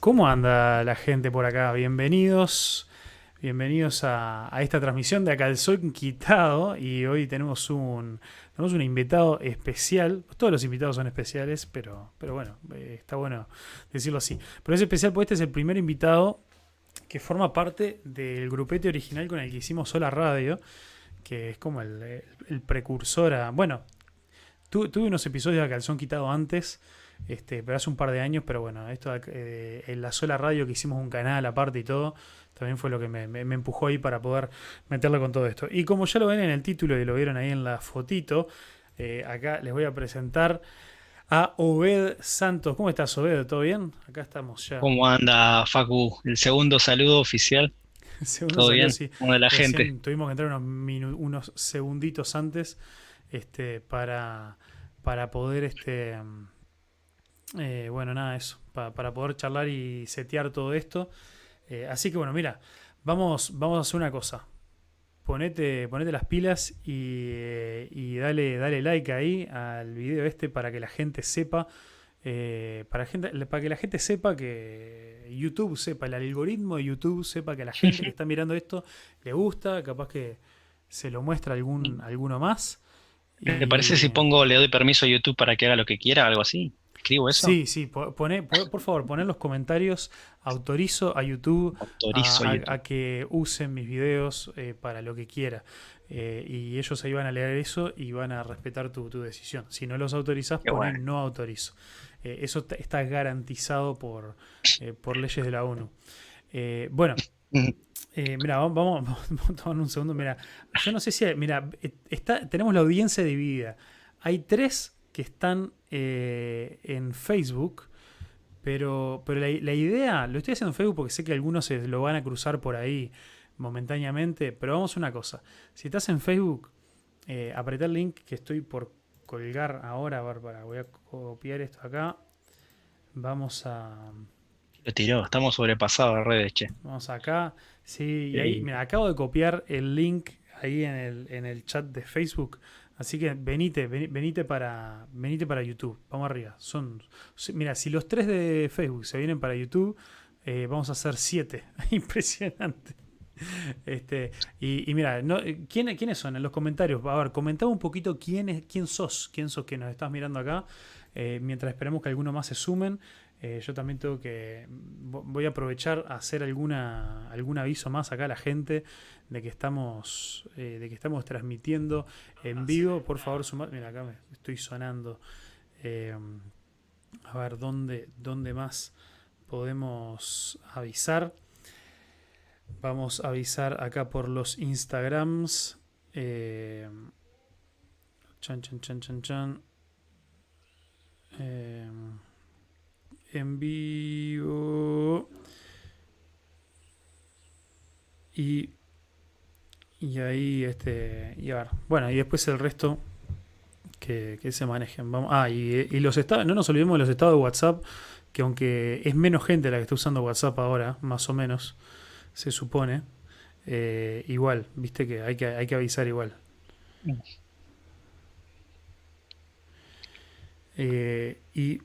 ¿Cómo anda la gente por acá? Bienvenidos. Bienvenidos a, esta transmisión de A Calzón Quitado. Y hoy tenemos un, tenemos un invitado especial. Todos los invitados son especiales, pero, pero bueno, eh, está bueno decirlo así. Pero es especial porque este es el primer invitado que forma parte del grupete original con el que hicimos Sola Radio, que es como el, precursor a. Bueno, tuve unos episodios de Calzón Quitado antes este, pero hace un par de años, pero bueno, esto eh, en la sola radio que hicimos un canal aparte y todo, también fue lo que me, empujó ahí para poder meterlo con todo esto. Y como ya lo ven en el título y lo vieron ahí en la fotito, eh, acá les voy a presentar a Obed Santos. ¿Cómo estás, Obed? ¿Todo bien? Acá estamos ya. ¿Cómo anda, Facu? El segundo saludo oficial. ¿Todo bien? Sí. de la gente. Tuvimos que entrar unos, unos segunditos antes este, para, para poder... Este, eh, bueno, nada, eso, para poder charlar y setear todo esto. Eh, así que bueno, mira, vamos, vamos a hacer una cosa. Ponete, ponete las pilas y, eh, y dale, dale like ahí al video este para que la gente sepa. para, gente, para que la gente sepa que YouTube sepa, el algoritmo de YouTube sepa que la gente que está mirando esto le gusta, capaz que se lo muestra algún, alguno más. ¿Te parece si pongo, le doy permiso a YouTube para que haga lo que quiera, algo así? Escribo eso? Sí, sí, pone, por, favor, poner los comentarios. Autorizo a YouTube, a, que usen mis videos eh, para lo que quiera. Eh, y ellos ahí van a leer eso y van a respetar tu, decisión. Si no los autorizas, ponen no autorizo. Eh, eso está garantizado por, por leyes de la ONU. bueno, mira, vamos, a tomar un segundo. Mira, yo no sé si, mira, está, tenemos la audiencia dividida. Hay tres que están eh, en Facebook. Pero, pero la, idea, lo estoy haciendo en Facebook porque sé que algunos se lo van a cruzar por ahí momentáneamente. Pero vamos a una cosa. Si estás en Facebook, eh, apretá el link que estoy por colgar ahora, Bárbara. Voy a copiar esto acá. Vamos a. Lo tiró, estamos sobrepasados de redes, che. Vamos acá. Sí, y ahí, mira, acabo de copiar el link ahí en el, en el chat de Facebook. Así que venite, venite para, venite para YouTube. Vamos arriba. Son, mira, si los tres de Facebook se vienen para YouTube, eh, vamos a hacer siete. Impresionante. Este, y, mira, no, ¿quiénes son? En los comentarios. A ver, comentame un poquito quién, es, quién sos, quién sos que nos estás mirando acá. Eh, mientras esperemos que alguno más se sumen. Eh, yo también tengo que. Voy a aprovechar a hacer alguna, algún aviso más acá a la gente de que estamos, eh, de que estamos transmitiendo en vivo. Por favor, sumar. Mira, acá me estoy sonando. Eh, a ver, ¿dónde, ¿dónde más podemos avisar? Vamos a avisar acá por los Instagrams. chan, chan, chan, chan, chan en vivo. Y, y ahí, este, y a ver, bueno, y después el resto que, se manejen. Vamos, ah, y, los estados, no nos olvidemos de los estados de WhatsApp, que aunque es menos gente la que está usando WhatsApp ahora, más o menos, se supone, eh, igual, viste que hay, que hay que avisar igual. Eh, y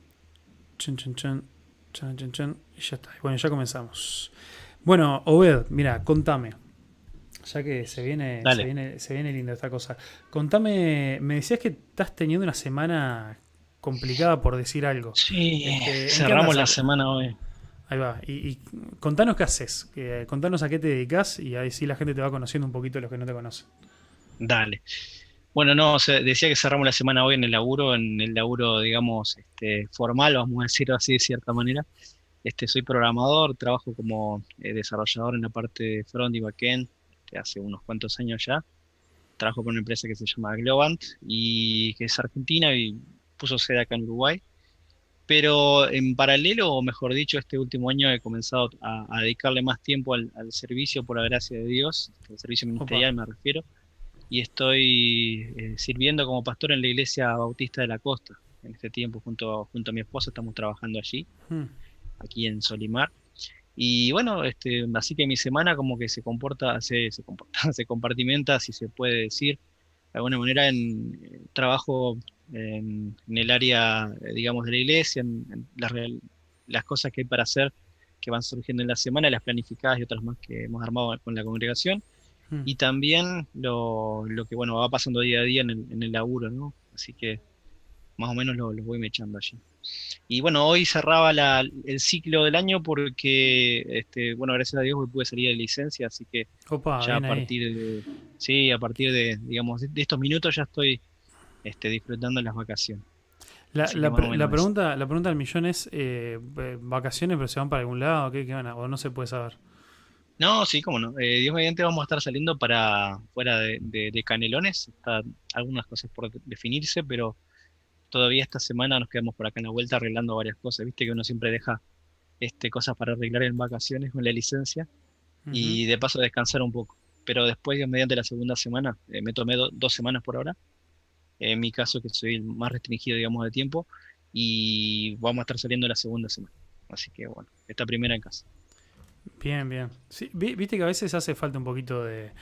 Chan, chan, chan. Chan, chan, chan. Y ya está. Bueno, ya comenzamos. Bueno, Obed, mira, contame. Ya que se viene, se viene, se viene linda esta cosa. Contame, me decías que estás teniendo una semana complicada por decir algo. Sí, este, cerramos la semana hoy. Ahí va. Y, contanos qué haces. contanos a qué te dedicas y ahí sí la gente te va conociendo un poquito los que no te conocen. Dale. Bueno, no, decía que cerramos la semana hoy en el laburo, en el laburo, digamos, este, formal, vamos a decirlo así de cierta manera. Este, soy programador, trabajo como eh, desarrollador en la parte de front y backend este, hace unos cuantos años ya. Trabajo con una empresa que se llama Globant y que es argentina y puso sede acá en Uruguay. Pero en paralelo, o mejor dicho, este último año he comenzado a, dedicarle más tiempo al, servicio, por la gracia de Dios, al servicio ministerial me refiero y estoy eh, sirviendo como pastor en la iglesia bautista de la costa. En este tiempo, junto, junto a mi esposa, estamos trabajando allí, hmm. aquí en Solimar. Y bueno, este, así que mi semana como que se comporta, se, se, comporta, se compartimenta, si se puede decir, de alguna manera en, trabajo en, el área, eh, digamos, de la iglesia, en, las, las cosas que hay para hacer que van surgiendo en la semana, las planificadas y otras más que hemos armado con la congregación. Hmm. Y también lo, lo, que bueno va pasando día a día en el, en el laburo, ¿no? Así que más o menos lo, lo voy mechando allí. Y bueno, hoy cerraba la, el ciclo del año porque, este, bueno, gracias a Dios pude salir de licencia, así que ya a partir de, sí, a partir de, digamos, de estos minutos ya estoy este, disfrutando las vacaciones. La, la, pregunta, la pregunta del millón es, eh, ¿vacaciones pero se van para algún lado? ¿Qué, qué van ¿O no se puede saber? No, sí, cómo no. Eh, Dios mediante vamos a estar saliendo para fuera de, de, Canelones. Algunas cosas por definirse, pero todavía esta semana nos quedamos por acá en la vuelta arreglando varias cosas. Viste que uno siempre deja este, cosas para arreglar en vacaciones con la licencia y de paso descansar un poco. Pero después, Dios mediante la segunda semana, eh, me tomé dos semanas por ahora en mi caso que soy el más restringido, digamos, de tiempo, y vamos a estar saliendo la segunda semana. Así que bueno, esta primera en casa. Bien, bien. Sí, viste que a veces hace falta un poquito de,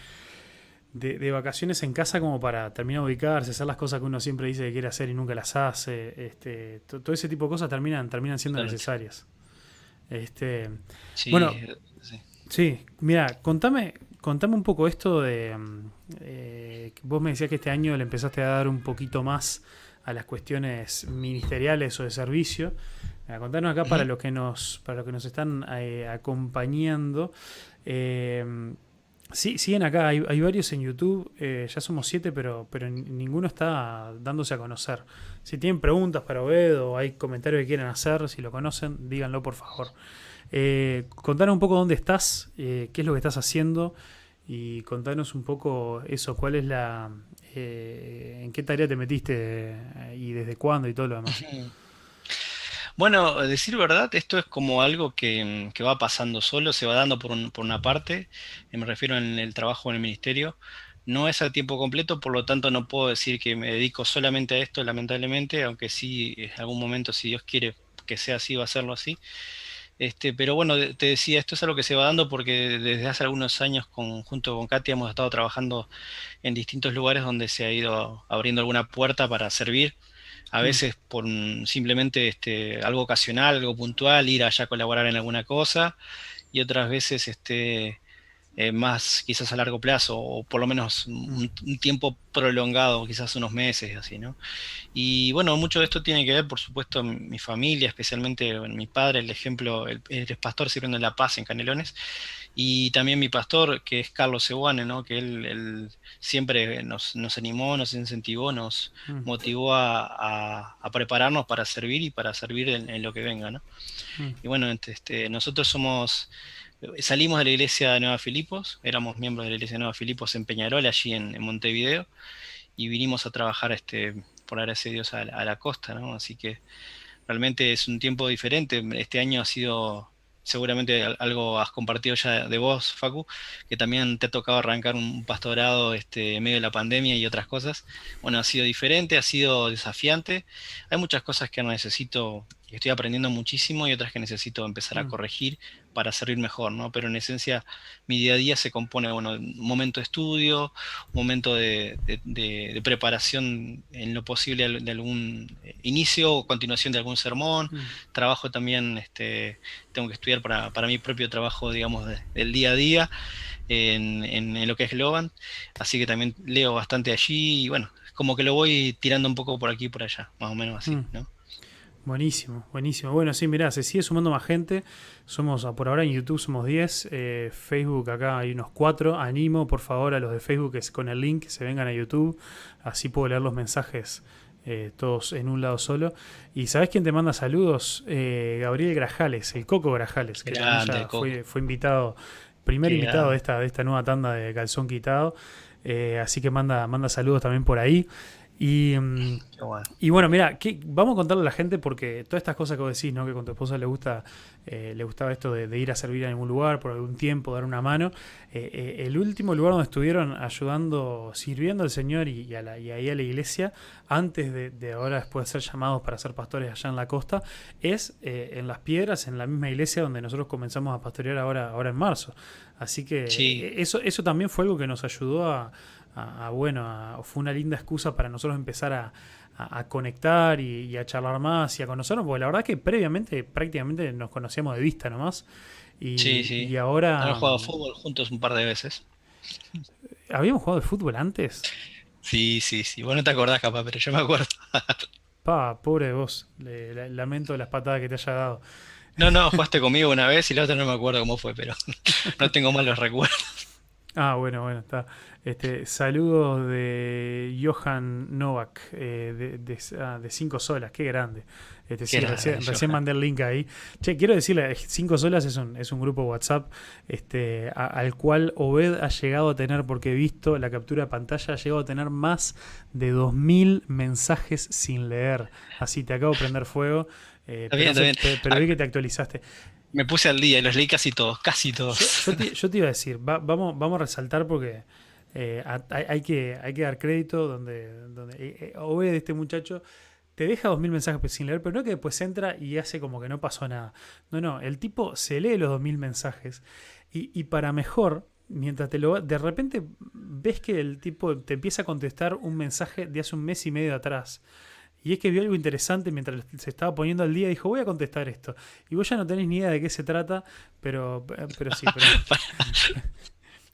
de, vacaciones en casa como para terminar de ubicarse, hacer las cosas que uno siempre dice que quiere hacer y nunca las hace. Este, todo ese tipo de cosas terminan, terminan siendo necesarias. Este, bueno, sí. sí, mira, contame, contame un poco esto de. Mm, eh, vos me decías que este año le empezaste a dar un poquito más a las cuestiones ministeriales o de servicio. contanos acá para los que nos, para los que nos están eh, acompañando. Eh, sí, siguen acá, hay, varios en YouTube, ya somos siete, pero, pero ninguno está dándose a conocer. Si tienen preguntas para Obed o hay comentarios que quieren hacer, si lo conocen, díganlo por favor. Eh, contanos un poco dónde estás, eh, qué es lo que estás haciendo y contanos un poco eso, cuál es la... Eh, en qué tarea te metiste y desde cuándo y todo lo demás. Bueno, decir verdad, esto es como algo que, va pasando solo, se va dando por, por, una parte, me refiero en el trabajo en el ministerio, no es a tiempo completo, por lo tanto no puedo decir que me dedico solamente a esto, lamentablemente, aunque sí, en algún momento, si Dios quiere que sea así, va a serlo así. Este, pero bueno, te decía, esto es algo que se va dando porque desde hace algunos años junto con Katia hemos estado trabajando en distintos lugares donde se ha ido abriendo alguna puerta para servir, a mm. veces por simplemente este, algo ocasional, algo puntual, ir allá a colaborar en alguna cosa, y otras veces este, eh, más quizás a largo plazo, o por lo menos un, tiempo prolongado, quizás unos meses, así, ¿no? Y bueno, mucho de esto tiene que ver, por supuesto, mi familia, especialmente mi padre, el ejemplo, el, es pastor sirviendo en La Paz, en Canelones, y también mi pastor, que es Carlos Seguane, ¿no? Que él, siempre nos, animó, nos incentivó, nos mm. motivó a, prepararnos para servir y para servir en, lo que venga, ¿no? Mm. Y bueno, este, nosotros somos Salimos de la iglesia de Nueva Filipos, éramos miembros de la iglesia de Nueva Filipos en Peñarol, allí en, Montevideo, y vinimos a trabajar, este, por gracia de Dios, a, a, la costa, ¿no? Así que realmente es un tiempo diferente. Este año ha sido seguramente algo has compartido ya de vos, Facu, que también te ha tocado arrancar un pastorado este, en medio de la pandemia y otras cosas. Bueno, ha sido diferente, ha sido desafiante. Hay muchas cosas que necesito, estoy aprendiendo muchísimo y otras que necesito empezar a mm. corregir para servir mejor, ¿no? Pero en esencia mi día a día se compone, bueno, un momento de estudio, un momento de, preparación en lo posible de algún inicio o continuación de algún sermón, mm. trabajo también, este, tengo que estudiar para, mi propio trabajo, digamos, del día a día en, lo que es Globan, así que también leo bastante allí y bueno, como que lo voy tirando un poco por aquí y por allá, más o menos así, mm. ¿no? Buenísimo, buenísimo. Bueno, sí, mirá, se sigue sumando más gente. Somos, por ahora en YouTube somos 10. Eh, Facebook acá hay unos 4. Animo, por favor, a los de Facebook que con el link se vengan a YouTube. Así puedo leer los mensajes eh, todos en un lado solo. ¿Y sabes quién te manda saludos? Eh, Gabriel Grajales, el Coco Grajales, que Fue, fue, invitado, primer invitado de esta, de esta nueva tanda de calzón quitado. así que manda, manda saludos también por ahí. Y, mm, y bueno, mira, vamos a contarle a la gente porque todas estas cosas que vos decís, ¿no? Que con tu esposa le gusta, eh, le gustaba esto de, ir a servir en algún lugar por algún tiempo, dar una mano. Eh, eh, el último lugar donde estuvieron ayudando, sirviendo al Señor y, a la, y ahí a la iglesia, antes de, ahora después de ser llamados para ser pastores allá en la costa, es en las piedras, en la misma iglesia donde nosotros comenzamos a pastorear ahora, ahora en marzo. Así que eso, eso también fue algo que nos ayudó a bueno, fue una linda excusa para nosotros empezar a, conectar y, a charlar más y a conocernos, porque la verdad que previamente prácticamente nos conocíamos de vista nomás. Y, sí, sí. Y ahora... Hemos jugado fútbol juntos un par de veces. ¿Habíamos jugado de fútbol antes? Sí, sí, sí. Vos no te acordás capaz, pero yo me acuerdo. Pa, pobre vos. Le, lamento las patadas que te haya dado. No, no, jugaste conmigo una vez y la otra no me acuerdo cómo fue, pero no tengo malos recuerdos. Ah, bueno, bueno, está. Este, saludos de Johan Novak, eh, ah, de, Cinco Solas, qué grande. Este, sí, recién, mandé el link ahí. Che, quiero decirle, Cinco Solas es un, es un grupo WhatsApp este, al cual Obed ha llegado a tener, porque he visto la captura de pantalla, ha llegado a tener más de 2.000 mensajes sin leer. Así, te acabo de prender fuego. Eh, pero, vi que te actualizaste. Me puse al día y los leí casi todos, casi todos. Yo, te, iba a decir, vamos, vamos a resaltar porque eh, hay, que, hay que dar crédito donde, donde eh, eh este muchacho te deja dos mil mensajes sin leer, pero no que después entra y hace como que no pasó nada. No, no, el tipo se lee los dos mil mensajes y, y para mejor, mientras te lo de repente ves que el tipo te empieza a contestar un mensaje de hace un mes y medio atrás. Y es que vio algo interesante mientras se estaba poniendo al día y dijo, voy a contestar esto. Y vos ya no tenés ni idea de qué se trata, pero, pero sí.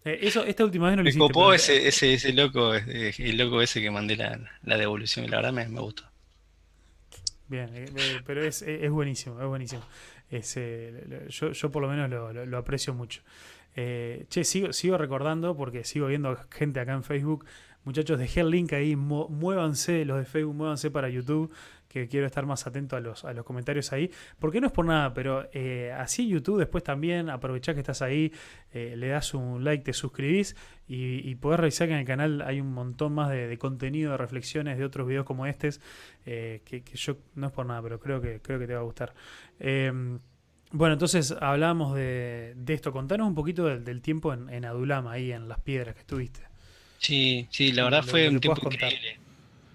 Eh, eso, esta última vez no lo hiciste. Me copó ese, ese, ese, loco, eh, el loco ese que mandé la, la devolución y la verdad me, me gustó. Bien, eh, pero es, es, buenísimo, es buenísimo. yo, yo por lo menos lo, lo, aprecio mucho. che, sigo, sigo recordando porque sigo viendo gente acá en Facebook Muchachos, dejé el link ahí, muévanse los de Facebook, muévanse para YouTube, que quiero estar más atento a los, a los comentarios ahí. Porque no es por nada, pero eh, así YouTube después también, aprovechá que estás ahí, eh, le das un like, te suscribís y, y, podés revisar que en el canal hay un montón más de, contenido, de reflexiones, de otros videos como estos, eh, que, yo no es por nada, pero creo que, creo que te va a gustar. Em, bueno, entonces hablamos de, esto. Contanos un poquito del, tiempo en, en Adulama, ahí en Las Piedras que estuviste. Sí, sí, la verdad fue un tiempo increíble.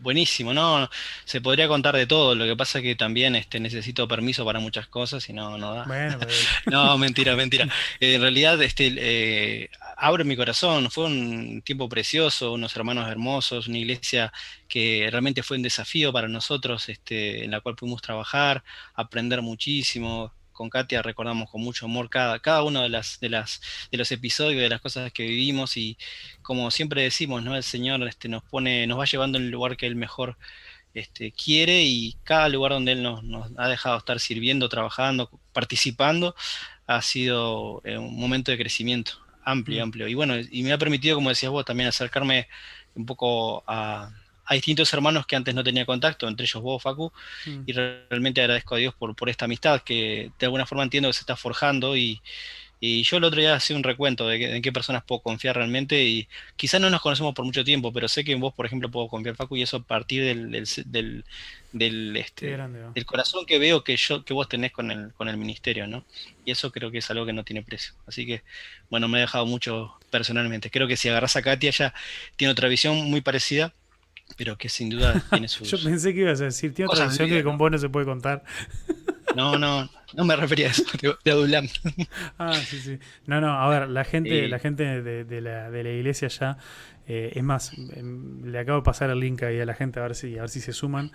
Buenísimo, no, se podría contar de todo, lo que pasa es que también este, necesito permiso para muchas cosas y no, no da. Bueno, no, mentira, mentira. en realidad, este, eh, abre mi corazón, fue un tiempo precioso, unos hermanos hermosos, una iglesia que realmente fue un desafío para nosotros, este, en la cual pudimos trabajar, aprender muchísimo, con Katia recordamos con mucho amor cada, cada uno de, las, de, las, de los episodios, de las cosas que vivimos y como siempre decimos, ¿no? el Señor este, nos pone, nos va llevando en el lugar que Él mejor este, quiere y cada lugar donde Él nos, ha dejado estar sirviendo, trabajando, participando, ha sido eh, un momento de crecimiento amplio, mm. amplio. Y bueno, y me ha permitido, como decías vos, también acercarme un poco a, a distintos hermanos que antes no tenía contacto, entre ellos vos, Facu, mm. y realmente agradezco a Dios por, por esta amistad que de alguna forma entiendo que se está forjando y, yo el otro día hacía un recuento de, en qué personas puedo confiar realmente y quizás no nos conocemos por mucho tiempo, pero sé que en vos, por ejemplo, puedo confiar, Facu, y eso a partir del, del, del, este, del corazón que veo que yo que vos tenés con el, con el ministerio, ¿no? Y eso creo que es algo que no tiene precio. Así que, bueno, me ha dejado mucho personalmente. Creo que si agarras a Katia, ella tiene otra visión muy parecida pero que sin duda tiene su. Yo pensé que ibas a decir, tiene otra visión que con vos no se puede contar. No, no, no me refería a eso, de, Adulam. Ah, sí, sí. No, no, a ver, la gente, la gente de, la, de la iglesia ya, eh, es más, em, le acabo de pasar el link ahí a la gente a ver si, a ver si se suman.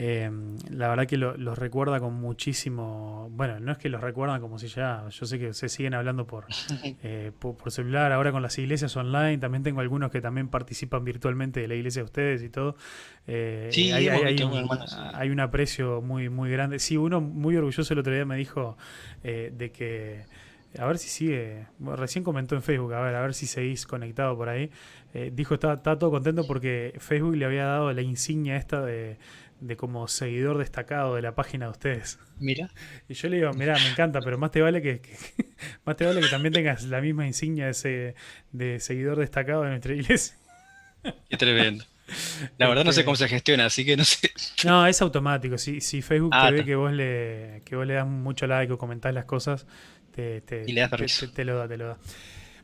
Em, la verdad que los recuerda con muchísimo. Bueno, no es que los recuerdan como si ya. Yo sé que se siguen hablando eh, por, por, celular, ahora con las iglesias online. También tengo algunos que también participan virtualmente de la iglesia de ustedes y todo. Eh, sí, hay, hay, un, hay, un, aprecio muy, muy grande. Sí, uno muy orgulloso el otro día me dijo eh, de que. A ver si sigue. recién comentó en Facebook, a ver, a ver si seguís conectado por ahí. dijo estaba, estaba todo contento porque Facebook le había dado la insignia esta de de como seguidor destacado de la página de ustedes. Mira. Y yo le digo, mira, me encanta, pero más te vale que, más te vale que también tengas la misma insignia de, ese, de seguidor destacado de nuestra iglesia. Qué tremendo. La verdad no sé este, cómo se gestiona, así que no sé. No, es automático. Si, si Facebook ah, te ve que vos le que vos le das mucho like o comentás las cosas, te, te, y le te lo da, te lo da.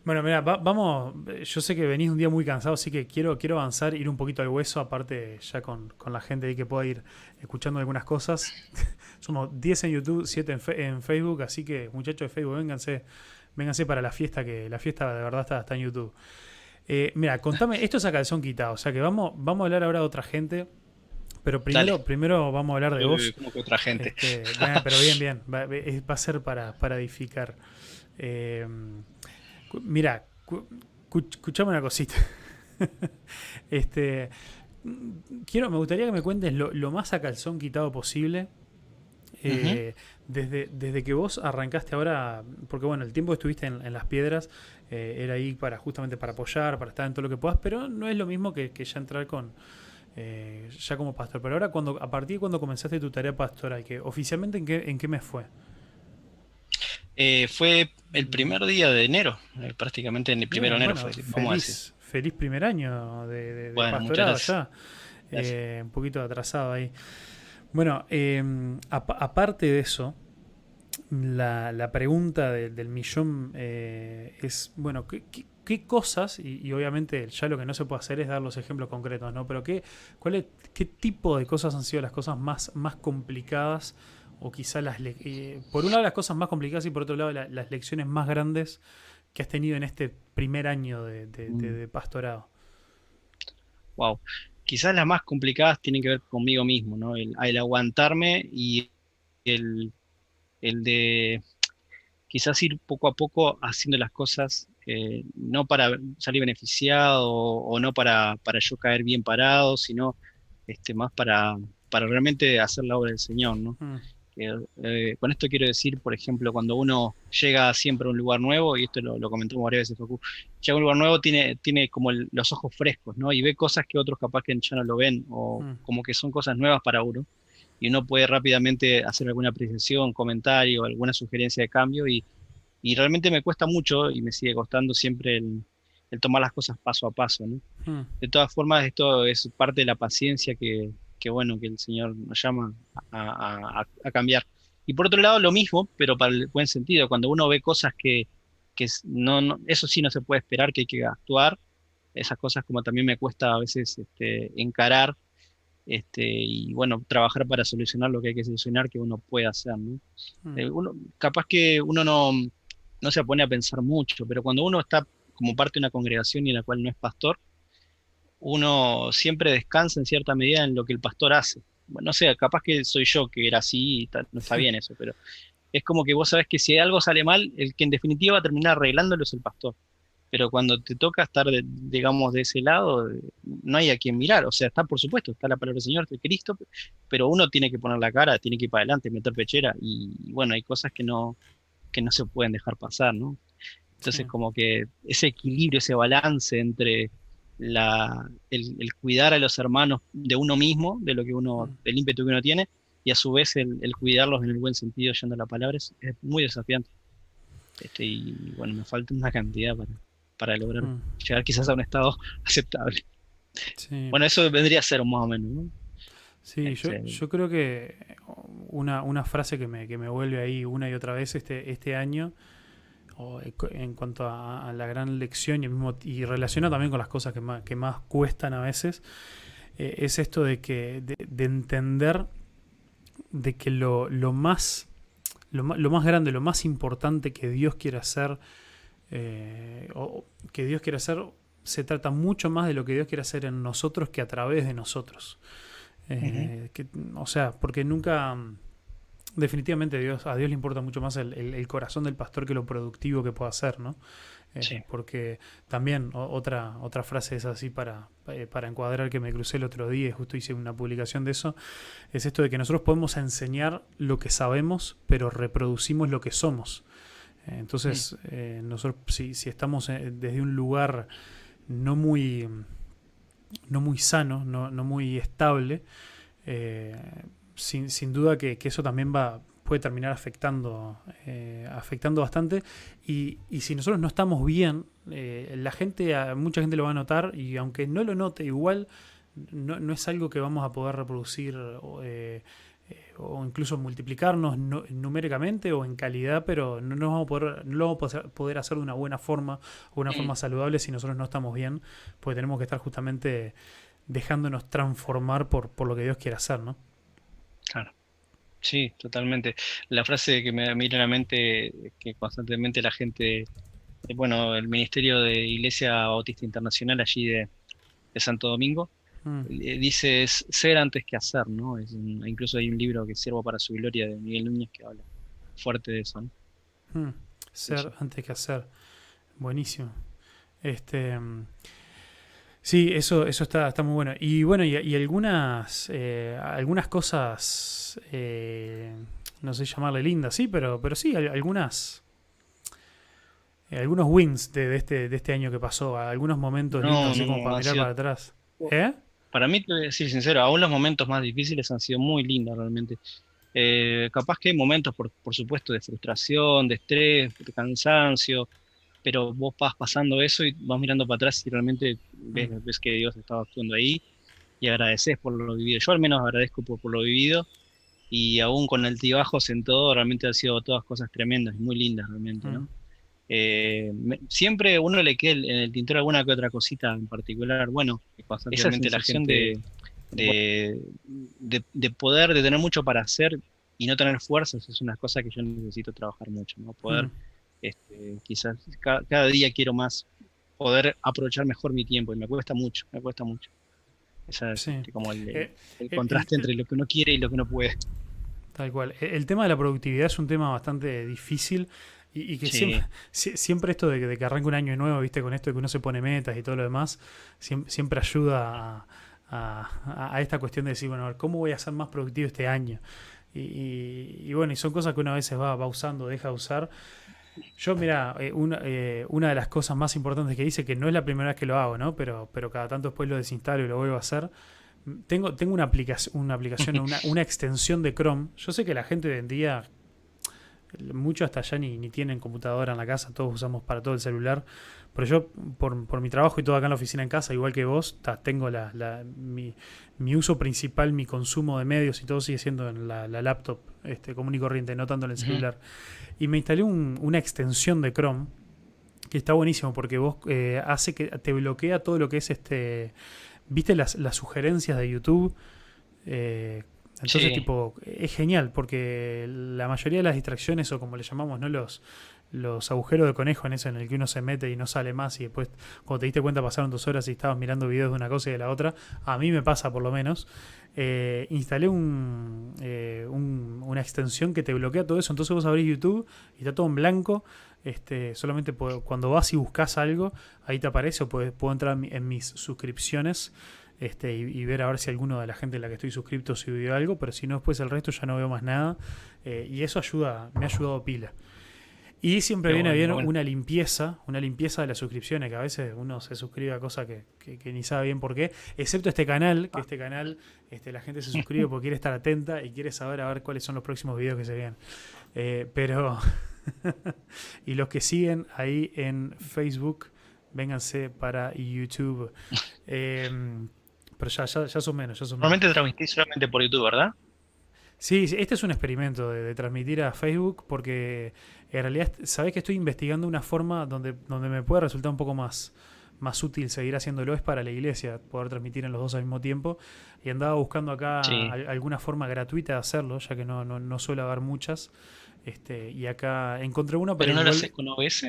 Bueno, mira, vamos, yo sé que venís un día muy cansado, así que quiero, quiero avanzar, ir un poquito al hueso, aparte ya con, la gente ahí que pueda ir escuchando algunas cosas. Somos 10 en YouTube, 7 en, Facebook, así que muchachos de Facebook, vénganse, vénganse para la fiesta, que la fiesta de verdad está, está en YouTube. Eh, mira, contame, esto es a calzón quitado, o sea que vamos, vamos a hablar ahora de otra gente. Pero primero, primero vamos a hablar de vos. Como que otra gente. Este, pero bien, bien. Va, a ser para, para edificar. Eh, mira, escuchame una cosita. este, quiero, me gustaría que me cuentes lo, más a calzón quitado posible. Eh, desde, desde que vos arrancaste ahora, porque bueno, el tiempo que estuviste en, las piedras eh, era ahí para justamente para apoyar, para estar en todo lo que puedas, pero no es lo mismo que, ya entrar con eh, ya como pastor. Pero ahora cuando, a partir de cuando comenzaste tu tarea pastoral, que oficialmente en qué, en qué mes fue? Fue el primer día de enero, prácticamente en el primero de enero fue, feliz primer año de, pastorado ya. Eh, un poquito atrasado ahí. Bueno, em, aparte de eso, la, pregunta del millón eh, es, bueno, ¿qué, cosas, y, obviamente ya lo que no se puede hacer es dar los ejemplos concretos, ¿no? Pero ¿qué, cuál qué tipo de cosas han sido las cosas más, más complicadas? O quizá las, eh, por un lado las cosas más complicadas y por otro lado las lecciones más grandes que has tenido en este primer año de, mm. pastorado? Wow. Quizás las más complicadas tienen que ver conmigo mismo, ¿no? El, aguantarme y el, de quizás ir poco a poco haciendo las cosas, eh, no para salir beneficiado o, no para, para, yo caer bien parado, sino este, más para, para realmente hacer la obra del Señor, ¿no? Mm. Eh, con esto quiero decir, por ejemplo, cuando uno llega siempre a un lugar nuevo, y esto lo, comentamos varias veces, Facu, llega a un lugar nuevo, tiene, tiene como los ojos frescos, ¿no? Y ve cosas que otros capaz que ya no lo ven, o mm. como que son cosas nuevas para uno, y uno puede rápidamente hacer alguna apreciación, comentario, alguna sugerencia de cambio, y, realmente me cuesta mucho, y me sigue costando siempre el, tomar las cosas paso a paso, ¿no? Mm. De todas formas, esto es parte de la paciencia que, que bueno que el Señor nos llama a, cambiar. Y por otro lado, lo mismo, pero para el buen sentido, cuando uno ve cosas que, no, eso sí no se puede esperar, que hay que actuar, esas cosas como también me cuesta a veces este, encarar este, y bueno, trabajar para solucionar lo que hay que solucionar que uno puede hacer. ¿no? Mm. Eh, uno, capaz que uno no, no se pone a pensar mucho, pero cuando uno está como parte de una congregación y en la cual no es pastor, uno siempre descansa en cierta medida en lo que el pastor hace. Bueno, no sé, capaz que soy yo que era así y no está bien eso, pero es como que vos sabés que si algo sale mal, el que en definitiva va a terminar arreglándolo es el pastor. Pero cuando te toca estar, digamos, de ese lado, no hay a quien mirar. O sea, está, por supuesto, está la palabra del Señor, de Cristo, pero uno tiene que poner la cara, tiene que ir para adelante, meter pechera. Y bueno, hay cosas que no, que no se pueden dejar pasar, ¿no? Entonces, como que ese equilibrio, ese balance entre la, el, cuidar a los hermanos de uno mismo, de lo que uno, mm. del ímpetu que uno tiene, y a su vez el, cuidarlos en el buen sentido, yendo la palabra, es, muy desafiante. Este, y bueno, me falta una cantidad para, para lograr mm. llegar quizás a un estado aceptable. Bueno, eso vendría a ser más o menos, Sí, yo, este, yo, creo que una, una frase que me, que me vuelve ahí una y otra vez este, este año en cuanto a, la gran lección y, mismo, y relaciona también con las cosas que más, que más cuestan a veces, eh, es esto de que de, entender de que lo, lo más lo, lo, más grande, lo más importante que Dios quiere hacer, eh, o que Dios quiere hacer, se trata mucho más de lo que Dios quiere hacer en nosotros que a través de nosotros. Eh, o sea, porque nunca definitivamente Dios, a Dios le importa mucho más el, corazón del pastor que lo productivo que pueda ser, ¿no? Eh, porque también otra, otra frase es así para, eh, para encuadrar que me crucé el otro día, justo hice una publicación de eso, es esto de que nosotros podemos enseñar lo que sabemos, pero reproducimos lo que somos. Eh, entonces, nosotros si, si estamos desde un lugar no muy, no muy sano, no, no muy estable, sin, sin duda que, eso también va puede terminar afectando, eh, afectando bastante. Y, y, si nosotros no estamos bien, eh, la gente, mucha gente lo va a notar y aunque no lo note, igual no, no es algo que vamos a poder reproducir eh, o incluso multiplicarnos numéricamente o en calidad, pero no, no, vamos a poder, no lo vamos a poder hacer de una buena forma o una forma saludable si nosotros no estamos bien, porque tenemos que estar justamente dejándonos transformar por, por lo que Dios quiere hacer, ¿no? Claro. Sí, totalmente. La frase que me mira a la mente, que constantemente la gente bueno, el Ministerio de Iglesia Bautista Internacional allí de, Santo Domingo. Mm. Dice es ser antes que hacer, ¿no? incluso hay un libro que sirvo para su gloria de Miguel Núñez que habla fuerte de eso, ¿no? Mm. Ser antes que hacer. Buenísimo. Este. Sí, eso, eso está, está muy bueno. Y bueno, y, algunas, eh, algunas cosas, eh, no sé llamarle lindas, sí, pero, pero sí, algunas, eh, algunos wins de, este, de este año que pasó, algunos momentos lindos, así como para mirar para atrás. ¿Eh? Para mí, te voy a decir sincero, aún los momentos más difíciles han sido muy lindos realmente. capaz que hay momentos, por, por supuesto, de frustración, de estrés, de cansancio, pero vos vas pasando eso y vas mirando para atrás y realmente ves, ves que Dios estaba actuando ahí y agradeces por lo vivido. Yo al menos agradezco por, por lo vivido y aún con altibajos en todo, realmente han sido todas cosas tremendas y muy lindas realmente, ¿no? Eh, siempre uno le queda en el tintero alguna que otra cosita en particular. Bueno, esa la gente de, de, poder, de tener mucho para hacer y no tener fuerzas, es una cosa que yo necesito trabajar mucho, ¿no? Poder... Este, quizás cada, día quiero más poder aprovechar mejor mi tiempo y me cuesta mucho, me cuesta mucho. Esa es este, como el, eh, eh, contraste entre lo que uno quiere y lo que uno puede. Tal cual. E, el tema de la productividad es un tema bastante difícil y, que siempre, siempre, esto de que, arranque un año nuevo, viste, con esto de que uno se pone metas y todo lo demás, siempre, ayuda a, esta cuestión de decir, bueno, a ver, ¿cómo voy a ser más productivo este año? Y, bueno, y son cosas que uno a veces va, va usando, deja de usar. Yo, mira, eh, una, eh, una, de las cosas más importantes que hice, que no es la primera vez que lo hago, ¿no? Pero, pero cada tanto después lo desinstalo y lo vuelvo a hacer. Tengo, tengo una, aplicación, una aplicación, una, una extensión de Chrome. Yo sé que la gente hoy en día, muchos hasta allá ni, ni tienen computadora en la casa, todos usamos para todo el celular. Pero yo, por, por, mi trabajo y todo acá en la oficina en casa, igual que vos, tengo la, la mi, mi, uso principal, mi consumo de medios y todo sigue siendo en la, la laptop este, común y corriente, no tanto en el celular. Y me instalé una extensión de Chrome que está buenísimo porque vos eh, hace que te bloquea todo lo que es este. ¿Viste las, las sugerencias de YouTube? Eh, entonces, tipo, es genial porque la mayoría de las distracciones, o como le llamamos, ¿no? Los, los agujeros de conejo en eso en el que uno se mete y no sale más y después cuando te diste cuenta pasaron dos horas y estabas mirando videos de una cosa y de la otra, a mí me pasa por lo menos, eh, instalé eh, un, una extensión que te bloquea todo eso, entonces vos abrís YouTube y está todo en blanco, este, solamente cuando vas y buscas algo, ahí te aparece o puedo, puedo entrar en mis suscripciones. Este, y, ver a ver si alguno de la gente en la que estoy suscrito subió algo, pero si no, después el resto ya no veo más nada. Eh, y eso ayuda, me ha ayudado pila. Y siempre viene bien una limpieza, una limpieza de las suscripciones, que a veces uno se suscribe a cosas que, ni sabe bien por qué, excepto este canal, que este canal este, la gente se suscribe porque quiere estar atenta y quiere saber a ver cuáles son los próximos videos que se vean. Eh, pero, y los que siguen ahí en Facebook, vénganse para YouTube. Em, pero ya, ya, ya, son menos, ya son Normalmente transmitís solamente por YouTube, ¿verdad? Sí, este es un experimento de, transmitir a Facebook porque en realidad sabes que estoy investigando una forma donde, donde me puede resultar un poco más, más útil seguir haciéndolo es para la iglesia, poder transmitir en los dos al mismo tiempo. Y andaba buscando acá alguna forma gratuita de hacerlo, ya que no, no, suele haber muchas. Este, y acá encontré una. ¿Pero, no lo haces con OBS?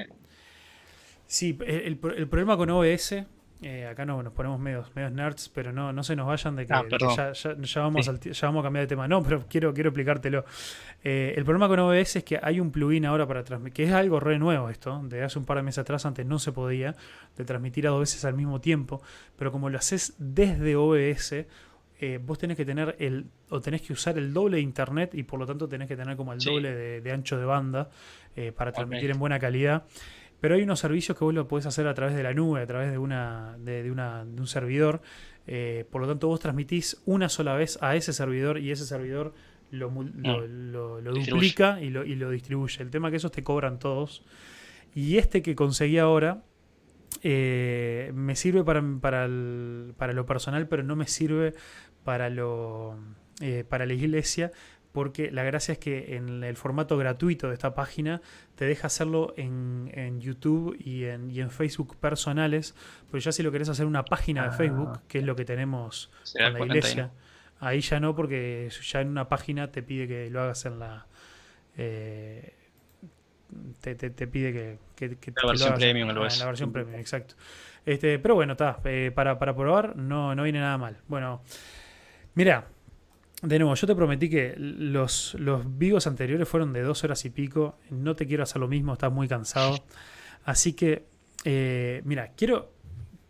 Sí, el, el, problema con OBS eh, acá no nos ponemos medios, medios nerds, pero no, no se nos vayan de que, ah, ya, vamos a cambiar de tema. No, pero quiero, quiero explicártelo. Eh, el problema con OBS es que hay un plugin ahora para transmitir, que es algo re nuevo esto, de hace un par de meses atrás, antes no se podía, de transmitir a dos veces al mismo tiempo, pero como lo haces desde OBS, eh, vos tenés que tener el, o tenés que usar el doble de internet y por lo tanto tenés que tener como el doble de, ancho de banda para transmitir en buena calidad. Pero hay unos servicios que vos lo podés hacer a través de la nube, a través de, una, de, una, de un servidor. Eh, por lo tanto, vos transmitís una sola vez a ese servidor y ese servidor lo, lo, ah, duplica y lo, y lo distribuye. El tema es que esos te cobran todos. Y este que conseguí ahora eh, me sirve para, para, para, lo personal, pero no me sirve para, lo, eh, para la iglesia porque la gracia es que en el formato gratuito de esta página te deja hacerlo en, YouTube y en, y en, Facebook personales, pero ya si lo querés hacer una página de Facebook, ah. que es lo que tenemos con la iglesia, ahí ya no, porque ya en una página te pide que lo hagas en la... Eh, te, pide que, que, la versión premium, ah, la versión premium, exacto. Este, pero bueno, está, eh, para, para, probar no, no viene nada mal. Bueno, mira, de nuevo, yo te prometí que los, los vivos anteriores fueron de dos horas y pico. No te quiero hacer lo mismo, estás muy cansado. Así que, eh, mira, quiero,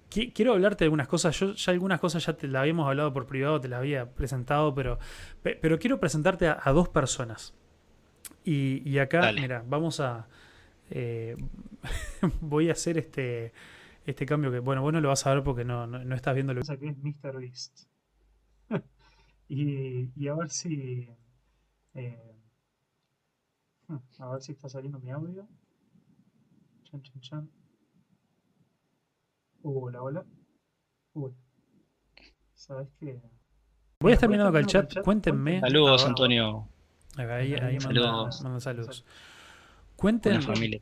quiero hablarte de algunas cosas. Yo ya algunas cosas ya te las habíamos hablado por privado, te las había presentado, pero, pero quiero presentarte a, dos personas. Y, acá, mira, vamos a. Eh, voy a hacer este, este cambio que, bueno, vos no lo vas a ver porque no, no, estás viendo lo que es Mr. Beast. y, y, a ver si. Eh, a ver si está saliendo mi audio. Chan, chan, chan. hola, hola. Uy. ¿Sabes qué? Voy a estar mirando acá el chat. Cuéntenme. Saludos, Antonio. Ahí, ahí saludos. Manda, saludos. Cuéntenme. familia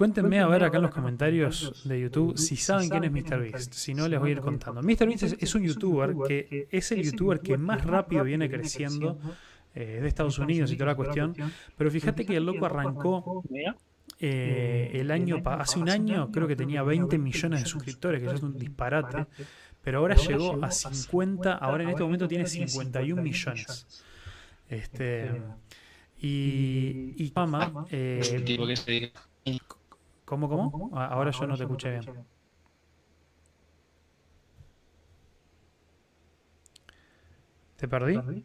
Cuéntenme a ver acá en los comentarios de YouTube si saben quién es MrBeast. Si no, les voy a ir contando. MrBeast es, es un youtuber que es el youtuber que más rápido viene creciendo eh, de Estados Unidos y toda la cuestión. Pero fíjate que el loco arrancó eh, el año, hace un año creo que tenía 20 millones de suscriptores, que eso es un disparate. Pero ahora llegó a 50, ahora en este momento tiene 51 millones. Este, y, y fama, eh, ¿Cómo, cómo? Ah, ahora yo no te escuché bien. ¿Te perdí?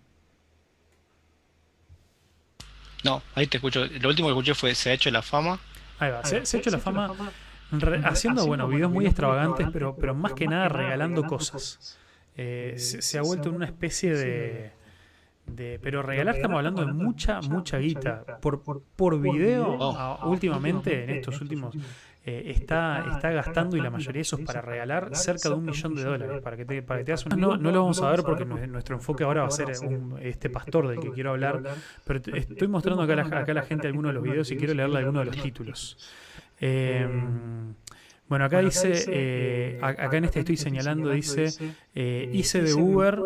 No, ahí te escucho. Lo último que escuché fue Se ha hecho la fama. Ahí va, se, ha hecho la fama haciendo, bueno, videos muy extravagantes, pero, pero más que nada regalando cosas. Eh, se, ha vuelto en una especie de, de, pero regalar estamos hablando de mucha, mucha guita. Por, por video, oh. últimamente, en estos últimos, eh, está, está gastando, y la mayoría de esos para regalar, cerca de un millón de dólares. Para que te, para que te hagas una... no, no lo vamos a ver porque nuestro enfoque ahora va a ser este pastor del que quiero hablar. Pero estoy mostrando acá, la, acá a la gente algunos de los videos y quiero leerle algunos de los títulos. Em, bueno, acá dice, eh, acá en este estoy señalando, dice, eh, hice de Uber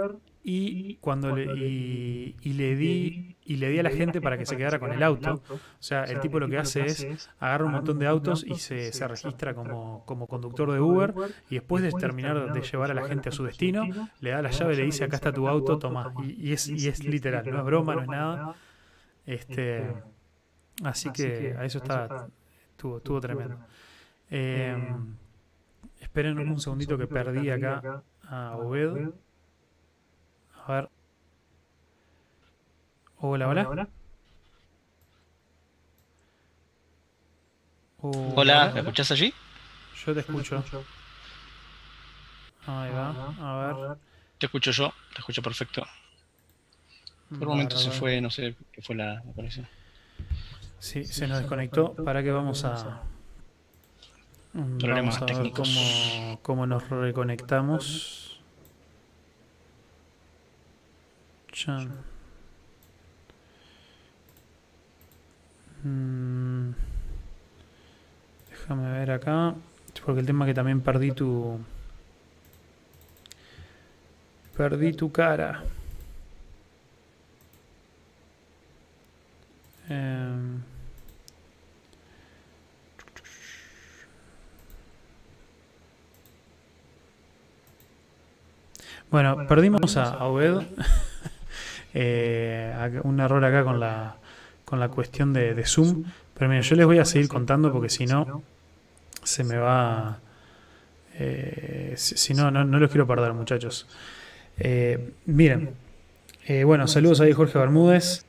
y cuando le, y, le di y le di a la gente para que se quedara con el auto. O sea, el tipo lo que hace es agarra un montón de autos y se, se registra como, como conductor de Uber y después de terminar de llevar a la gente a su destino, le da la llave y le dice acá está tu auto, toma. Y, es, y es literal, no es broma, no es nada. Este, este así que a eso está, estuvo, estuvo tremendo. Eh, esperen un segundito que perdí acá a Obed. A ver. Hola, hola. Hola, ¿me escuchas allí? Yo te escucho. Ahí va, a ver. Te escucho yo, te escucho perfecto. Por un momento se fue, no sé qué fue la, conexión. Sí, se nos desconectó. ¿Para qué vamos a.? Problemas vamos a ver cómo, cómo nos reconectamos. Mm. Déjame ver acá. Porque el tema que también perdí tu. Perdí tu cara. Em. Bueno, perdimos a Obed. Eh, un error acá con la, con la cuestión de, Zoom. Pero mira, yo les voy a seguir contando porque si no, se me va... Eh, si, no, no, no, los quiero perder, muchachos. Eh, miren, bueno, saludos ahí Jorge Bermúdez.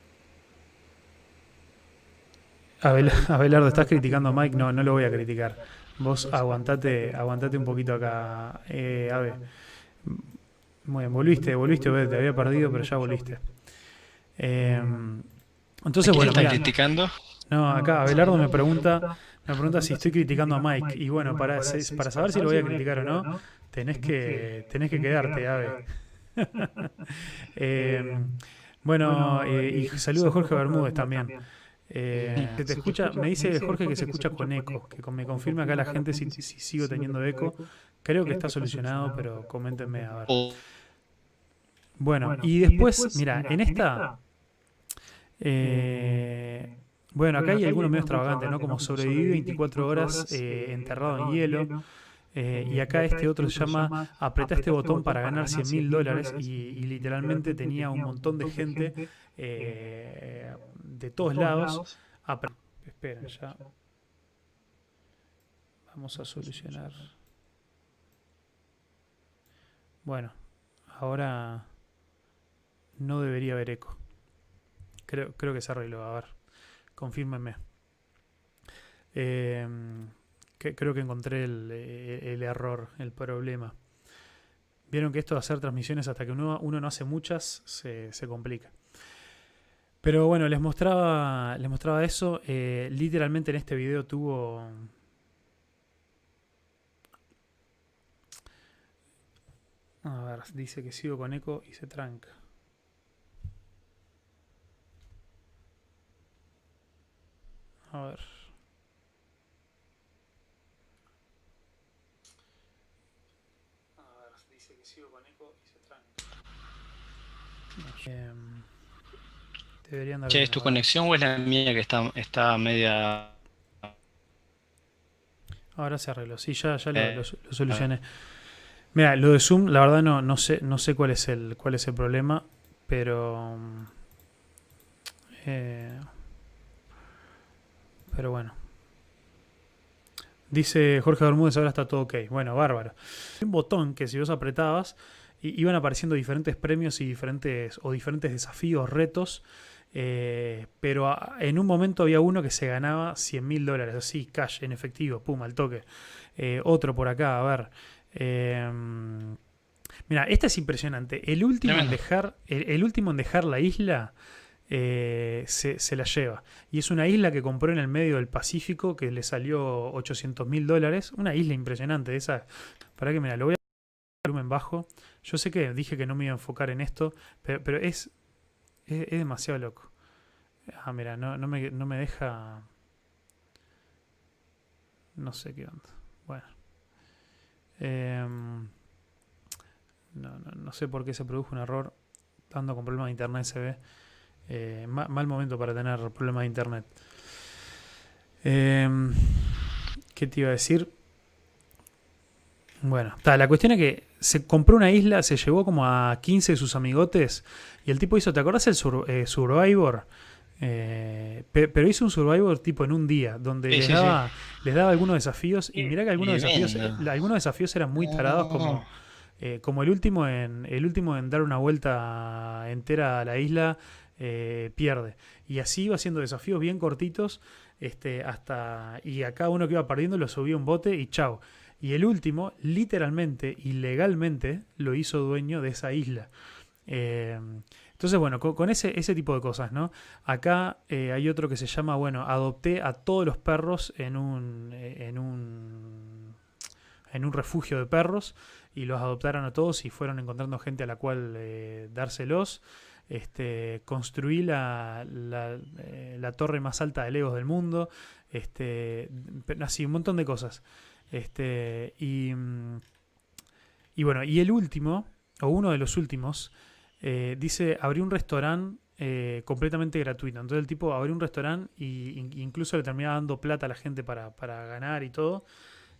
Abelardo, ¿estás criticando a Mike? No, no lo voy a criticar. Vos aguantate, aguantate un poquito acá, eh, Ave. Muy volviste, volviste, te había perdido, pero ya volviste. Eh, entonces, bueno, están criticando? No, acá Abelardo me pregunta, me pregunta si estoy criticando a Mike. Y bueno, para, para saber si lo voy a criticar o no, tenés que, tenés que quedarte, Ave. eh, bueno, eh, y saludo a Jorge Bermúdez también. Eh, te escucha, me dice Jorge que se escucha con eco, que me confirme acá la gente si, si sigo teniendo eco. Creo que está solucionado, pero coméntenme a ver. Bueno, y después, mira, en esta... Eh, Bueno, acá hay algunos medio extravagantes, ¿no? Como sobrevive 24 horas eh, enterrado en hielo. Eh, y acá este otro se llama Apretá este botón para ganar 100 mil dólares y, literalmente tenía un montón de gente de todos lados. Espera, ya. Vamos a solucionar. Bueno, ahora no debería haber eco. Creo, creo que se arregló. A ver, confírmenme. Em, creo que encontré eh, el, error, el problema. Vieron que esto de hacer transmisiones hasta que uno, no hace muchas se, complica. Pero bueno, les mostraba, les mostraba eso. Eh, literalmente en este video tuvo A ver, dice que sigo con eco y se tranca. A ver. A ver, dice que sigo con eco y se tranca. Eh, deberían dar che, ¿es tu conexión o es la mía que está, está media... Ahora se arregló. Sí, ya, ya lo, eh, lo, solucioné. Mira, lo de Zoom, la verdad no, no sé, no sé cuál es el, cuál es el problema, pero. Eh, pero bueno. Dice Jorge Bermúdez, ahora está todo ok. Bueno, bárbaro. Un botón que si vos apretabas, iban apareciendo diferentes premios y diferentes, o diferentes desafíos, retos. Eh, pero en un momento había uno que se ganaba 100 mil dólares, así, cash, en efectivo, pum, al toque. Eh, otro por acá, a ver. Em, mira, esta es impresionante. El último, en dejar, el, último en dejar la isla eh, se, la lleva. Y es una isla que compró en el medio del Pacífico que le salió 800 mil dólares. Una isla impresionante. Esa, para que mira, lo voy a volumen bajo. Yo sé que dije que no me iba a enfocar en esto, pero, es, es, demasiado loco. Ah, mira, no, no, me, no me deja. No sé qué onda. Bueno. Em, no, sé por qué se produjo un error dando con problemas de internet se ve. Eh, mal, momento para tener problemas de internet. Em, ¿Qué te iba a decir? Bueno, la cuestión es que se compró una isla, se llevó como a 15 de sus amigotes y el tipo hizo, ¿te acuerdas el eh, Survivor? Eh, pero hizo un Survivor tipo en un día, donde les, daba, algunos desafíos. Y mira que algunos desafíos, algunos desafíos eran muy tarados, como, eh, como el último en el último en dar una vuelta entera a la isla, eh, pierde. Y así iba haciendo desafíos bien cortitos. Este, hasta. Y a cada uno que iba perdiendo lo subía un bote y chao. Y el último, literalmente y legalmente, lo hizo dueño de esa isla. Entonces, bueno, con, ese, ese, tipo de cosas, ¿no? Acá eh, hay otro que se llama, bueno, adopté a todos los perros en un, eh, en un, en un refugio de perros y los adoptaron a todos y fueron encontrando gente a la cual dárselos. Este, construí la, la, torre más alta de Legos del mundo. Este, así, un montón de cosas. Este, y, mm, y bueno, y el último, o uno de los últimos, eh, dice, abrió un restaurante eh, completamente gratuito. Entonces el tipo abrió un restaurante y incluso le terminaba dando plata a la gente para, ganar y todo.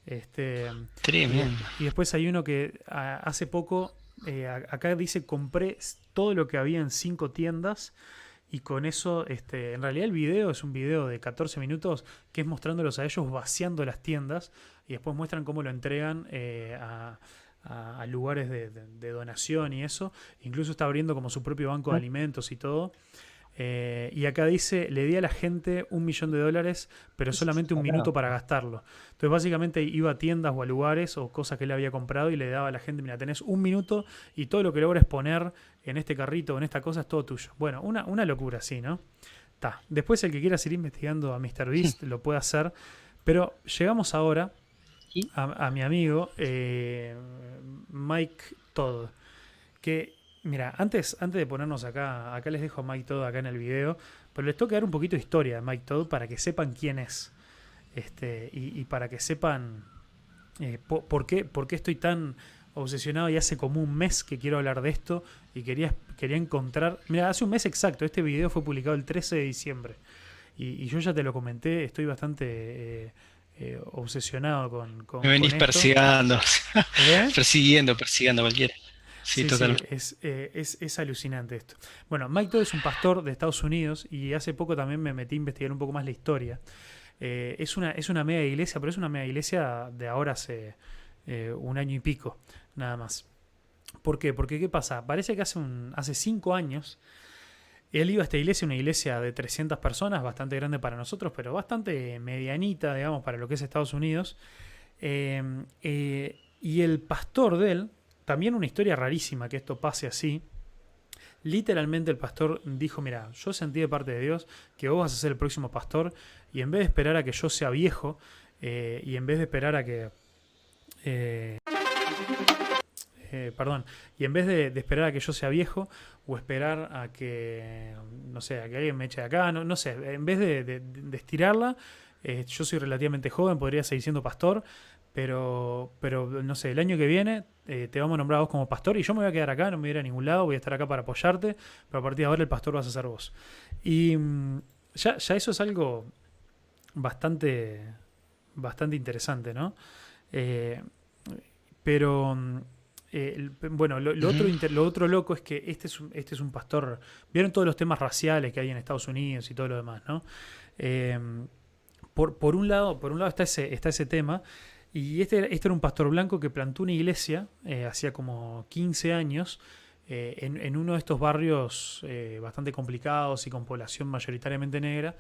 Este, Y, después hay uno que hace poco, eh, acá dice, compré todo lo que había en cinco tiendas. Y con eso, este, en realidad el video es un video de 14 minutos que es mostrándolos a ellos vaciando las tiendas y después muestran cómo lo entregan a, a, lugares de, donación y eso. Incluso está abriendo como su propio banco de alimentos y todo. Eh, y acá dice, le di a la gente un millón de dólares, pero solamente un minuto para gastarlo. Entonces básicamente iba a tiendas o a lugares o cosas que él había comprado y le daba a la gente, mira, tenés un minuto y todo lo que logres poner en este carrito o en esta cosa es todo tuyo. Bueno, una, una locura, sí, ¿no? Está. Después el que quiera seguir investigando a MrBeast lo puede hacer. Pero llegamos ahora a, mi amigo eh, Mike Todd. Que, mira, antes, antes de ponernos acá, acá les dejo a Mike Todd acá en el video, pero les tengo que dar un poquito de historia de Mike Todd para que sepan quién es. Este, y, para que sepan eh, por, qué, por qué estoy tan obsesionado y hace como un mes que quiero hablar de esto y quería, quería encontrar... Mira, hace un mes exacto, este video fue publicado el 13 de diciembre. y, yo ya te lo comenté, estoy bastante eh, eh, obsesionado con, con Me venís persiguiendo, persiguiendo, persiguiendo cualquiera. Sí, totalmente. es, es, alucinante esto. Bueno, Mike Todd es un pastor de Estados Unidos y hace poco también me metí a investigar un poco más la historia. es, una, es una media iglesia, pero es una media iglesia de ahora hace un año y pico, nada más. ¿Por qué? Porque ¿qué pasa? Parece que hace, un, hace cinco años él iba a esta iglesia, una iglesia de 300 personas, bastante grande para nosotros, pero bastante medianita, digamos, para lo que es Estados Unidos. Eh, y el pastor de él, también una historia rarísima que esto pase así. Literalmente el pastor dijo, mira, yo sentí de parte de Dios que vos vas a ser el próximo pastor y en vez de esperar a que yo sea viejo eh, y en vez de esperar a que... Eh, eh, perdón, y en vez de, esperar a que yo sea viejo o esperar a que, no sé, a que alguien me eche de acá, no, sé, en vez de, estirarla, yo soy relativamente joven, podría seguir siendo pastor, pero, pero no sé, el año que viene eh, te vamos a nombrar vos como pastor y yo me voy a quedar acá, no me voy a ir a ningún lado, voy a estar acá para apoyarte, pero a partir de ahora el pastor vas a ser vos. Y mm, ya, ya eso es algo bastante, bastante interesante, ¿no? pero mm, eh, bueno, lo, otro lo otro loco es que este es, un, este es un pastor. Vieron todos los temas raciales que hay en Estados Unidos y todo lo demás, ¿no? Por, por, un lado, por un lado está ese, está ese tema. Y este, este era un pastor blanco que plantó una iglesia eh, hacía como 15 años eh, en, uno de estos barrios bastante complicados y con población mayoritariamente negra.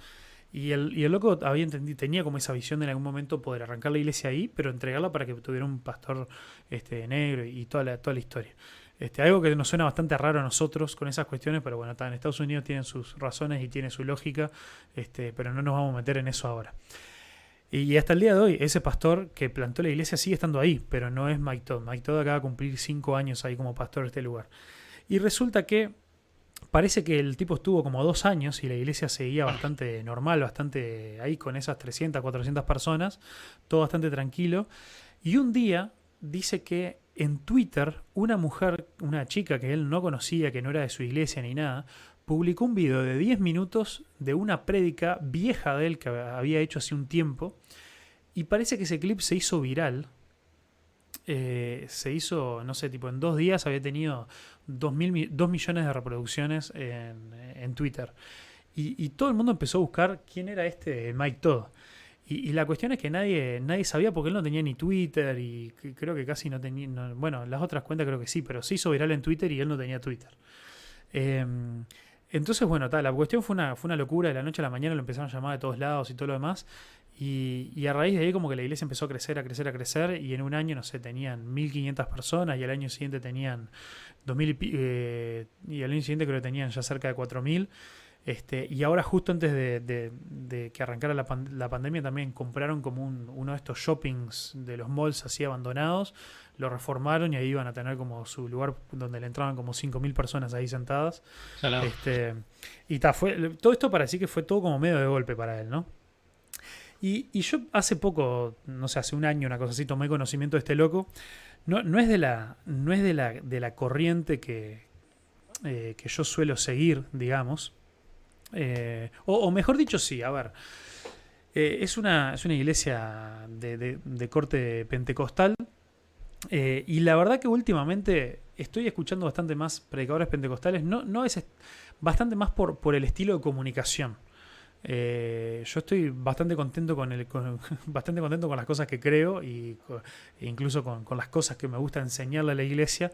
Y el, y el loco había entendido, tenía como esa visión de en algún momento poder arrancar la iglesia ahí, pero entregarla para que tuviera un pastor este, negro y toda la, toda la historia. Este, algo que nos suena bastante raro a nosotros con esas cuestiones, pero bueno, en Estados Unidos tienen sus razones y tiene su lógica, este, pero no nos vamos a meter en eso ahora. Y hasta el día de hoy, ese pastor que plantó la iglesia sigue estando ahí, pero no es Mike Todd. Mike Todd acaba de cumplir cinco años ahí como pastor de este lugar. Y resulta que parece que el tipo estuvo como dos años y la iglesia seguía bastante normal, bastante ahí con esas 300, 400 personas, todo bastante tranquilo. Y un día dice que en Twitter una mujer, una chica que él no conocía, que no era de su iglesia ni nada, publicó un video de 10 minutos de una prédica vieja de él que había hecho hace un tiempo. Y parece que ese clip se hizo viral eh, se hizo, no sé, tipo en dos días había tenido dos, mil, dos millones de reproducciones en, Twitter. Y, todo el mundo empezó a buscar quién era este Mike Todd. Y, la cuestión es que nadie, nadie sabía porque él no tenía ni Twitter y creo que casi no tenía... bueno, las otras cuentas creo que sí, pero se hizo viral en Twitter y él no tenía Twitter. Em, entonces, bueno, tal, la cuestión fue una, fue una locura. De la noche a la mañana lo empezaron a llamar de todos lados y todo lo demás. Y, a raíz de ahí como que la iglesia empezó a crecer, a crecer, a crecer y en un año, no sé, tenían 1.500 personas y al año siguiente tenían 2.000 eh, y al año siguiente creo que tenían ya cerca de 4.000. Este, y ahora justo antes de, que arrancara la, pandemia también compraron como uno de estos shoppings de los malls así abandonados, lo reformaron y ahí iban a tener como su lugar donde le entraban como 5.000 personas ahí sentadas. Este, y ta, fue, todo esto para decir que fue todo como medio de golpe para él, ¿no? Y, yo hace poco, no sé, hace un año, una cosa así, tomé conocimiento de este loco. No, no es de la, no es de la, de la corriente que, eh, que yo suelo seguir, digamos. Eh, o, mejor dicho, sí, a ver. Eh, es, una, es una iglesia de, de, corte pentecostal. Y la verdad que últimamente estoy escuchando bastante más predicadores pentecostales. No, no es bastante más por, por el estilo de comunicación. Eh, yo estoy bastante contento con, el, bastante contento con las cosas que creo y e incluso con, las cosas que me gusta enseñarle a la iglesia,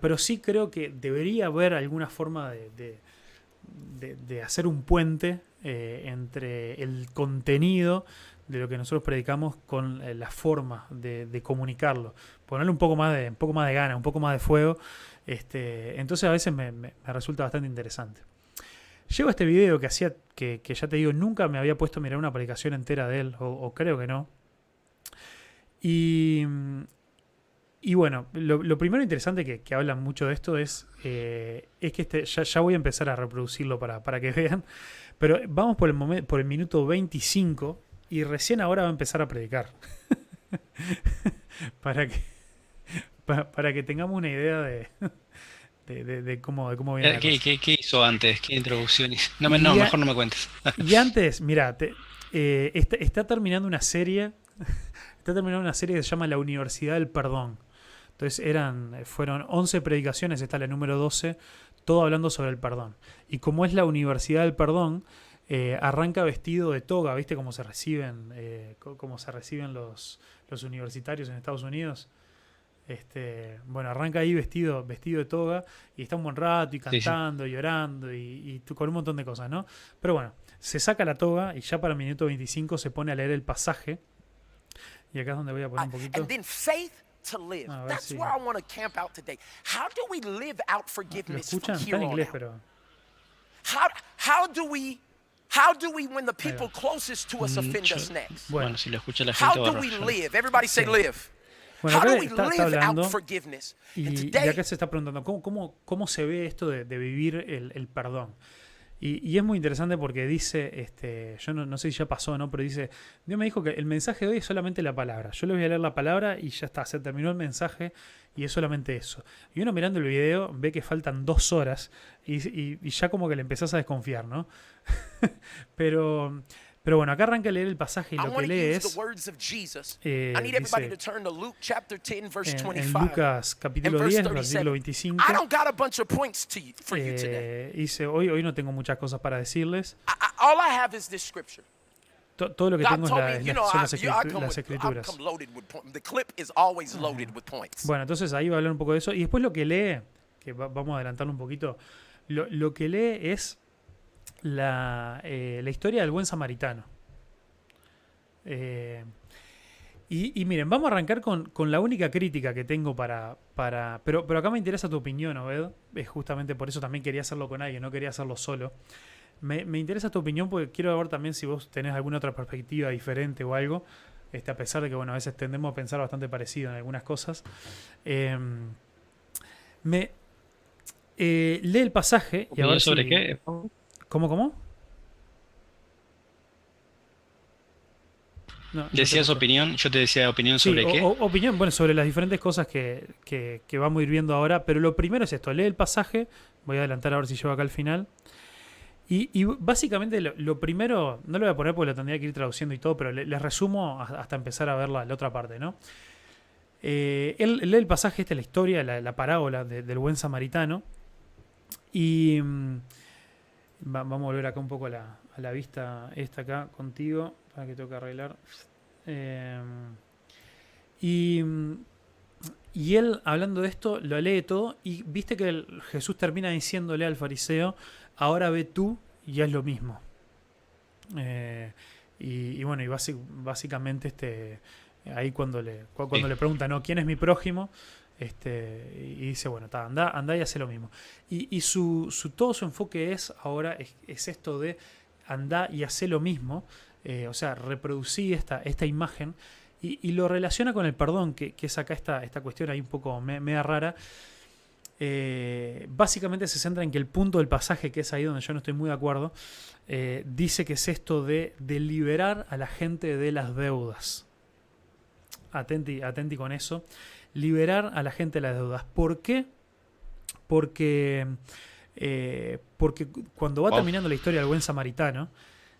pero, sí creo que debería haber alguna forma de, de, hacer un puente eh, entre el contenido de lo que nosotros predicamos con eh, la forma de, comunicarlo, ponerle un poco más de, un poco más de gana, un poco más de fuego. Este, entonces a veces me resulta bastante interesante. Llego a este video que hacía, que, ya te digo, nunca me había puesto a mirar una aplicación entera de él, o, creo que no. Y, y bueno, lo, primero interesante que, que, hablan mucho de esto es, eh, es que este, ya, voy a empezar a reproducirlo para, para que vean, pero vamos por el, momento, por el minuto 25 y recién ahora va a empezar a predicar. para, que, para, que tengamos una idea de, de, cómo, de cómo viene. ¿Qué, qué, hizo antes? ¿Qué introducción No, no mejor no me cuentes. y antes, mira, eh, está, terminando una serie. Está terminando una serie que se llama La Universidad del Perdón. Entonces eran, fueron 11 predicaciones, está la número 12, todo hablando sobre el perdón. Y como es la Universidad del Perdón, eh, arranca vestido de toga, ¿viste cómo se reciben, eh, cómo se reciben los, los universitarios en Estados Unidos? Este, bueno, arranca ahí vestido, vestido de toga y está un buen rato y cantando, y llorando y, con un montón de cosas, ¿no? Pero bueno, se saca la toga y ya para el minuto 25 se pone a leer el pasaje. Y acá es donde voy a poner un poquito. And then faith to live. That's where I want to camp out today. How do we live out forgiveness Lo escuchan, está en inglés, pero How how do we How do we when the people closest to us offend us next? Bueno, si lo escucha la gente How do we live? Everybody say live. Bueno, acá está, está hablando y, y, acá se está preguntando ¿cómo, cómo, cómo se ve esto de, de vivir el, el perdón. Y, y, es muy interesante porque dice, este, yo no, no, sé si ya pasó o no, pero dice, Dios me dijo que el mensaje de hoy es solamente la palabra. Yo le voy a leer la palabra y ya está, se terminó el mensaje y es solamente eso. Y uno mirando el video ve que faltan dos horas y, y, y ya como que le empezás a desconfiar, ¿no? pero pero bueno, acá arranca a leer el pasaje y lo que lee es. Eh, en, Lucas capítulo 10, versículo 25. Eh, dice: hoy, hoy no tengo muchas cosas para decirles. todo lo que tengo es la, son las, escrituras. Bueno, entonces ahí va a hablar un poco de eso. Y después lo que lee, que vamos a adelantarlo un poquito, lo, lo que lee es la, eh, la historia del buen samaritano. Eh, y, miren, vamos a arrancar con, la única crítica que tengo para. para pero, pero acá me interesa tu opinión, Obed. Es justamente por eso también quería hacerlo con alguien, no quería hacerlo solo. Me, interesa tu opinión porque quiero ver también si vos tenés alguna otra perspectiva diferente o algo. Este, a pesar de que, bueno, a veces tendemos a pensar bastante parecido en algunas cosas. Em, me. Eh, lee el pasaje y a ver sobre qué? ¿Cómo, cómo? No, Decías opinión, yo te decía opinión sobre qué. opinión, bueno, sobre las diferentes cosas que, que, vamos a ir viendo ahora, pero lo primero es esto, lee el pasaje, voy a adelantar a ver si llego acá al final. Y, básicamente lo, primero, no lo voy a poner porque lo tendría que ir traduciendo y todo, pero les resumo hasta empezar a ver la, otra parte, ¿no? Eh, él, lee el pasaje, esta es la historia, la, parábola del buen samaritano. Y mm, vamos a volver acá un poco a la, a la vista esta acá contigo, para que tengo que arreglar. Eh, y, y, él, hablando de esto, lo lee todo y viste que Jesús termina diciéndole al fariseo, ahora ve tú y es lo mismo. Eh, y, bueno, y básicamente este, ahí cuando le, cuando le preguntan, ¿no? ¿quién es mi prójimo? Este, y dice, bueno, anda, anda y hace lo mismo. Y, y su, su, todo su enfoque es ahora, es, es esto de anda y hace lo mismo, eh, o sea, reproducí esta, esta imagen y, lo relaciona con el perdón, que, es acá esta, esta cuestión ahí un poco media rara. Eh, básicamente se centra en que el punto del pasaje, que es ahí donde yo no estoy muy de acuerdo, eh, dice que es esto de, de, liberar a la gente de las deudas. Atenti, atenti con eso. Liberar a la gente de las deudas. ¿Por qué? Porque eh, porque cuando va terminando la historia del buen samaritano,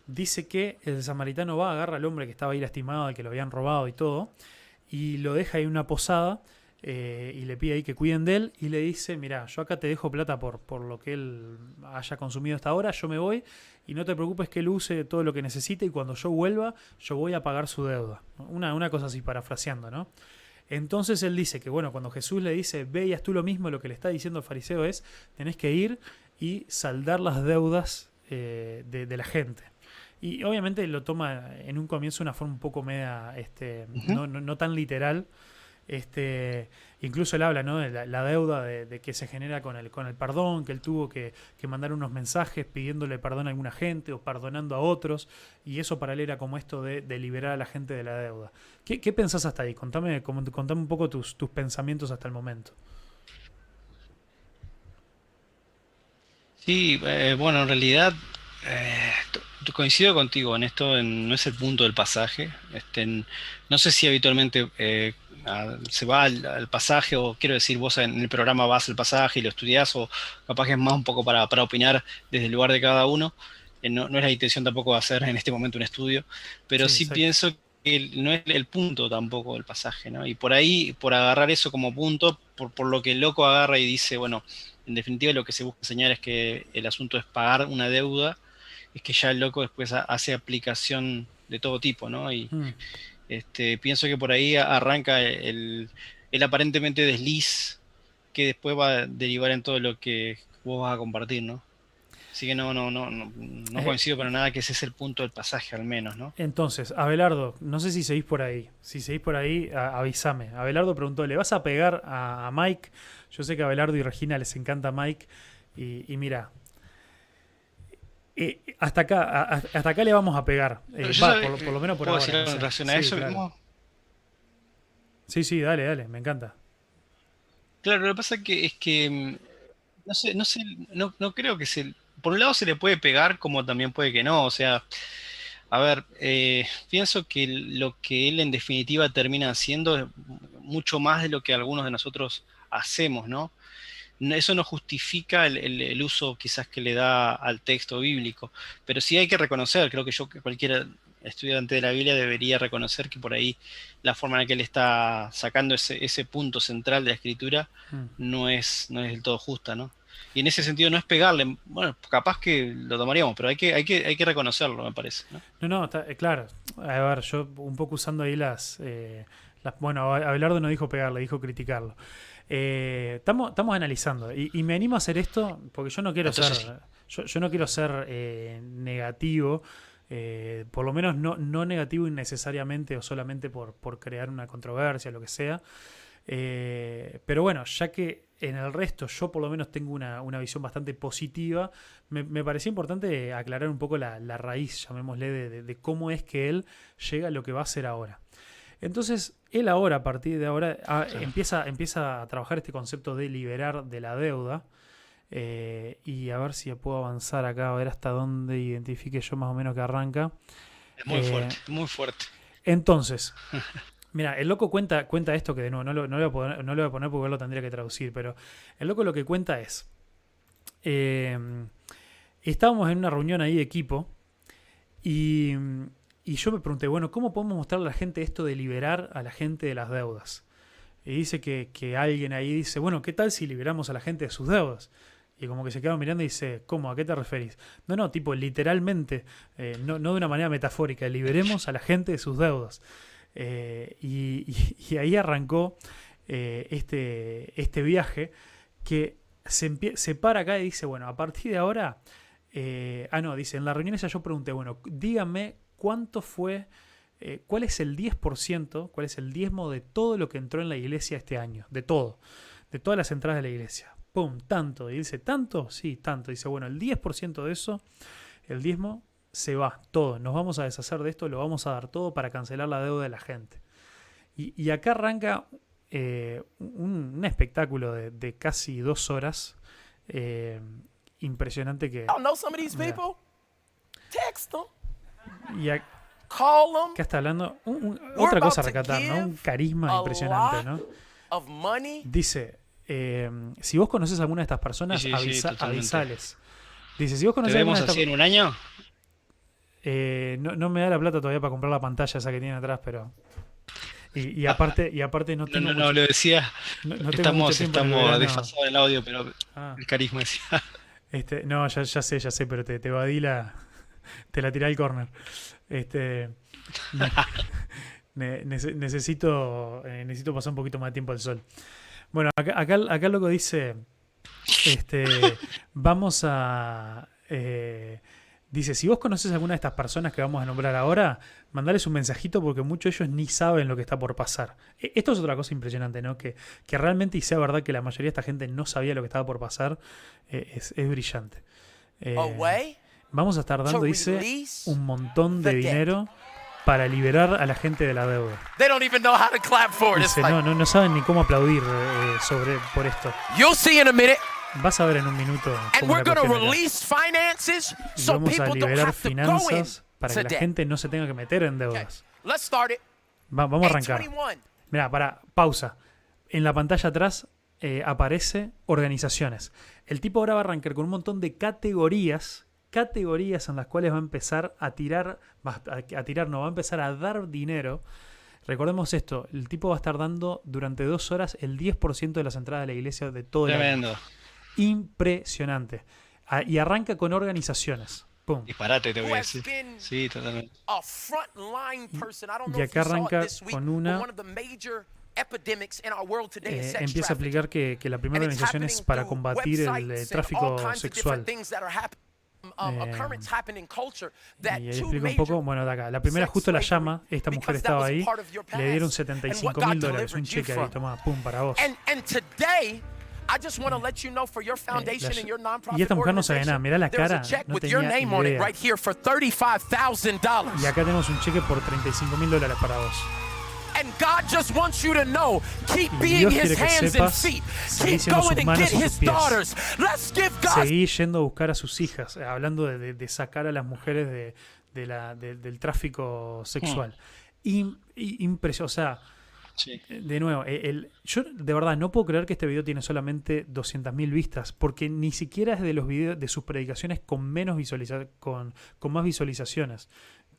dice que el samaritano va, agarra al hombre que estaba ahí lastimado, que lo habían robado y todo, y lo deja ahí en una posada eh, y le pide ahí que cuiden de él y le dice, mira, yo acá te dejo plata por, por lo que él haya consumido hasta ahora, yo me voy y no te preocupes que él use todo lo que necesite y cuando yo vuelva yo voy a pagar su deuda. Una, una cosa así parafraseando, ¿no? Entonces él dice que, bueno, cuando Jesús le dice, veías tú lo mismo, lo que le está diciendo el fariseo es, tenés que ir y saldar las deudas eh, de, la gente. Y obviamente lo toma en un comienzo de una forma un poco media, este, no, tan literal. Este, incluso él habla ¿no? de la, deuda de, que se genera con el, con el perdón, que él tuvo que, mandar unos mensajes pidiéndole perdón a alguna gente o perdonando a otros, y eso para él era como esto de, liberar a la gente de la deuda. ¿Qué, qué pensás hasta ahí? Contame, contame un poco tus, tus pensamientos hasta el momento. Sí, eh, bueno, en realidad eh, coincido contigo en esto, no es el punto del pasaje. Este, no sé si habitualmente eh, se va al, pasaje, o quiero decir, vos en el programa vas al pasaje y lo estudias, o capaz que es más un poco para, opinar desde el lugar de cada uno. Eh, no, es la intención tampoco hacer en este momento un estudio, pero sí, pienso que no es el punto tampoco del pasaje, ¿no? Y por ahí, por agarrar eso como punto, por, por lo que el loco agarra y dice, bueno, en definitiva lo que se busca enseñar es que el asunto es pagar una deuda, es que ya el loco después hace aplicación de todo tipo, ¿no? Y mm. Este, pienso que por ahí arranca el, aparentemente desliz que después va a derivar en todo lo que vos vas a compartir, ¿no? Así que no, no, no, no, no eh, coincido para nada que ese es el punto del pasaje, al menos, ¿no? Entonces, Abelardo, no sé si seguís por ahí. Si seguís por ahí, avísame. Abelardo preguntó, ¿le vas a pegar a, Mike? Yo sé que a Abelardo y Regina les encanta Mike. Y, y mira, eh, hasta acá hasta acá le vamos a pegar. Eh, por, lo menos por ahora. Decir en relación a eso Sí, sí, dale, dale, me encanta. Claro, lo que pasa que es que mm, no sé, no sé, no, no creo que se. Por un lado se le puede pegar, como también puede que no. O sea, a ver, eh, pienso que lo que él en definitiva termina haciendo es mucho más de lo que algunos de nosotros hacemos, ¿no? Eso no justifica el, uso quizás que le da al texto bíblico, pero sí hay que reconocer, creo que yo que cualquier estudiante de la Biblia debería reconocer que por ahí la forma en la que él está sacando ese, punto central de la escritura mm. no, es, no es del todo justa, ¿no? Y en ese sentido no es pegarle, bueno, capaz que lo tomaríamos, pero hay que, hay que, hay que reconocerlo, me parece. No, no, está, eh, claro. A ver, yo un poco usando ahí las, eh, las bueno, Abelardo no dijo pegarle, dijo criticarlo. Eh, estamos, estamos analizando y, me animo a hacer esto porque yo no quiero ser, yo, no quiero ser eh, negativo, eh, por lo menos no, no negativo innecesariamente o solamente por, por crear una controversia, lo que sea. pero bueno, ya que en el resto yo por lo menos tengo una, visión bastante positiva, me, me, parecía importante aclarar un poco la, raíz, llamémosle, de, de, cómo es que él llega a lo que va a ser ahora. Entonces, él ahora, a partir de ahora, ah, empieza, empieza a trabajar este concepto de liberar de la deuda. Eh, y a ver si puedo avanzar acá, a ver hasta dónde identifique yo más o menos que arranca. Es muy eh, fuerte, muy fuerte. Entonces, mira, el loco cuenta, cuenta esto que de nuevo no lo, no, voy a poner, no lo voy a poner porque lo tendría que traducir, pero el loco lo que cuenta es, eh, estábamos en una reunión ahí de equipo y y yo me pregunté, bueno, ¿cómo podemos mostrarle a la gente esto de liberar a la gente de las deudas? Y dice que, alguien ahí dice, bueno, ¿qué tal si liberamos a la gente de sus deudas? Y como que se queda mirando y dice, ¿cómo? ¿A qué te referís? No, no, tipo, literalmente, eh, no, de una manera metafórica, liberemos a la gente de sus deudas. Eh, y, ahí arrancó eh, este, este viaje que se, se para acá y dice, bueno, a partir de ahora, ah, no, dice, en la reunión esa yo pregunté, bueno, díganme cuánto fue, eh, cuál es el 10%, cuál es el diezmo de todo lo que entró en la iglesia este año, de todo, de todas las entradas de la iglesia. ¡Pum! Tanto. Y dice, ¿tanto? Sí, tanto. Dice, bueno, el 10% de eso, el diezmo, se va, todo. Nos vamos a deshacer de esto, lo vamos a dar todo para cancelar la deuda de la gente. Y, acá arranca eh, un, espectáculo de, casi dos horas. Eh, impresionante que. Y acá está hablando otra cosa a recatar, ¿no? Un carisma impresionante, ¿no? Dice, eh, si vos conoces a alguna de estas personas, avisales. Dice, si vos conoces a alguna de estas en un año? Eh, no, me da la plata todavía para comprar la pantalla esa que tiene atrás, pero... Y, aparte, y aparte no tengo. No, no, lo decía. estamos estamos desfasados del audio, pero ah. el carisma decía. Este, no, ya, ya sé, ya sé, pero te, te evadí la, te la tiré al corner. Este, necesito, eh, necesito pasar un poquito más de tiempo al sol. Bueno, acá, acá, acá loco dice, este, vamos a... Eh, dice, si vos conoces a alguna de estas personas que vamos a nombrar ahora, mandales un mensajito porque muchos de ellos ni saben lo que está por pasar. E, esto es otra cosa impresionante, ¿no? Que, que realmente y sea verdad que la mayoría de esta gente no sabía lo que estaba por pasar, eh, es, es, brillante. Oh, Vamos a estar dando, dice, un montón de dinero para liberar a la gente de la deuda. Dice, no, no, no saben ni cómo aplaudir eh, sobre, por esto. Vas a ver en un minuto cómo la y vamos a liberar finanzas para que la gente no se tenga que meter en deudas. vamos a arrancar. Mira, para, pausa. En la pantalla atrás eh, aparece organizaciones. El tipo ahora va a arrancar con un montón de categorías, categorías en las cuales va a empezar a tirar, a, tirar, no, va a empezar a dar dinero. Recordemos esto, el tipo va a estar dando durante dos horas el 10% de las entradas de la iglesia de todo el Tremendo. Impresionante. Ah, y arranca con organizaciones. Pum. Disparate, te voy a decir. Sí, totalmente. Y acá arranca con una eh, empieza a explicar que, que, la primera organización es para combatir el, el tráfico sexual. Eh, y explica un poco, bueno, de acá. La primera justo la llama, esta mujer estaba ahí, le dieron 75 mil dólares, un cheque ahí, toma, pum, para vos. Y esta mujer no sabe nada, mira la cara, no tenía idea. Right here for $35,000. Y acá tenemos un cheque por 35 mil dólares para vos. And God just wants you to know, keep being his hands and feet. Keep going and get his daughters. Let's give God. Seguí yendo a buscar a sus hijas, eh, hablando de, de, de sacar a las mujeres de, de la, del tráfico sexual. Hmm. Impresionante, o sea, sí. de nuevo, eh, el, yo de verdad no puedo creer que este video tiene solamente 200.000 vistas, porque ni siquiera es de los videos de sus predicaciones con menos visualiza con, con más visualizaciones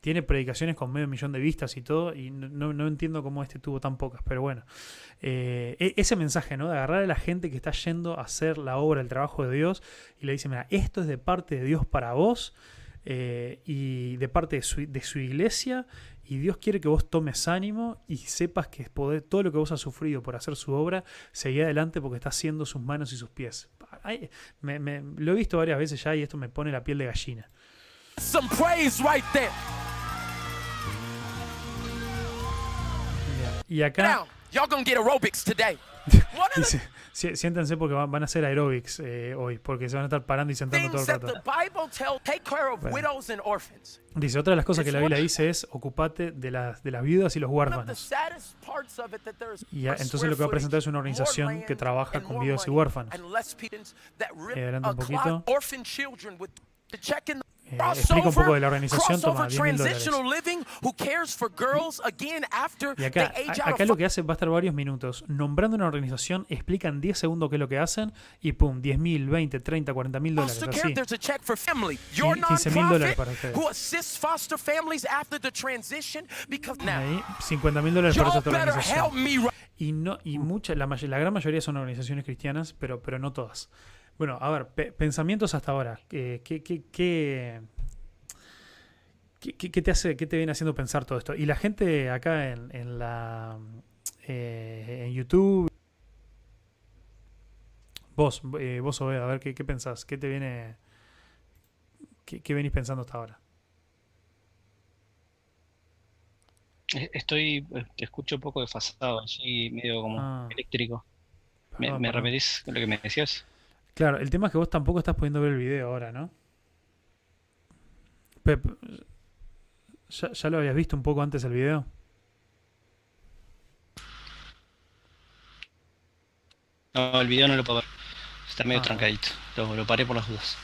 tiene predicaciones con medio millón de vistas y todo, y no, no entiendo cómo este tuvo tan pocas, pero bueno. Eh, e, ese mensaje, ¿no? De agarrar a la gente que está yendo a hacer la obra, el trabajo de Dios, y le dice, mira, esto es de parte de Dios para vos, eh, y de parte de su, de su, iglesia, y Dios quiere que vos tomes ánimo y sepas que poder, todo lo que vos has sufrido por hacer su obra, seguí adelante porque está haciendo sus manos y sus pies. me, me, lo he visto varias veces ya y esto me pone la piel de gallina. Some praise right there. Y acá. y'all gonna get aerobics today. Dice, siéntense porque van, a hacer aerobics eh, hoy, porque se van a estar parando y sentando todo el rato. Dice, otra de las cosas que la Biblia dice es, ocupate de las, de las viudas y los huérfanos. Y entonces lo que va a presentar es una organización que trabaja con viudas y huérfanos. Eh, adelante un poquito. Eh, explica un poco de la organización, toma 10 mil dólares. Y acá, acá lo que hace va a estar varios minutos. Nombrando una organización, explican 10 segundos qué es lo que hacen y pum, 10 mil, 20, 30, 40 mil dólares. Así. 15 mil dólares para ustedes. Ahí, 50 mil dólares para esta organización. Y, no, y mucha, la, la gran mayoría son organizaciones cristianas, pero, pero no todas. Bueno, a ver, pensamientos hasta ahora. ¿Qué, qué, qué, qué, qué, te hace, qué te viene haciendo pensar todo esto? Y la gente acá en, en la eh, en YouTube. Vos, eh, vos a ver qué, qué pensás, qué te viene. ¿Qué, qué venís pensando hasta ahora? Estoy, te escucho un poco desfasado, así medio como ah. eléctrico. ¿Me, ¿Me repetís lo que me decías? Claro, el tema es que vos tampoco estás pudiendo ver el video ahora, ¿no? Pep, ¿ya, lo habías visto un poco antes el video? No, el video no lo puedo ver. Está medio ah. trancadito. Lo, paré por las dudas.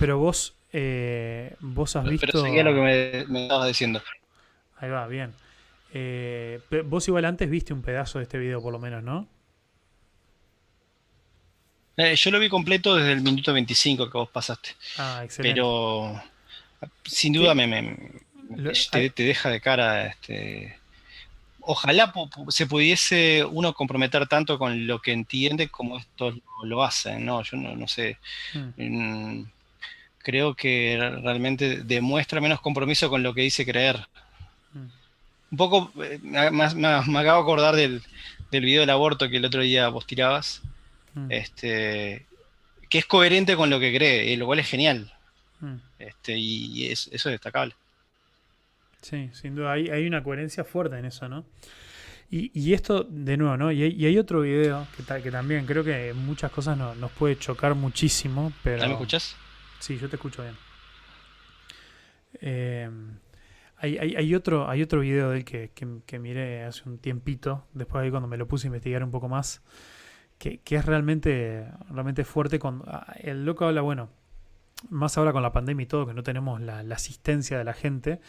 pero vos, eh, vos has visto. Pero seguía lo que me, me estabas diciendo. Ahí va, bien. Eh, vos igual antes viste un pedazo de este video, por lo menos, ¿no? Eh, yo lo vi completo desde el minuto 25 que vos pasaste. Ah, excelente. Pero sin duda me, te, deja de cara. Este, ojalá se pudiese uno comprometer tanto con lo que entiende como estos lo, hacen. No, yo no, sé. Hmm. Mm, creo que realmente demuestra menos compromiso con lo que dice creer. Hmm. Un poco eh, me, acabo de acordar del, del video del aborto que el otro día vos tirabas. Mm. Este, que es coherente con lo que cree, lo cual es genial. Mm. Este, y eso es destacable. Sí, sin duda, hay, hay, una coherencia fuerte en eso, ¿no? Y, esto, de nuevo, ¿no? Y hay, otro video que, que también creo que muchas cosas nos puede chocar muchísimo, pero... ¿Me escuchas? Sí, yo te escucho bien. Eh, hay, hay, otro, hay otro video del que, que, que miré hace un tiempito, después ahí cuando me lo puse a investigar un poco más, que, es realmente, realmente fuerte. Con, ah, el loco habla, bueno, más ahora con la pandemia y todo, que no tenemos la, asistencia de la gente.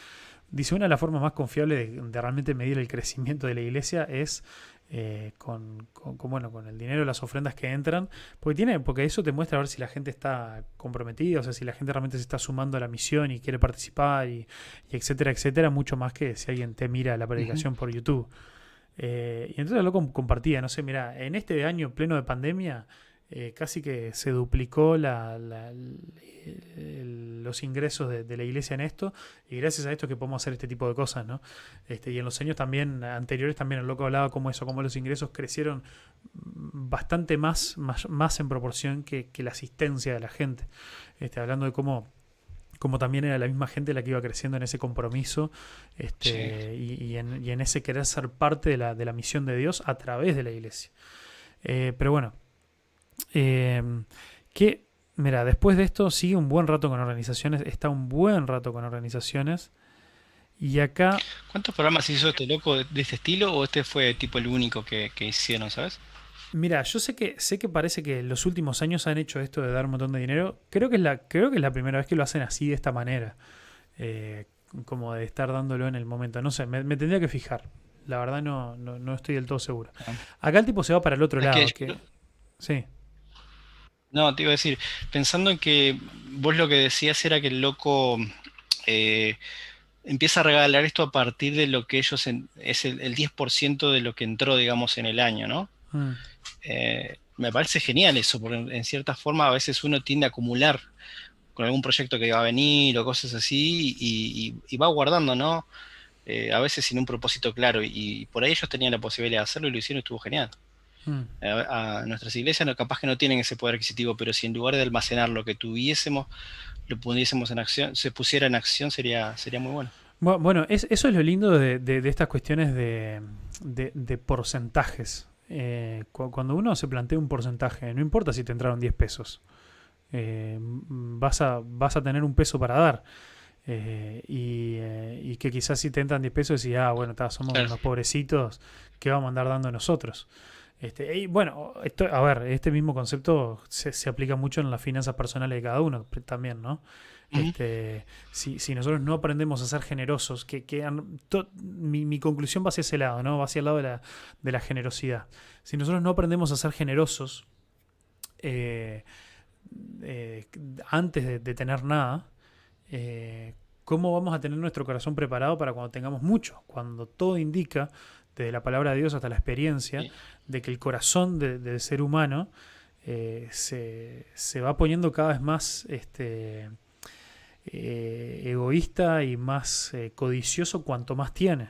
Dice, una de las formas más confiables de, realmente medir el crecimiento de la iglesia es eh, con, bueno, con el dinero, las ofrendas que entran, porque, tiene, porque eso te muestra a ver si la gente está comprometida, o sea, si la gente realmente se está sumando a la misión y quiere participar, y, etcétera, etcétera, mucho más que si alguien te mira la predicación por YouTube. Eh, y entonces lo compartía, no sé, mira, en este año pleno de pandemia, eh, casi que se duplicó los ingresos de, la iglesia en esto y gracias a esto que podemos hacer este tipo de cosas, ¿no? Este, y en los años también anteriores también el loco hablaba como eso, como los ingresos crecieron bastante más, más, en proporción que, la asistencia de la gente. Este, hablando de cómo como también era la misma gente la que iba creciendo en ese compromiso este, y, en, ese querer ser parte de la, de la, misión de Dios a través de la iglesia. Eh, pero bueno, eh, que, mira, después de esto sigue un buen rato con organizaciones, está un buen rato con organizaciones. Y acá... ¿Cuántos programas hizo este loco de, este estilo o este fue tipo el único que, hicieron, sabes? Mira, yo sé que sé que parece que los últimos años han hecho esto de dar un montón de dinero. Creo que es la, creo que es la primera vez que lo hacen así de esta manera. Eh, como de estar dándolo en el momento. No sé, me, tendría que fijar. La verdad no, no, estoy del todo seguro. Ah. Acá el tipo se va para el otro lado. Que, sí. No, te iba a decir, pensando en que vos lo que decías era que el loco eh, empieza a regalar esto a partir de lo que ellos es el, 10% de lo que entró, digamos, en el año, ¿no? Mm. Eh, me parece genial eso, porque en, cierta forma a veces uno tiende a acumular con algún proyecto que va a venir o cosas así y, va guardando, ¿no? Eh, a veces sin un propósito claro y por ahí ellos tenían la posibilidad de hacerlo y lo hicieron y estuvo genial. Mm. A, nuestras iglesias no, capaz que no tienen ese poder adquisitivo, pero si en lugar de almacenar lo que tuviésemos, lo pudiésemos en acción, se pusiera en acción, sería, sería muy bueno. Bueno, eso es lo lindo de, estas cuestiones de, porcentajes. Eh, cuando uno se plantea un porcentaje, no importa si te entraron 10 pesos, eh, vas, a, vas a tener un peso para dar. Eh, y, que quizás si te entran 10 pesos y ah, bueno, somos unos pobrecitos, ¿qué vamos a andar dando nosotros? Este, y bueno, esto, a ver, este mismo concepto se, aplica mucho en las finanzas personales de cada uno también, ¿no? Este, si, si, nosotros no aprendemos a ser generosos, que, que mi, mi, conclusión va hacia ese lado, ¿no? Va hacia el lado de la, de la generosidad. Si nosotros no aprendemos a ser generosos eh, eh, antes de, tener nada, eh, ¿cómo vamos a tener nuestro corazón preparado para cuando tengamos mucho? Cuando todo indica desde la palabra de Dios hasta la experiencia, de que el corazón del ser humano eh, se, va poniendo cada vez más este, eh, egoísta y más eh, codicioso cuanto más tiene.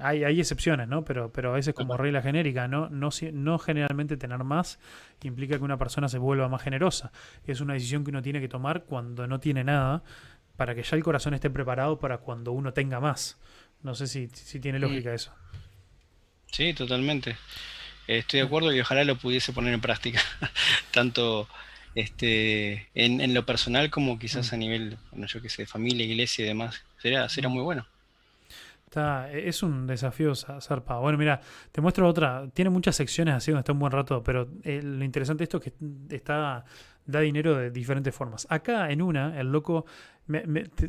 Hay, hay, excepciones, ¿no? Pero, pero a veces como regla genérica, ¿no? No, no generalmente tener más implica que una persona se vuelva más generosa. Es una decisión que uno tiene que tomar cuando no tiene nada, para que ya el corazón esté preparado para cuando uno tenga más. No sé si, tiene lógica eso. Sí, totalmente. Estoy de acuerdo y ojalá lo pudiese poner en práctica, tanto este, en, lo personal como quizás mm. a nivel, bueno, yo qué sé, familia, iglesia y demás. Sería, sería mm. muy bueno. Está, es un desafío zarpado. Bueno, mira, te muestro otra. Tiene muchas secciones así donde está un buen rato, pero eh, lo interesante de esto es que está da dinero de diferentes formas. Acá en una, el loco,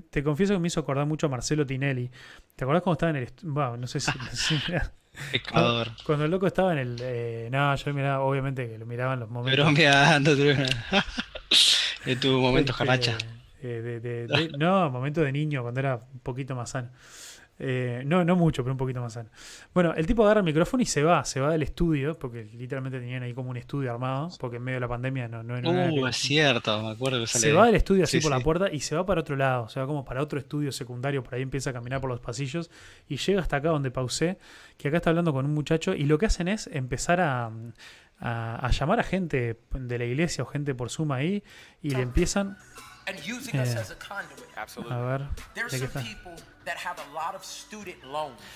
te, confieso que me hizo acordar mucho a Marcelo Tinelli. ¿Te acordás cuando estaba en el... No sé si... Ecuador. Cuando, el loco estaba en el... Eh, no, yo miraba, obviamente que lo miraban los momentos... Pero mirando, de tu momento jaracha. Eh, no, momento de niño, cuando era un poquito más sano. Eh, no, no mucho, pero un poquito más sano. Bueno, el tipo agarra el micrófono y se va, se va del estudio, porque literalmente tenían ahí como un estudio armado, porque en medio de la pandemia no, no, uh, es cierto, me acuerdo que Se va del estudio así por la puerta y se va para otro lado, se va como para otro estudio secundario, por ahí empieza a caminar por los pasillos y llega hasta acá donde pausé, que acá está hablando con un muchacho y lo que hacen es empezar a, a, llamar a gente de la iglesia o gente por suma ahí y le empiezan... a ver, ¿de qué está?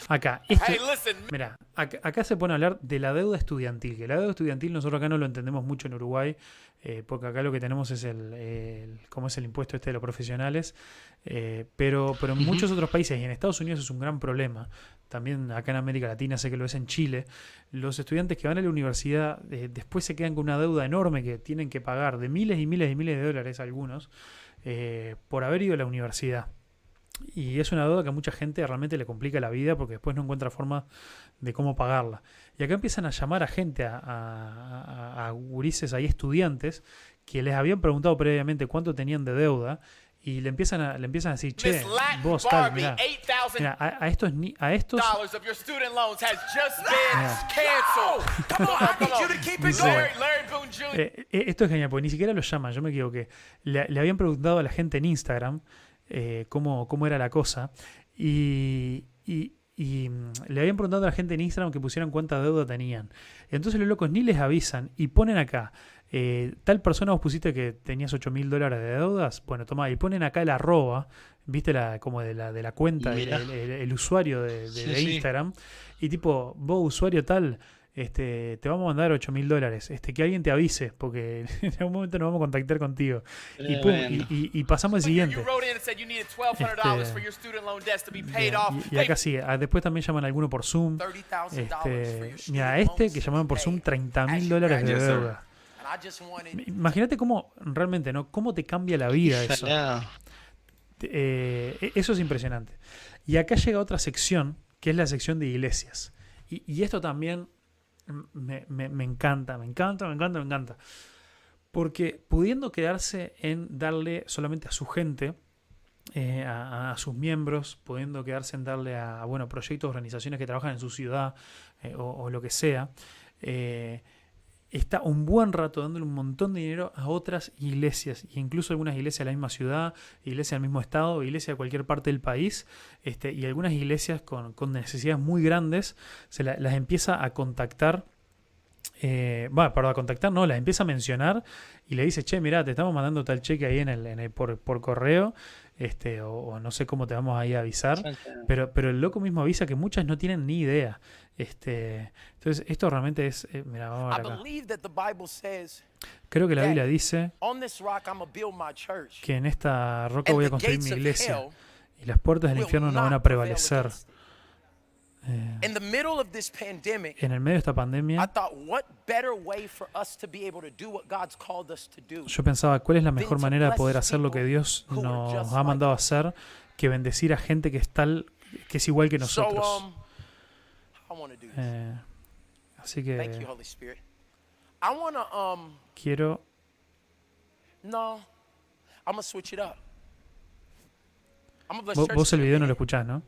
Acá, este, mira, acá, se pone a hablar de la deuda estudiantil, que la deuda estudiantil nosotros acá no lo entendemos mucho en Uruguay, eh, porque acá lo que tenemos es el, ¿cómo es el impuesto este de los profesionales, eh, pero, pero en muchos otros países y en Estados Unidos es un gran problema, también acá en América Latina sé que lo es en Chile, los estudiantes que van a la universidad eh, después se quedan con una deuda enorme que tienen que pagar de miles y miles y miles de dólares algunos por haber ido a la universidad. y es una deuda que a mucha gente realmente le complica la vida porque después no encuentra forma de cómo pagarla. Y acá empiezan a llamar a gente, a, a, a, ahí estudiantes, que les habían preguntado previamente cuánto tenían de deuda y le empiezan a, le empiezan a decir, che, vos tal, mirá, mirá a, a, estos ni, a estos eh, esto es genial, porque ni siquiera lo llaman, yo me equivoqué. Le, le habían preguntado a la gente en Instagram eh, cómo, cómo, era la cosa y, y, y, mm, le habían preguntado a la gente en Instagram que pusieran cuánta deuda tenían. Entonces los locos ni les avisan y ponen acá eh, tal persona vos pusiste que tenías 8 mil dólares de deudas, bueno, toma, y ponen acá el arroba, viste la, como de la, de la cuenta, el, el, usuario de, de, de Instagram, y tipo, vos usuario tal, este, te vamos a mandar 8 mil dólares, este, que alguien te avise, porque en algún momento nos vamos a contactar contigo. Y, pum, y, y, y, pasamos al siguiente. Este, y, acá sí, ah, después también llaman a alguno por Zoom. Este, mira, a este que llamaban por Zoom 30 mil dólares de deuda. Imagínate cómo realmente, ¿no? Cómo te cambia la vida eso. Eh, e, eso es impresionante. Y acá llega otra sección, que es la sección de iglesias. Y, y esto también me, me, me, encanta, me encanta, me encanta, me encanta. Porque pudiendo quedarse en darle solamente a su gente, eh, a, a, sus miembros, pudiendo quedarse en darle a, a bueno, proyectos, organizaciones que trabajan en su ciudad eh, o, o, lo que sea, eh, está un buen rato dándole un montón de dinero a otras iglesias, e incluso algunas iglesias de la misma ciudad, iglesias del mismo estado, iglesias de cualquier parte del país, este, y algunas iglesias con, con necesidades muy grandes, se la, las empieza a contactar. Eh, bueno, para contactar, no, las empieza a mencionar y le dice, che, mira, te estamos mandando tal cheque ahí en el, en el por, por correo, este, o, o, no sé cómo te vamos ahí a avisar, pero, pero el loco mismo avisa que muchas no tienen ni idea. Este, entonces, esto realmente es. Eh, mira, vamos a ver acá. Creo que la Biblia dice que en esta roca voy a construir mi iglesia y las puertas del infierno no van a prevalecer. Eh, en el medio de esta pandemia, yo pensaba, ¿cuál es la mejor manera de poder hacer lo que Dios nos ha mandado a hacer que bendecir a gente que es tal, que es igual que nosotros? Um, eh, así que Thank you, Holy Spirit. I wanna, um, quiero. No, I'm gonna switch it up. Vos, vos el video no lo escuchás, ¿no?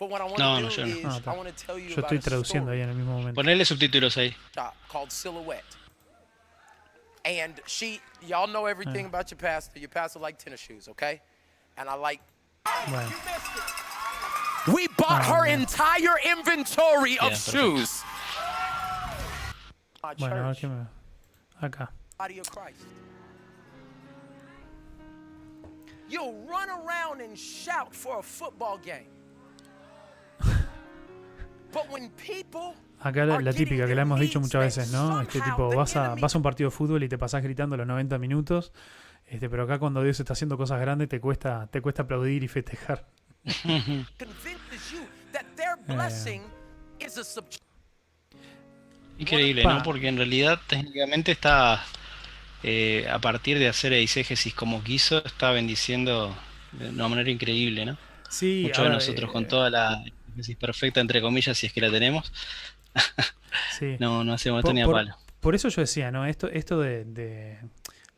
No, no, yo no. Ah, yo estoy traduciendo ahí en el mismo momento. Ponele subtítulos ahí. Called Silhouette. And she, y'all know everything ah. about your pastor. Your pastor like tennis shoes, okay? And I like. Bueno. We bought her entire inventory of shoes. Bueno, aquí me... acá. You'll run around and shout for a football game. But when people Acá la, la, típica que la hemos dicho muchas veces, ¿no? Este tipo, vas a, vas a un partido de fútbol y te pasás gritando los 90 minutos, este, pero acá cuando Dios está haciendo cosas grandes te cuesta, te cuesta aplaudir y festejar. Increíble, ¿no? Porque en realidad técnicamente está, eh, a partir de hacer eisegesis como quiso, está bendiciendo de una manera increíble, ¿no? Sí. Muchos de nosotros con eh, toda la eisegesis perfecta, entre comillas, si es que la tenemos, sí. no, no hacemos esto ni a palo. Por eso yo decía, ¿no? Esto, esto de, de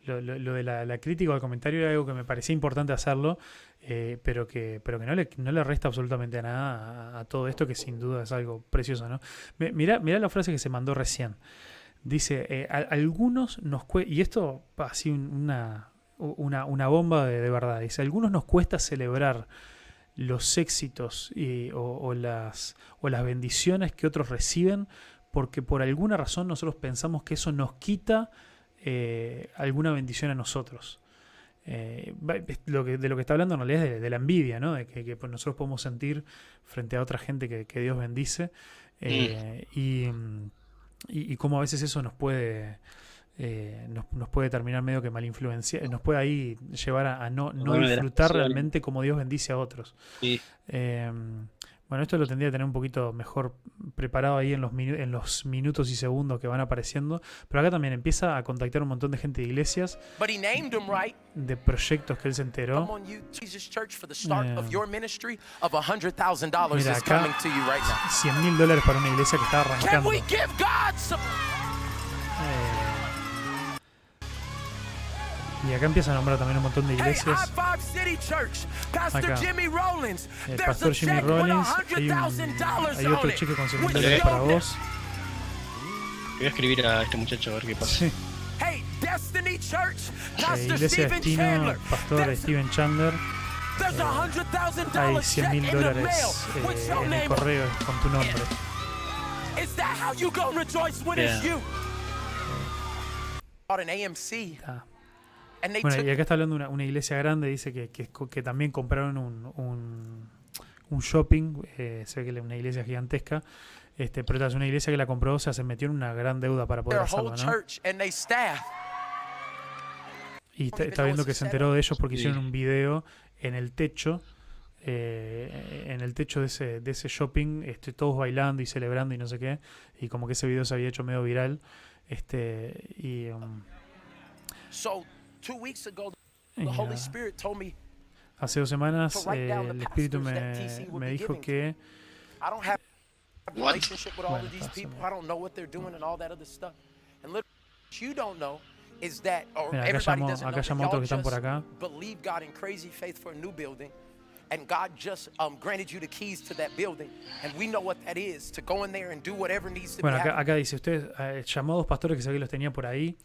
lo, de la, crítica o el comentario era algo que me parecía importante hacerlo, eh, pero que, pero que no, le, no le resta absolutamente nada a, todo esto, que sin duda es algo precioso, ¿no? Mirá, mirá la frase que se mandó recién. Dice, eh, algunos nos cuesta, y esto así una, una, bomba de, verdad, dice, algunos nos cuesta celebrar los éxitos o, las, o las bendiciones que otros reciben porque por alguna razón nosotros pensamos que eso nos quita eh, alguna bendición a nosotros. Eh, lo que, de lo que está hablando en realidad es de, de la envidia, ¿no? De que, que pues nosotros podemos sentir frente a otra gente que, que Dios bendice eh, y, y, y, cómo a veces eso nos puede eh, nos, nos, puede terminar medio que mal influencia, nos puede ahí llevar a, a no, no disfrutar realmente como Dios bendice a otros. Sí. Eh, Bueno, esto lo tendría que tener un poquito mejor preparado ahí en los, en los minutos y segundos que van apareciendo. Pero acá también empieza a contactar un montón de gente de iglesias, de proyectos que él se enteró. Mira, acá 100 mil dólares para una iglesia que está arrancando. Y acá empieza a nombrar también un montón de iglesias. Acá, el pastor Jimmy Rollins. Hay, un, hay otro cheque con 100 dólares para vos. Voy a escribir a este muchacho a ver qué pasa. Sí. Eh, iglesia Destino, pastor Steven Chandler. Eh, hay 100 mil dólares eh, en el correo con tu nombre. Yeah. Ah. Bueno, y acá está hablando una, una iglesia grande, dice que, que, que también compraron un, un, un shopping, eh, se ve que es una iglesia gigantesca, este, pero es una iglesia que la compró, o sea, se metió en una gran deuda para poder hacerlo, ¿no? Y está, está, viendo que se enteró de ellos porque hicieron un video en el techo, eh, en el techo de ese, de ese shopping, este, todos bailando y celebrando y no sé qué, y como que ese video se había hecho medio viral, este, y... Um, Hace dos semanas eh, el Espíritu me, me dijo que... Bueno, Mira, acá llamo, acá llamo a otros que están por acá. and God just um, granted you the keys to that building, and we know what that is to go in there and do whatever needs to bueno, be. Bueno, acá, acá dice usted eh, llamó a dos pastores que sabía que los tenía por ahí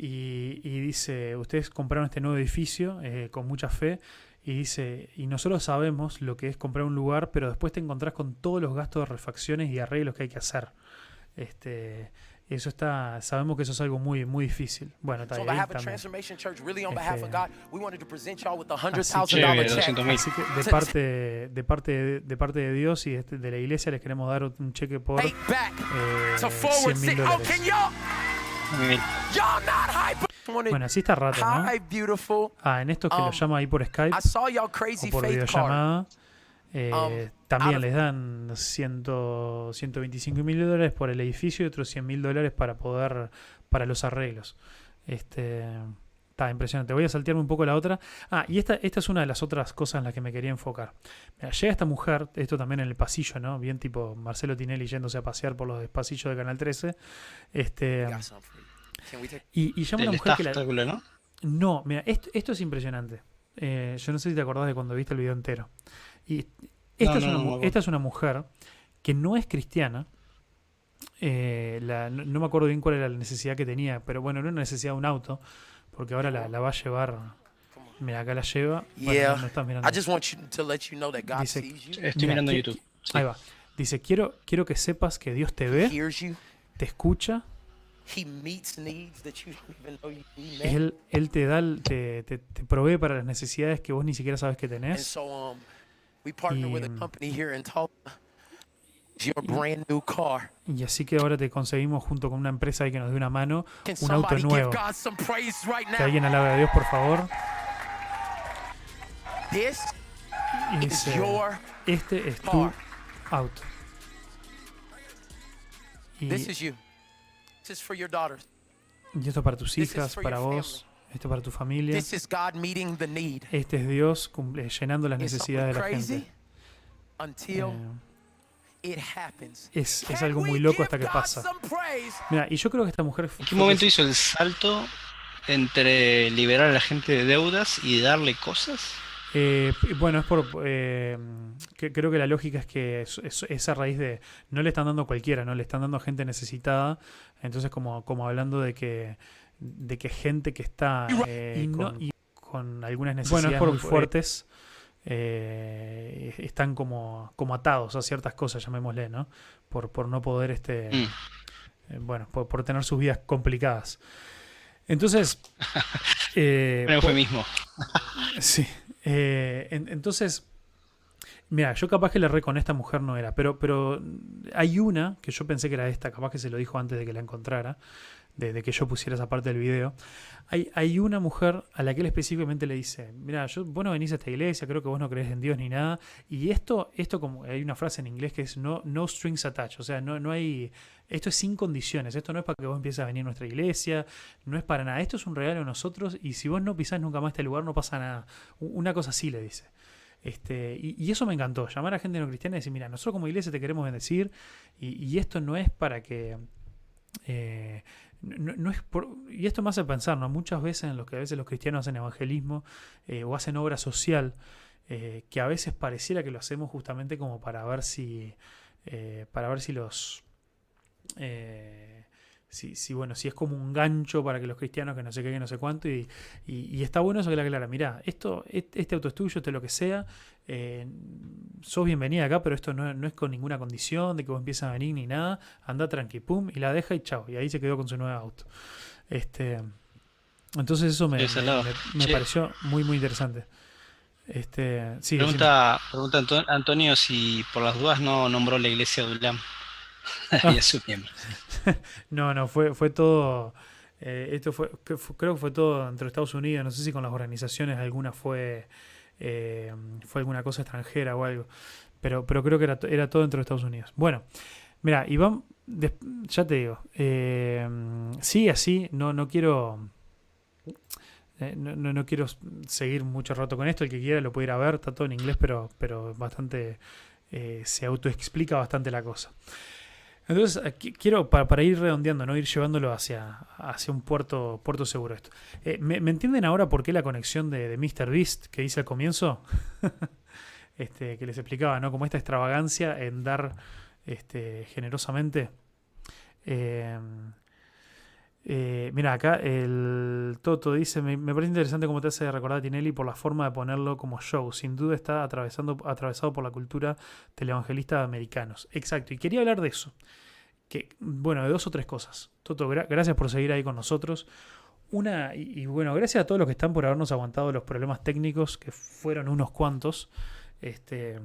y, dice, ustedes compraron este nuevo edificio eh, con mucha fe y dice, y nosotros sabemos lo que es comprar un lugar, pero después te encontrás con todos los gastos de refacciones y arreglos que hay que hacer. Este, eso está, sabemos que eso es algo muy, muy difícil. Bueno, está ahí también. Este, así que de parte, de parte, de parte de Dios y de, de la iglesia les queremos dar un cheque por eh, 100 mil dólares. Bueno, así está rato, ¿no? Ah, en estos que lo um, llama ahí por Skype o por videollamada, eh, um, también les dan 100, 125 mil dólares por el edificio y otros 100 mil dólares para poder, para los arreglos. Este, está impresionante. Voy a saltearme un poco la otra. Ah, y esta, esta es una de las otras cosas en las que me quería enfocar. llega esta mujer, esto también en el pasillo, ¿no? Bien tipo Marcelo Tinelli yéndose a pasear por los pasillos de Canal 13. Este, y, y llama a una mujer que la... ¿no? No, mira, esto, esto es impresionante. Eh, yo no sé si te acordás de cuando viste el video entero. Y esta, es, una, esta es una mujer que no es cristiana. Eh, no, me acuerdo bien cuál era la necesidad que tenía, pero bueno, era una necesidad de un auto porque ahora la, la va a llevar. Mira, acá la lleva. Yeah. no estás mirando. I just want you to let you know that God Dice, sees you. Estoy mirando YouTube. Ahí va. Dice, quiero, quiero que sepas que Dios te ve, te escucha. Él, él te da, te, te, te, provee para las necesidades que vos ni siquiera sabes que tenés. Um, y, with a company here in Tulsa. Your brand new car. Y así que ahora te conseguimos junto con una empresa ahí que nos dé una mano un auto nuevo. Right que alguien alabe a Dios, por favor. This y dice, este es tu auto. Y, This is you. This is for your daughters. y esto para tus hijas, para vos, esto para tu familia. This is God meeting the need. Este es Dios llenando las necesidades de la gente. Until eh, es, es, algo muy loco hasta que pasa. Mira, y yo creo que esta mujer. ¿En qué momento hizo el salto entre liberar a la gente de deudas y darle cosas? Eh, bueno, es por. Eh, que, creo que la lógica es que es, a raíz de. No le están dando a cualquiera, ¿no? Le están dando a gente necesitada. Entonces, como, como hablando de que. De que gente que está. Eh, con, algunas necesidades muy fuertes eh, están como, como atados a ciertas cosas, llamémosle, ¿no? Por, por no poder, este, mm. eh, bueno, por, tener sus vidas complicadas. Entonces... Eh, fue mismo. sí. Eh, entonces, mira, yo capaz que le re con esta mujer no era, pero, pero hay una que yo pensé que era esta, capaz que se lo dijo antes de que la encontrara, de, que yo pusiera esa parte del video. Hay, hay, una mujer a la que él específicamente le dice, mira, yo, vos no venís a esta iglesia, creo que vos no crees en Dios ni nada. Y esto, esto como hay una frase en inglés que es no, no strings attached, o sea, no, no hay, esto es sin condiciones, esto no es para que vos empieces a venir a nuestra iglesia, no es para nada, esto es un regalo de nosotros y si vos no pisás nunca más este lugar no pasa nada. Una cosa así le dice. Este, y, eso me encantó, llamar a gente no cristiana y decir, mira, nosotros como iglesia te queremos bendecir y, y esto no es para que... Eh, no, es y esto me hace pensar, ¿no? Muchas veces en lo que a veces los cristianos hacen evangelismo eh, o hacen obra social, eh, que a veces pareciera que lo hacemos justamente como para ver si, para ver si los, si, bueno, si es como un gancho para que los cristianos que no sé qué, que no sé cuánto, y, está bueno eso que la clara, mirá, esto, este auto es tuyo, este lo que sea, eh, sos bienvenida acá, pero esto no, es con ninguna condición de que vos empieces a venir ni nada, anda tranqui, pum, y la deja y chao, y ahí se quedó con su nuevo auto. Este, entonces eso me, me, pareció muy, muy interesante. Este, sí, pregunta, pregunta Antonio si por las dudas no nombró la iglesia de Ulam. no, no, fue, fue todo. Eh, esto fue, creo que fue todo entre Estados Unidos. No sé si con las organizaciones alguna fue, eh, fue alguna cosa extranjera o algo. Pero, pero creo que era, era todo dentro de Estados Unidos. Bueno, mira, Iván, ya te digo. Eh, sí, así, no, no quiero. no, no, quiero seguir mucho rato con esto. El que quiera lo puede ir a ver. Está todo en inglés, pero, pero bastante. se autoexplica bastante la cosa. Entonces, quiero, para, ir redondeando, ¿no? ir llevándolo hacia, hacia un puerto, puerto seguro esto. Eh, ¿me, entienden ahora por qué la conexión de, de Mr. Beast que hice al comienzo? este, que les explicaba, ¿no? Como esta extravagancia en dar este, generosamente. Eh, eh, mira, acá el Toto dice, me, parece interesante cómo te hace recordar a Tinelli por la forma de ponerlo como show. Sin duda está atravesando, atravesado por la cultura televangelista de americanos. Exacto, y quería hablar de eso. Que, bueno, de dos o tres cosas. Toto, gracias por seguir ahí con nosotros. Una, y, bueno, gracias a todos los que están por habernos aguantado los problemas técnicos, que fueron unos cuantos. Este,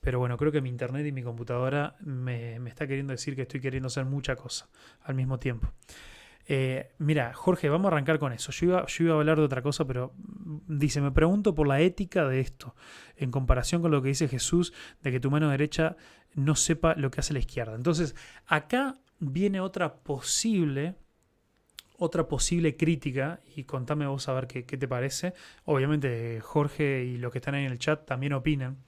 pero bueno, creo que mi internet y mi computadora me, me está queriendo decir que estoy queriendo hacer mucha cosa al mismo tiempo. Eh, mira, Jorge, vamos a arrancar con eso. Yo iba, yo iba, a hablar de otra cosa, pero mm, dice, me pregunto por la ética de esto, en comparación con lo que dice Jesús, de que tu mano derecha no sepa lo que hace la izquierda. Entonces, acá viene otra posible, otra posible crítica, y contame vos a ver qué, qué te parece. Obviamente, Jorge y los que están ahí en el chat también opinan.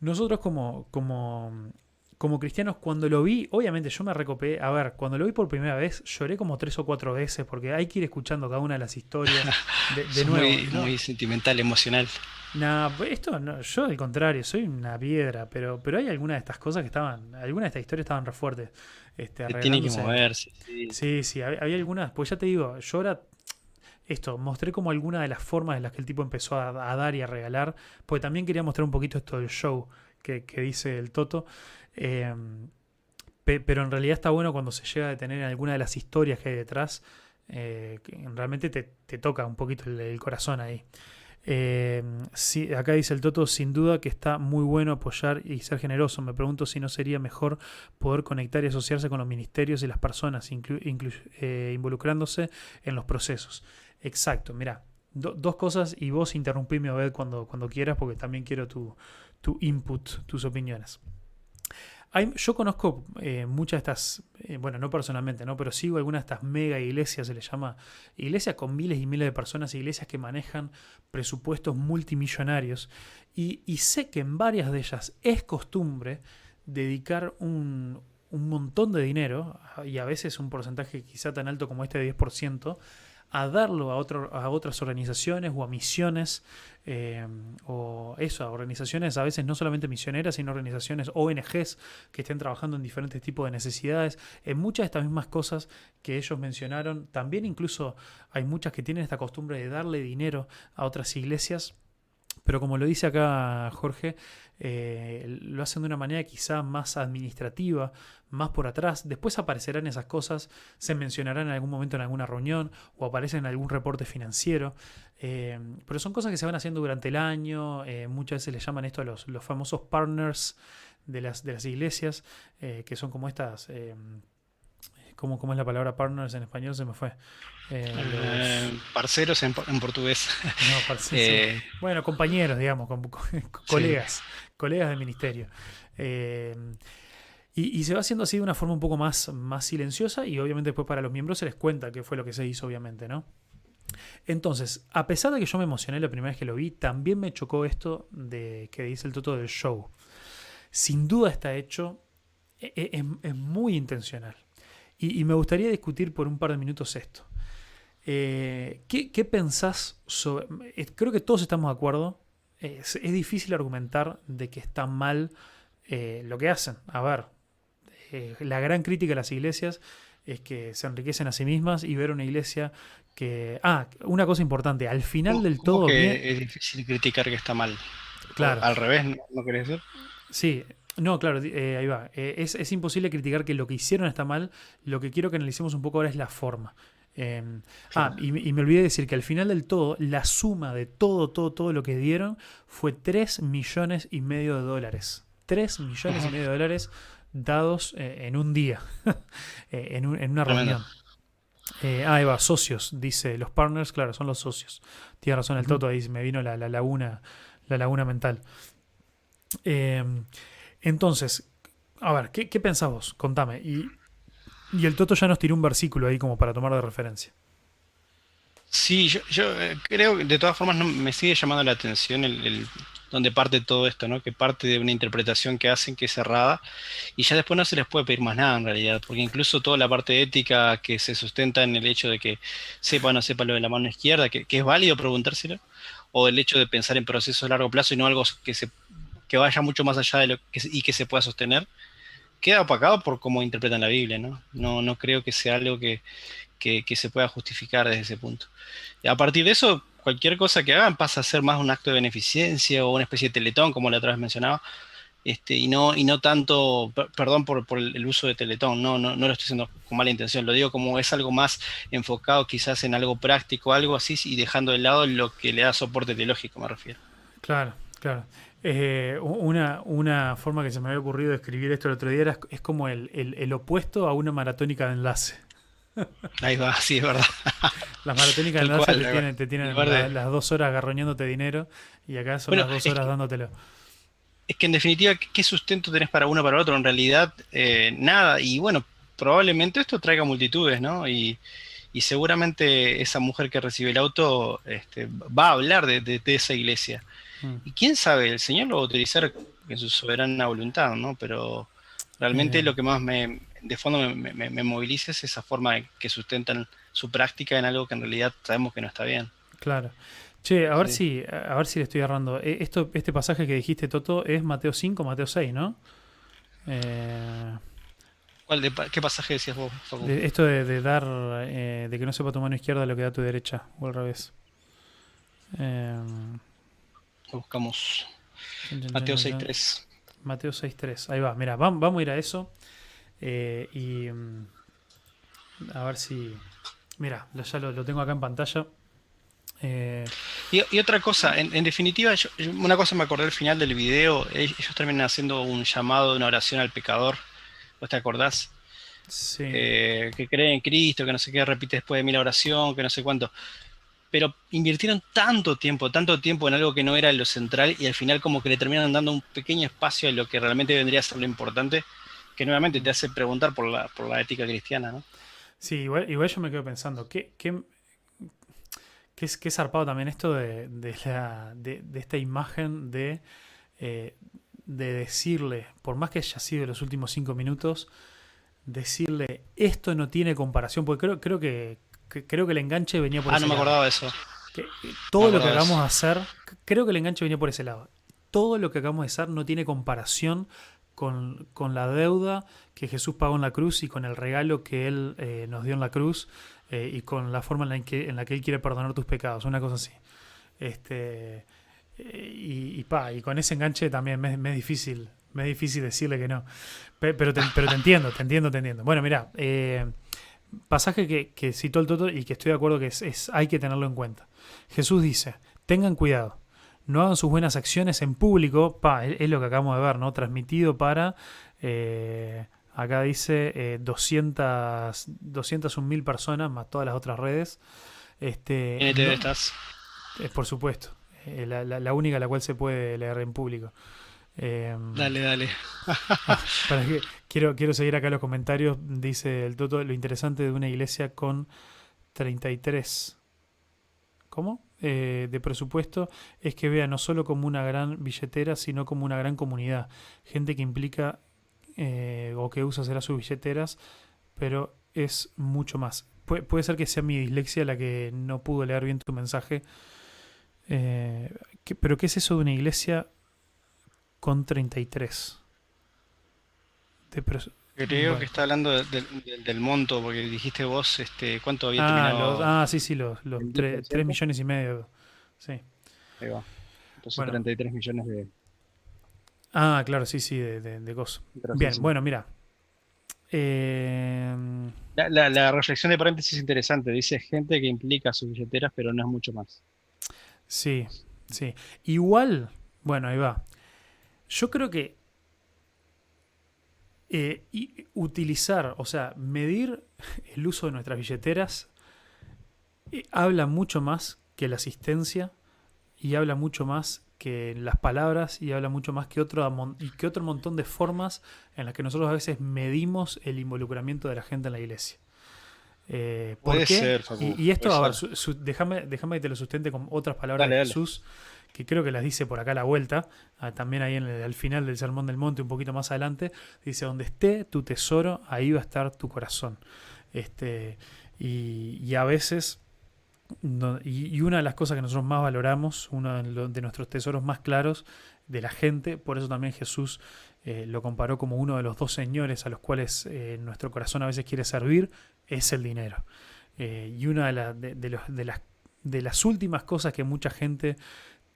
Nosotros como, como como cristianos, cuando lo vi, obviamente yo me recopé. A ver, cuando lo vi por primera vez, lloré como tres o cuatro veces porque hay que ir escuchando cada una de las historias de, nuevo. Muy, muy sentimental, emocional. No, pues esto no, yo al contrario, soy una piedra, pero, pero hay algunas de estas cosas que estaban, algunas de estas historias estaban re fuertes. Este, tiene que moverse. Sí, sí, había, algunas, pues ya te digo, yo ahora esto, mostré como algunas de las formas en las que el tipo empezó a, dar y a regalar, porque también quería mostrar un poquito esto del show que, que dice el Toto. Em, pero en realidad está bueno cuando se llega a detener alguna de las historias que hay detrás. Eh, realmente te, toca un poquito el, corazón ahí. Em, acá dice el Toto, sin duda que está muy bueno apoyar y ser generoso. Me pregunto si no sería mejor poder conectar y asociarse con los ministerios y las personas, eh, involucrándose en los procesos. Exacto, mira, dos cosas y vos interrumpime, Obed, cuando, cuando quieras, porque también quiero tu, tu input, tus opiniones yo conozco eh, muchas de estas, eh, bueno, no personalmente, ¿no? pero sigo algunas de estas mega iglesias, se les llama iglesias con miles y miles de personas, iglesias que manejan presupuestos multimillonarios. Y, sé que en varias de ellas es costumbre dedicar un, un montón de dinero, y a veces un porcentaje quizá tan alto como este 10%, a darlo a, otro, a otras organizaciones o a misiones, eh, o eso, a organizaciones a veces no solamente misioneras, sino organizaciones ONGs que estén trabajando en diferentes tipos de necesidades, en muchas de estas mismas cosas que ellos mencionaron. También incluso hay muchas que tienen esta costumbre de darle dinero a otras iglesias. Pero como lo dice acá Jorge, eh, lo hacen de una manera quizá más administrativa, más por atrás. Después aparecerán esas cosas, se mencionarán en algún momento en alguna reunión o aparecen en algún reporte financiero. Eh, pero son cosas que se van haciendo durante el año. Eh, muchas veces le llaman esto a los, los famosos partners de las, de las iglesias, que son como estas ¿cómo, ¿cómo, es la palabra partners en español? Se me fue. Eh, parceros en, portugués. No, parceros. bueno, compañeros, digamos, colegas, colegas del ministerio. Y, se va haciendo así de una forma un poco más, más silenciosa y obviamente después para los miembros se les cuenta qué fue lo que se hizo, obviamente, ¿no? Entonces, a pesar de que yo me emocioné la primera vez que lo vi, también me chocó esto de que dice el Toto del show. Sin duda está hecho, e, e, es, muy intencional. Y, me gustaría discutir por un par de minutos esto. Eh, ¿qué, pensás sobre.? Eh, creo que todos estamos de acuerdo. Es, difícil argumentar de que está mal eh, lo que hacen. A ver, eh, la gran crítica a las iglesias es que se enriquecen a sí mismas y ver una iglesia que... Ah, una cosa importante, al final del todo... Que Es difícil criticar que está mal. Claro. al revés, ¿no, querés decir? Sí, no, claro, eh, ahí va. Eh, es, imposible criticar que lo que hicieron está mal. Lo que quiero que analicemos un poco ahora es la forma. Em, ah, y, y, me olvidé decir que al final del todo, la suma de todo, todo, todo lo que dieron fue 3 millones y medio de dólares. 3 millones y medio de dólares dados eh, en un día, eh, en, una reunión. Eh, ah, Eva, socios, dice, los partners, claro, son los socios. Tiene razón el Toto, ahí me vino la, laguna, la laguna mental. Em, entonces, a ver, ¿qué, ¿qué, pensás vos? Contame. Y, el Toto ya nos tiró un versículo ahí como para tomar de referencia. Sí, yo, yo creo que de todas formas no, me sigue llamando la atención el, donde parte todo esto, ¿no? Que parte de una interpretación que hacen que es cerrada y ya después no se les puede pedir más nada en realidad, porque incluso toda la parte ética que se sustenta en el hecho de que sepa o no sepa lo de la mano izquierda, que, es válido preguntárselo, o el hecho de pensar en procesos a largo plazo y no algo que, se, que vaya mucho más allá de lo que, y que se pueda sostener, queda opacado por cómo interpretan la Biblia, ¿no? No, no creo que sea algo que, que se pueda justificar desde ese punto. Y a partir de eso, cualquier cosa que hagan pasa a ser más un acto de beneficencia o una especie de teletón, como la otra vez mencionaba, este, y, no, y no tanto, perdón por, el uso de teletón, no, no, no lo estoy haciendo con mala intención, lo digo como es algo más enfocado quizás en algo práctico, algo así, y dejando de lado lo que le da soporte teológico, me refiero. Claro, claro. Eh, una, una forma que se me había ocurrido de escribir esto el otro día era, es como el, el opuesto a una maratónica de enlace. Ahí va, sí, es verdad. Las maratónicas de te tienen, las dos horas agarroñándote dinero y acá son las dos horas dándotelo. Es que en definitiva, ¿qué sustento tenés para uno para el otro? En realidad, eh, nada. Y bueno, probablemente esto traiga multitudes, ¿no? Y, seguramente esa mujer que recibe el auto este, va a hablar de, esa iglesia. Mm. Y quién sabe, el Señor lo va a utilizar en su soberana voluntad, ¿no? Pero realmente eh. lo que más me, de fondo me, me, moviliza es esa forma de que sustentan su práctica en algo que en realidad sabemos que no está bien. Claro. Che, a ver si, a ver si le estoy agarrando. Eh, esto, este pasaje que dijiste, Toto, es Mateo 5, Mateo 6, ¿no? Eh, ¿Qué pasaje decías vos, esto de, dar, eh, de que no sepa tu mano izquierda lo que da tu derecha, o al revés. Buscamos. Mateo 6.3. Mateo 6.3. Ahí va, mira, vamos, vamos a ir a eso. Eh, y mm, a ver si. Mira, ya lo, tengo acá en pantalla. Eh, y, otra cosa, en, definitiva, una cosa me acordé al final del video, ellos terminan haciendo un llamado, una oración al pecador, ¿vos te acordás? Sí. Eh, que cree en Cristo, que no sé qué, repite después de mí la oración, que no sé cuánto. Pero invirtieron tanto tiempo, tanto tiempo en algo que no era lo central y al final como que le terminan dando un pequeño espacio a lo que realmente vendría a ser lo importante que nuevamente te hace preguntar por la, por la ética cristiana, ¿no? Sí, igual, yo me quedo pensando, ¿qué, qué, qué, es, qué zarpado también esto de, de, la, de, esta imagen de, eh, de decirle, por más que haya sido los últimos cinco minutos, decirle, esto no tiene comparación, porque creo, creo que, creo que el enganche venía por ah, ese lado. Ah, no me acordaba de eso. todo lo que acabamos de hacer, creo que el enganche venía por ese lado. Todo lo que acabamos de hacer no tiene comparación con, la deuda que Jesús pagó en la cruz y con el regalo que Él eh, nos dio en la cruz eh, y con la forma en la, que, en la que Él quiere perdonar tus pecados, una cosa así. Este, eh, y, pa, y con ese enganche también me, es difícil, me es difícil decirle que no. Pero te, pero te entiendo, te entiendo, te entiendo. Bueno, mira, pasaje que, que, citó el Toto y que estoy de acuerdo que es, hay que tenerlo en cuenta. Jesús dice, tengan cuidado no hagan sus buenas acciones en público, pa, es, lo que acabamos de ver, ¿no? Transmitido para... Eh, Acá dice eh, 200, 201.000 personas, más todas las otras redes. Este, NTV estás. Eh, por supuesto. Eh, la, la, única a la cual se puede leer en público. Em, dale, dale. para que, quiero, quiero seguir acá los comentarios. Dice el Toto, lo interesante de una iglesia con 33. ¿Cómo? Eh, de presupuesto es que vea no solo como una gran billetera, sino como una gran comunidad. Gente que implica eh, o que usa será sus billeteras, pero es mucho más. puede ser que sea mi dislexia la que no pudo leer bien tu mensaje. Eh, ¿Pero qué es eso de una iglesia con 33? De Creo que está hablando del monto, porque dijiste vos este, cuánto había ah, terminado. ah, sí, sí, los, 3 millones y medio. Sí. Ahí va. Entonces 33 millones de. Ah, claro, sí, sí, de, de, cosas. Bien, bueno, mira. Eh... La, la, reflexión de paréntesis es interesante. Dice gente que implica sus billeteras, pero no es mucho más. Sí, sí. Igual, bueno, ahí va. Yo creo que eh, utilizar, o sea, medir el uso de nuestras billeteras eh, habla mucho más que la asistencia y habla mucho más que las palabras y habla mucho más que otro, y que otro montón de formas en las que nosotros a veces medimos el involucramiento de la gente en la iglesia. Eh, puede ser, Y, esto, a ver, déjame, déjame que te lo sustente con otras palabras de Jesús, que creo que las dice por acá la vuelta, ah, también ahí al final del Sermón del Monte, un poquito más adelante, dice, donde esté tu tesoro, ahí va a estar tu corazón. Este, y, a veces, y, una de las cosas que nosotros más valoramos, uno de, nuestros tesoros más claros de la gente, por eso también Jesús eh, lo comparó como uno de los dos señores a los cuales eh, nuestro corazón a veces quiere servir, es el dinero. Eh, y una de, de, las, de las últimas cosas que mucha gente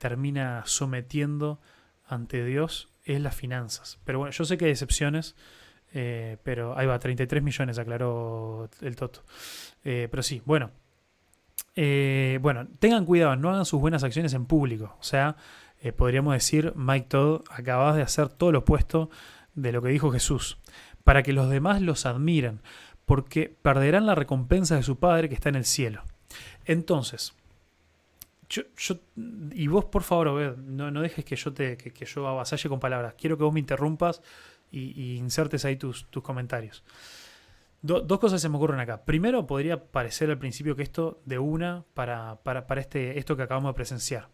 termina sometiendo ante Dios es las finanzas. Pero bueno, yo sé que hay excepciones, eh, pero ahí va, 33 millones aclaró el Toto. Eh, pero sí, bueno. bueno, tengan cuidado, no hagan sus buenas acciones en público. O sea, podríamos decir, Mike Todd, acabas de hacer todo lo opuesto de lo que dijo Jesús, para que los demás los admiren porque perderán la recompensa de su Padre que está en el cielo. Entonces, yo, y vos por favor, no, no dejes que yo te que, yo avasalle con palabras. Quiero que vos me interrumpas y, insertes ahí tus, tus comentarios. dos cosas se me ocurren acá. Primero, podría parecer al principio que esto de una para, para, para este, esto que acabamos de presenciar.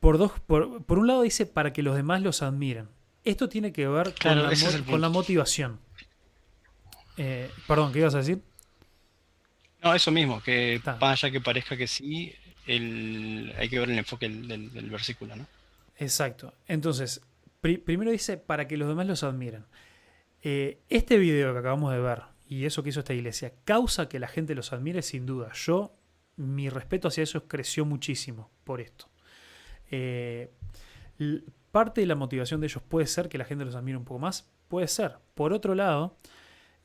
Por, dos, por, por, un lado dice para que los demás los admiren. Esto tiene que ver con, con la motivación. Eh, perdón, ¿qué ibas a decir? No, eso mismo, que vaya que parezca que sí, hay que ver el enfoque del, versículo, ¿no? Exacto. Entonces, primero dice, para que los demás los admiren. Eh, este video que acabamos de ver y eso que hizo esta iglesia, causa que la gente los admire sin duda. Yo, mi respeto hacia eso creció muchísimo por esto. Eh, parte de la motivación de ellos puede ser que la gente los admire un poco más, puede ser. Por otro lado,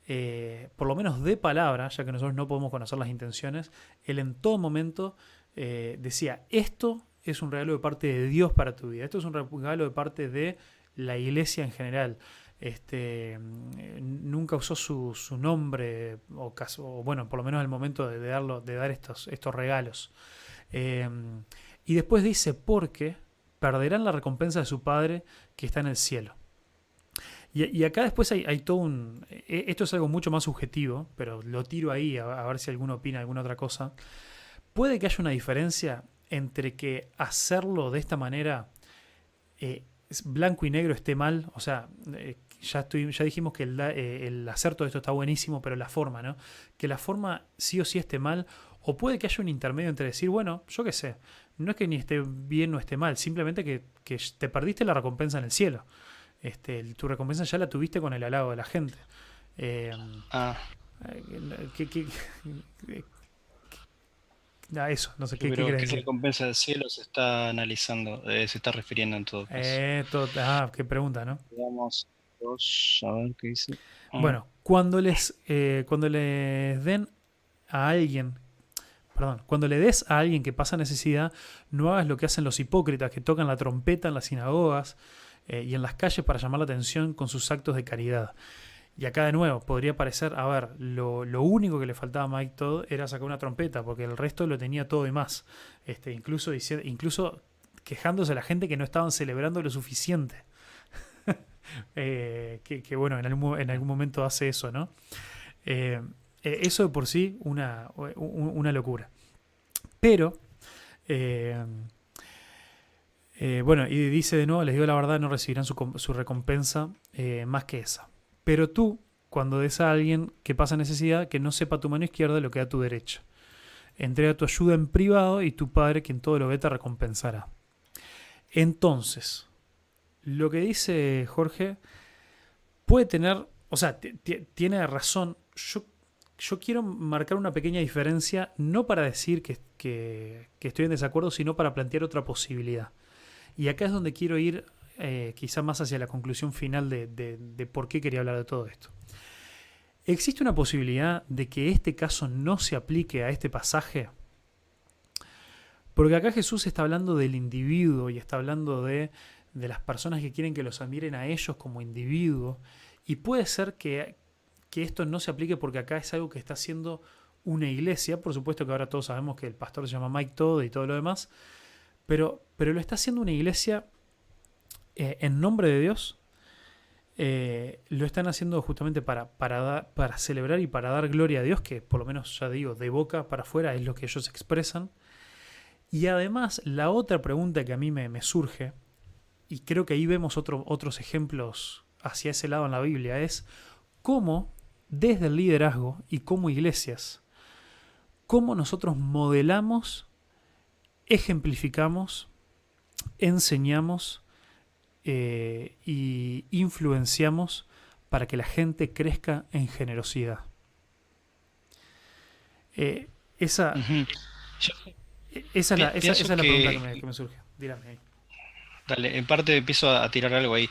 eh, por lo menos de palabra, ya que nosotros no podemos conocer las intenciones, él en todo momento eh, decía, esto es un regalo de parte de Dios para tu vida, esto es un regalo de parte de la iglesia en general. Este, mm, nunca usó su, nombre, o, o, bueno, por lo menos el momento de, darlo, de dar estos, estos regalos. Em, y después dice, porque perderán la recompensa de su Padre que está en el cielo. Y, acá después hay, todo un... E, esto es algo mucho más subjetivo, pero lo tiro ahí a, ver si alguno opina alguna otra cosa. Puede que haya una diferencia entre que hacerlo de esta manera eh, blanco y negro esté mal, o sea, eh, ya, estoy, ya dijimos que el, eh, el, hacer todo esto está buenísimo, pero la forma, ¿no? Que la forma sí o sí esté mal, o puede que haya un intermedio entre decir, bueno, yo qué sé, no es que ni esté bien o esté mal, simplemente que, que te perdiste la recompensa en el cielo. Este, tu recompensa ya la tuviste con el halago de la gente. Eh, ah. Ah. eso, no sé qué, qué ¿qué recompensa del cielo se está analizando, eh, se está refiriendo en todo caso? Eh, ah, qué pregunta, ¿no? a ver qué dice. Ah. Bueno, cuando les, cuando les den a alguien perdón, cuando le des a alguien que pasa necesidad, no hagas lo que hacen los hipócritas que tocan la trompeta en las sinagogas eh, y en las calles para llamar la atención con sus actos de caridad. Y acá de nuevo podría parecer, a ver, lo, único que le faltaba a Mike Todd era sacar una trompeta, porque el resto lo tenía todo y más. Este, incluso, incluso quejándose a la gente que no estaban celebrando lo suficiente. Eh, que, bueno, en algún, en algún momento hace eso, ¿no? Eh, eh, eso de por sí, una, una locura. Pero, bueno, y dice de nuevo, les digo la verdad, no recibirán su, su recompensa más que esa. Pero tú, cuando des a alguien que pasa necesidad, que no sepa tu mano izquierda lo que da tu derecha. Entrega tu ayuda en privado y tu Padre, quien todo lo ve, te recompensará. Entonces, lo que dice Jorge puede tener, o sea, tiene razón. Yo, yo, quiero marcar una pequeña diferencia, no para decir que, que, estoy en desacuerdo, sino para plantear otra posibilidad. Y acá es donde quiero ir eh, quizá más hacia la conclusión final de, por qué quería hablar de todo esto. ¿Existe una posibilidad de que este caso no se aplique a este pasaje? Porque acá Jesús está hablando del individuo y está hablando de, las personas que quieren que los admiren a ellos como individuo. Y puede ser que, esto no se aplique porque acá es algo que está haciendo una iglesia. Por supuesto que ahora todos sabemos que el pastor se llama Mike Todd y todo lo demás. Pero, pero lo está haciendo una iglesia eh, en nombre de Dios. Eh, lo están haciendo justamente para, para, para celebrar y para dar gloria a Dios, que por lo menos ya digo, de boca para afuera es lo que ellos expresan. Y además, la otra pregunta que a mí me, surge, y creo que ahí vemos otros ejemplos hacia ese lado en la Biblia, es cómo desde el liderazgo y como iglesias, cómo nosotros modelamos, ejemplificamos, enseñamos eh, y influenciamos para que la gente crezca en generosidad. Eh, esa, esa es la, pregunta que me, surge. Dígame Dale, en parte empiezo a tirar algo ahí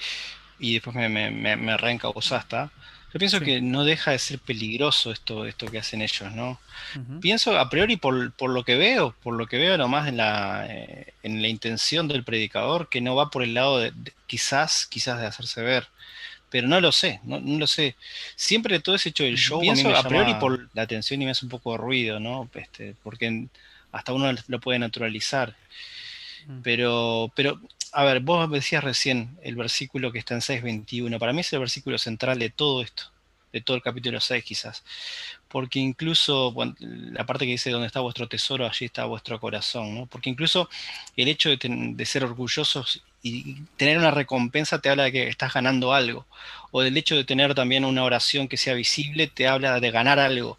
y después me, me, me, hasta. Yo pienso que no deja de ser peligroso esto, esto que hacen ellos, ¿no? Pienso a priori por, lo que veo, por lo que veo nomás en la, eh, en la intención del predicador, que no va por el lado de, quizás, quizás de hacerse ver. Pero no lo sé, no, lo sé. Siempre todo ese hecho del show. Pienso a, priori por la atención y me hace un poco de ruido, ¿no? Este, porque hasta uno lo puede naturalizar. Mm. Pero, pero, a ver, vos decías recién el versículo que está en 6.21. Para mí es el versículo central de todo esto, de todo el capítulo 6 quizás. Porque incluso, la parte que dice, donde está vuestro tesoro, allí está vuestro corazón, ¿no? Porque incluso el hecho de, de ser orgullosos y tener una recompensa te habla de que estás ganando algo. O del hecho de tener también una oración que sea visible, te habla de ganar algo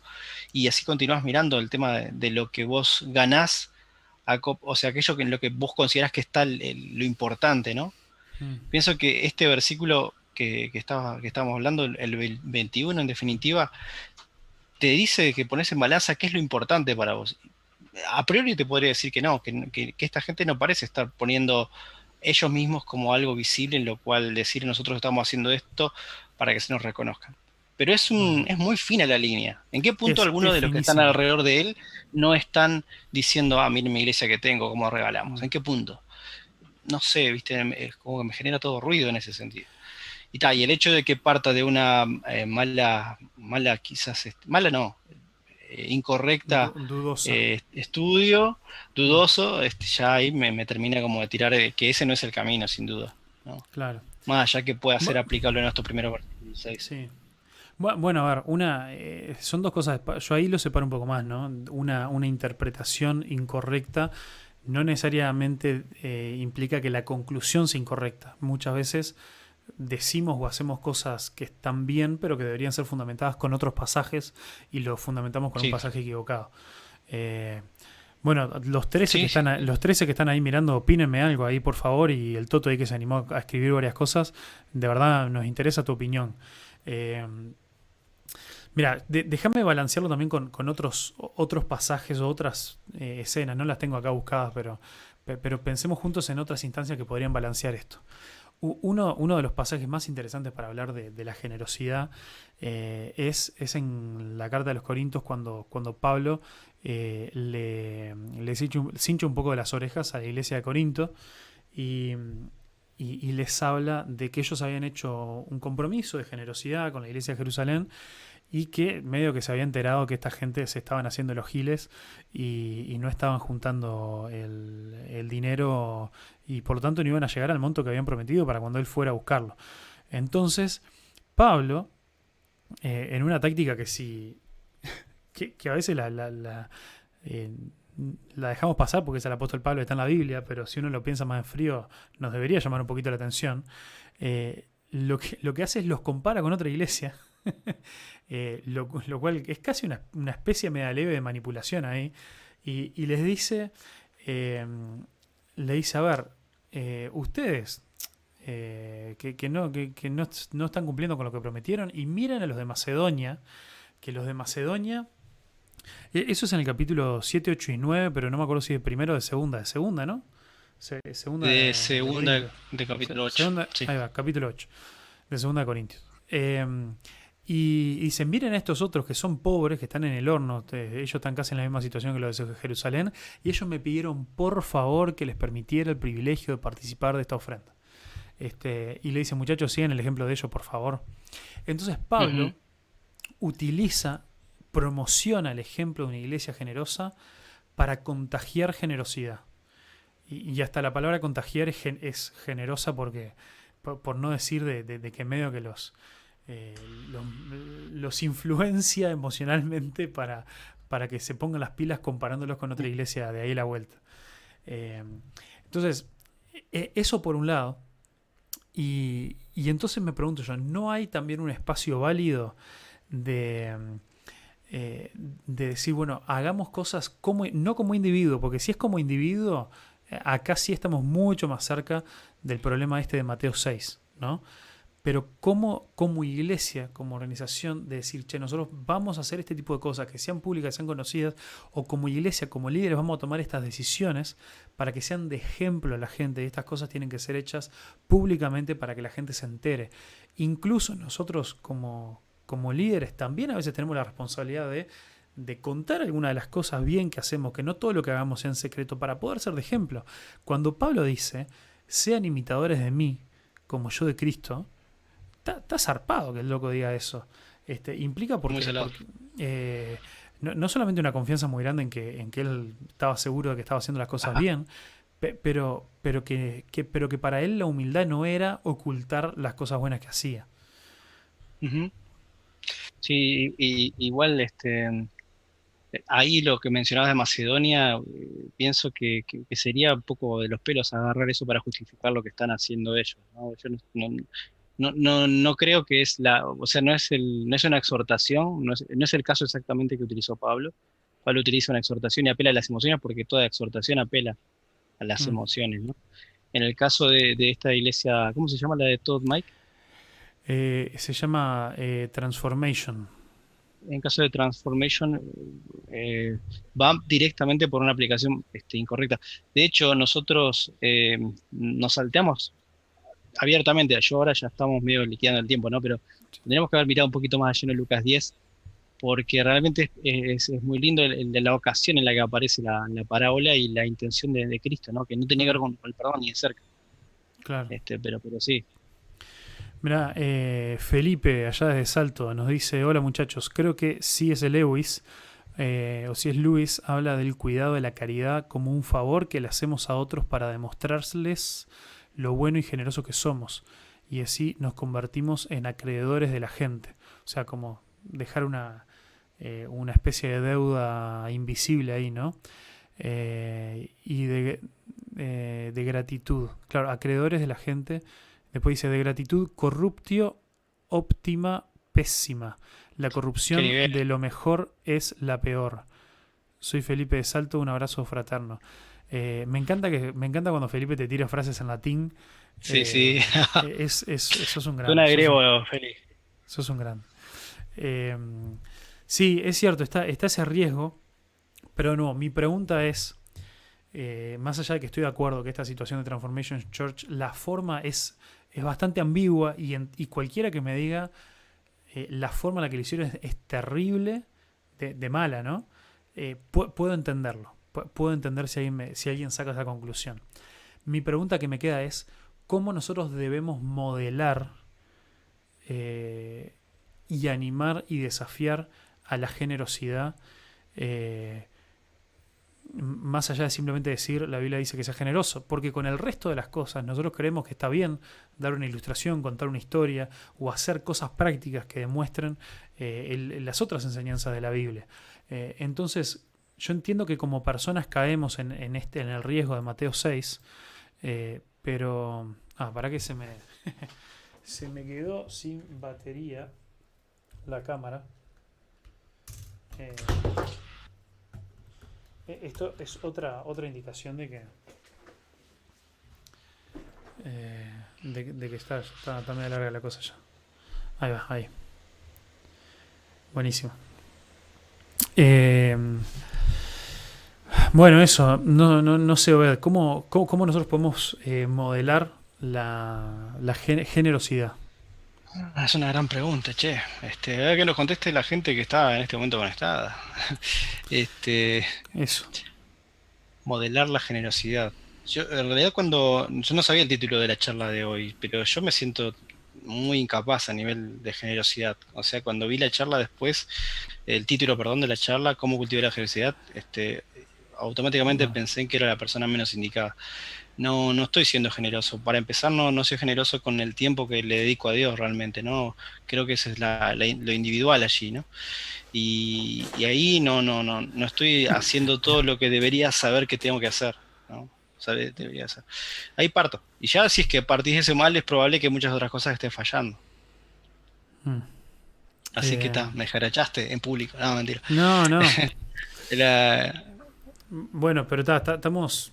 y así continúas mirando el tema de, lo que vos ganás, o sea, aquello que en lo que vos considerás que está lo importante, ¿no? Mm. Pienso que este versículo que, que, estaba, que estamos hablando, el 21 en definitiva, te dice que pones en balanza qué es lo importante para vos. A priori te podría decir que no, que, que, esta gente no parece estar poniendo ellos mismos como algo visible en lo cual decir nosotros estamos haciendo esto para que se nos reconozcan. Pero es, un, es muy fina la línea. ¿En qué punto algunos de los que están alrededor de él no están diciendo, ah, miren mi iglesia que tengo, cómo regalamos? ¿En qué punto? No sé, viste, es como que me genera todo ruido en ese sentido. Y, y el hecho de que parta de una eh, mala, mala quizás, mala no, eh, incorrecta eh, estudio, dudoso, este, ya ahí me, termina como de tirar que ese no es el camino, sin duda. Claro. Más allá que pueda ser aplicable en estos primeros versículos. Sí. Bueno, a ver, una, eh, son dos cosas, yo ahí lo separo un poco más, ¿no? Una, una interpretación incorrecta no necesariamente eh, implica que la conclusión sea incorrecta. Muchas veces decimos o hacemos cosas que están bien, pero que deberían ser fundamentadas con otros pasajes y lo fundamentamos con un pasaje equivocado. Eh, bueno, los 13, que están, los 13 que están ahí mirando, opínenme algo ahí, por favor, y el Toto ahí que se animó a escribir varias cosas, de verdad nos interesa tu opinión. Eh, Mira, déjame balancearlo también con, otros, otros pasajes o otras eh, escenas. No las tengo acá buscadas, pero, pero pensemos juntos en otras instancias que podrían balancear esto. Uno, uno de los pasajes más interesantes para hablar de, la generosidad eh, es, es, en la carta de los Corintios cuando, cuando Pablo eh, le cincha un poco de las orejas a la iglesia de Corinto y, y, les habla de que ellos habían hecho un compromiso de generosidad con la iglesia de Jerusalén y que medio que se había enterado que esta gente se estaban haciendo los giles y, no estaban juntando el, dinero y por lo tanto no iban a llegar al monto que habían prometido para cuando él fuera a buscarlo. Entonces, Pablo, eh, en una táctica que sí, que, a veces eh, la dejamos pasar porque es el apóstol Pablo, está en la Biblia, pero si uno lo piensa más en frío, nos debería llamar un poquito la atención. Eh, lo, que, lo que hace es los compara con otra iglesia, eh, lo, cual es casi una, especie media leve de manipulación ahí, y, les dice, eh, le dice, a ver, ustedes que, no, que, no, no están cumpliendo con lo que prometieron, y miren a los de Macedonia, que los de Macedonia e, eso es en el capítulo 7, 8 y 9, pero no me acuerdo si de primero o de segunda. De segunda, ¿no? segunda de, segunda de, capítulo 8. Ahí va, capítulo 8. De segunda de Corintios. Em, y, y se miren a estos otros que son pobres, que están en el horno. Ellos están casi en la misma situación que los de Jerusalén. Y ellos me pidieron, por favor, que les permitiera el privilegio de participar de esta ofrenda. Este, y le dice, muchachos, sigan el ejemplo de ellos, por favor. Entonces Pablo utiliza promociona el ejemplo de una iglesia generosa para contagiar generosidad. Y, hasta la palabra contagiar es, generosa porque, por, no decir de, que medio que los, eh, los, influencia emocionalmente para, para que se pongan las pilas comparándolos con otra iglesia de ahí la vuelta. Eh, entonces, e, eso por un lado. Y, y entonces me pregunto yo, ¿no hay también un espacio válido de eh, de decir, bueno, hagamos cosas como, no como individuo, porque si es como individuo, acá sí estamos mucho más cerca del problema este de Mateo 6, ¿no? Pero como, como iglesia, como organización, de decir, che, nosotros vamos a hacer este tipo de cosas que sean públicas, sean conocidas, o como iglesia, como líderes, vamos a tomar estas decisiones para que sean de ejemplo a la gente. Y estas cosas tienen que ser hechas públicamente para que la gente se entere. Incluso nosotros como, como líderes también a veces tenemos la responsabilidad de, contar algunas de las cosas bien que hacemos, que no todo lo que hagamos sea en secreto, para poder ser de ejemplo. Cuando Pablo dice, sean imitadores de mí, como yo de Cristo, está zarpado que el loco diga eso. Este, implica porque, eh, no, solamente una confianza muy grande en que, en que él estaba seguro de que estaba haciendo las cosas bien, pero, pero, que, pero que para él la humildad no era ocultar las cosas buenas que hacía. Sí, y, igual este ahí lo que mencionabas de Macedonia, pienso que, sería un poco de los pelos agarrar eso para justificar lo que están haciendo ellos. ¿no? Yo no, no, no, creo que es la, o sea, no es, el, no es una exhortación, no es, no es el caso exactamente que utilizó Pablo. Pablo utiliza una exhortación y apela a las emociones porque toda exhortación apela a las mm. emociones. ¿no? En el caso de, de esta iglesia, ¿cómo se llama la de Todd Mike? Eh, se llama eh, Transformation. En caso de Transformation, eh, va directamente por una aplicación este, incorrecta. De hecho, nosotros nos salteamos abiertamente. Yo ahora ya estamos medio liquidando el tiempo, ¿no? Pero tendríamos que haber mirado un poquito más allá en Lucas 10, porque realmente es, muy lindo el, de la ocasión en la que aparece la, parábola y la intención de, Cristo, ¿no? Que no tenía que ver con, el perdón ni de cerca. Claro. Este, pero, pero sí, Mira, eh, Felipe, allá desde Salto, nos dice: Hola muchachos, creo que si es Lewis eh, o si es Luis, habla del cuidado de la caridad como un favor que le hacemos a otros para demostrarles lo bueno y generoso que somos. Y así nos convertimos en acreedores de la gente. O sea, como dejar una, eh, una especie de deuda invisible ahí, ¿no? y de, de gratitud. Claro, acreedores de la gente Después dice, de gratitud, corruptio óptima pésima. La corrupción de lo mejor es la peor. Soy Felipe de Salto, un abrazo fraterno. Eh, me, encanta que, me encanta cuando Felipe te tira frases en latín. Sí, sí. Eh, es, es, eso es un gran. Un agrego, Felipe. Eso es un gran. Eh, sí, es cierto, está, está ese riesgo. Pero no, mi pregunta es, más allá de que estoy de acuerdo que esta situación de Transformation Church, la forma es es bastante ambigua y, y cualquiera que me diga eh, la forma en la que lo hicieron es, terrible, de, mala, ¿no? Eh, puedo entenderlo, puedo entender si alguien, saca esa conclusión. Mi pregunta que me queda es, cómo nosotros debemos modelar eh, y animar y desafiar a la generosidad. Eh, más allá de simplemente decir la Biblia dice que sea generoso, porque con el resto de las cosas nosotros creemos que está bien dar una ilustración, contar una historia o hacer cosas prácticas que demuestren eh, las otras enseñanzas de la Biblia. entonces, yo entiendo que como personas caemos en, este, en el riesgo de Mateo 6, pero... Ah, para que se me... se me quedó sin batería la cámara. Eh, eh, esto es otra, otra indicación de que eh, de, que está, está, está medio larga la cosa ya. Ahí va, ahí. Buenísimo. Bueno, eso, no, no, no sé, ¿cómo, cómo, nosotros podemos modelar la, la generosidad? Ah, es una gran pregunta, che. Este, a ver que nos conteste la gente que está en este momento conectada. este, Eso. Modelar la generosidad. Yo, en realidad, cuando. Yo no sabía el título de la charla de hoy, pero yo me siento muy incapaz a nivel de generosidad. O sea, cuando vi la charla después, el título, perdón, de la charla, cómo cultivar la generosidad, este, automáticamente pensé en que era la persona menos indicada no, no estoy siendo generoso. Para empezar, no, no soy generoso con el tiempo que le dedico a Dios realmente, ¿no? Creo que eso es lo individual allí, ¿no? Y, ahí no, no, no, no estoy haciendo todo lo que debería saber que tengo que hacer, ¿no? Debería hacer. Ahí parto. Y ya si es que partís ese mal, es probable que muchas otras cosas estén fallando. Hmm. Así que está, eh. me jarachaste en público. No, mentira. No, no. Bueno, pero estamos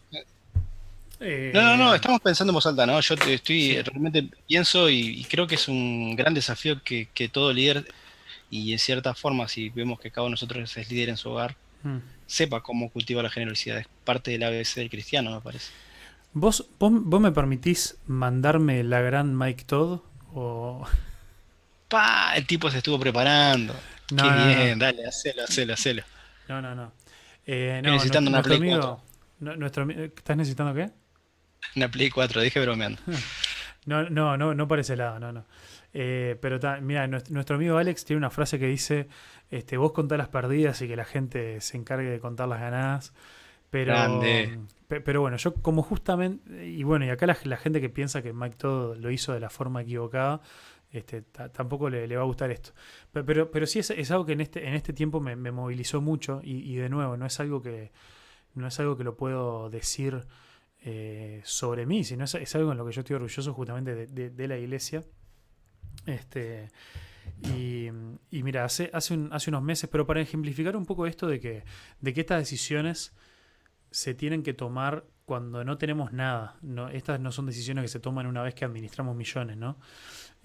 no, no, no, eh, estamos pensando en voz alta, ¿no? Yo estoy, realmente pienso y, creo que es un gran desafío que, todo líder, y en cierta forma, si vemos que cada uno de nosotros es líder en su hogar, mm. sepa cómo cultiva la generosidad. Es parte del ABC del cristiano, me parece. ¿Vos, vos, me permitís mandarme la gran Mike Todd? O... ¡Pa! El tipo se estuvo preparando. Qué bien, dale, hacelo, hacelo, hacelo. No, no, no. Eh, necesitando una Play nuestro, ¿Estás necesitando qué? Una Play 4, dije bromeando. No, no, no, no por ese lado, no, no. Eh, pero mira, nuestro, amigo Alex tiene una frase que dice, este, vos contás las perdidas y que la gente se encargue de contar las ganadas. Pero, pero bueno, yo como justamente, y bueno, y acá la, gente que piensa que Mike todo lo hizo de la forma equivocada, este, tampoco le, va a gustar esto. Pero, pero, sí es, algo que en este, en este tiempo me, movilizó mucho y, y, de nuevo, no es algo que, no es algo que lo puedo decir eh, sobre mí, sino es, algo en lo que yo estoy orgulloso justamente de, la iglesia. Este, y, mira, hace, hace, hace, unos meses, pero para ejemplificar un poco esto de que, de que estas decisiones se tienen que tomar cuando no tenemos nada. No, estas no son decisiones que se toman una vez que administramos millones, ¿no?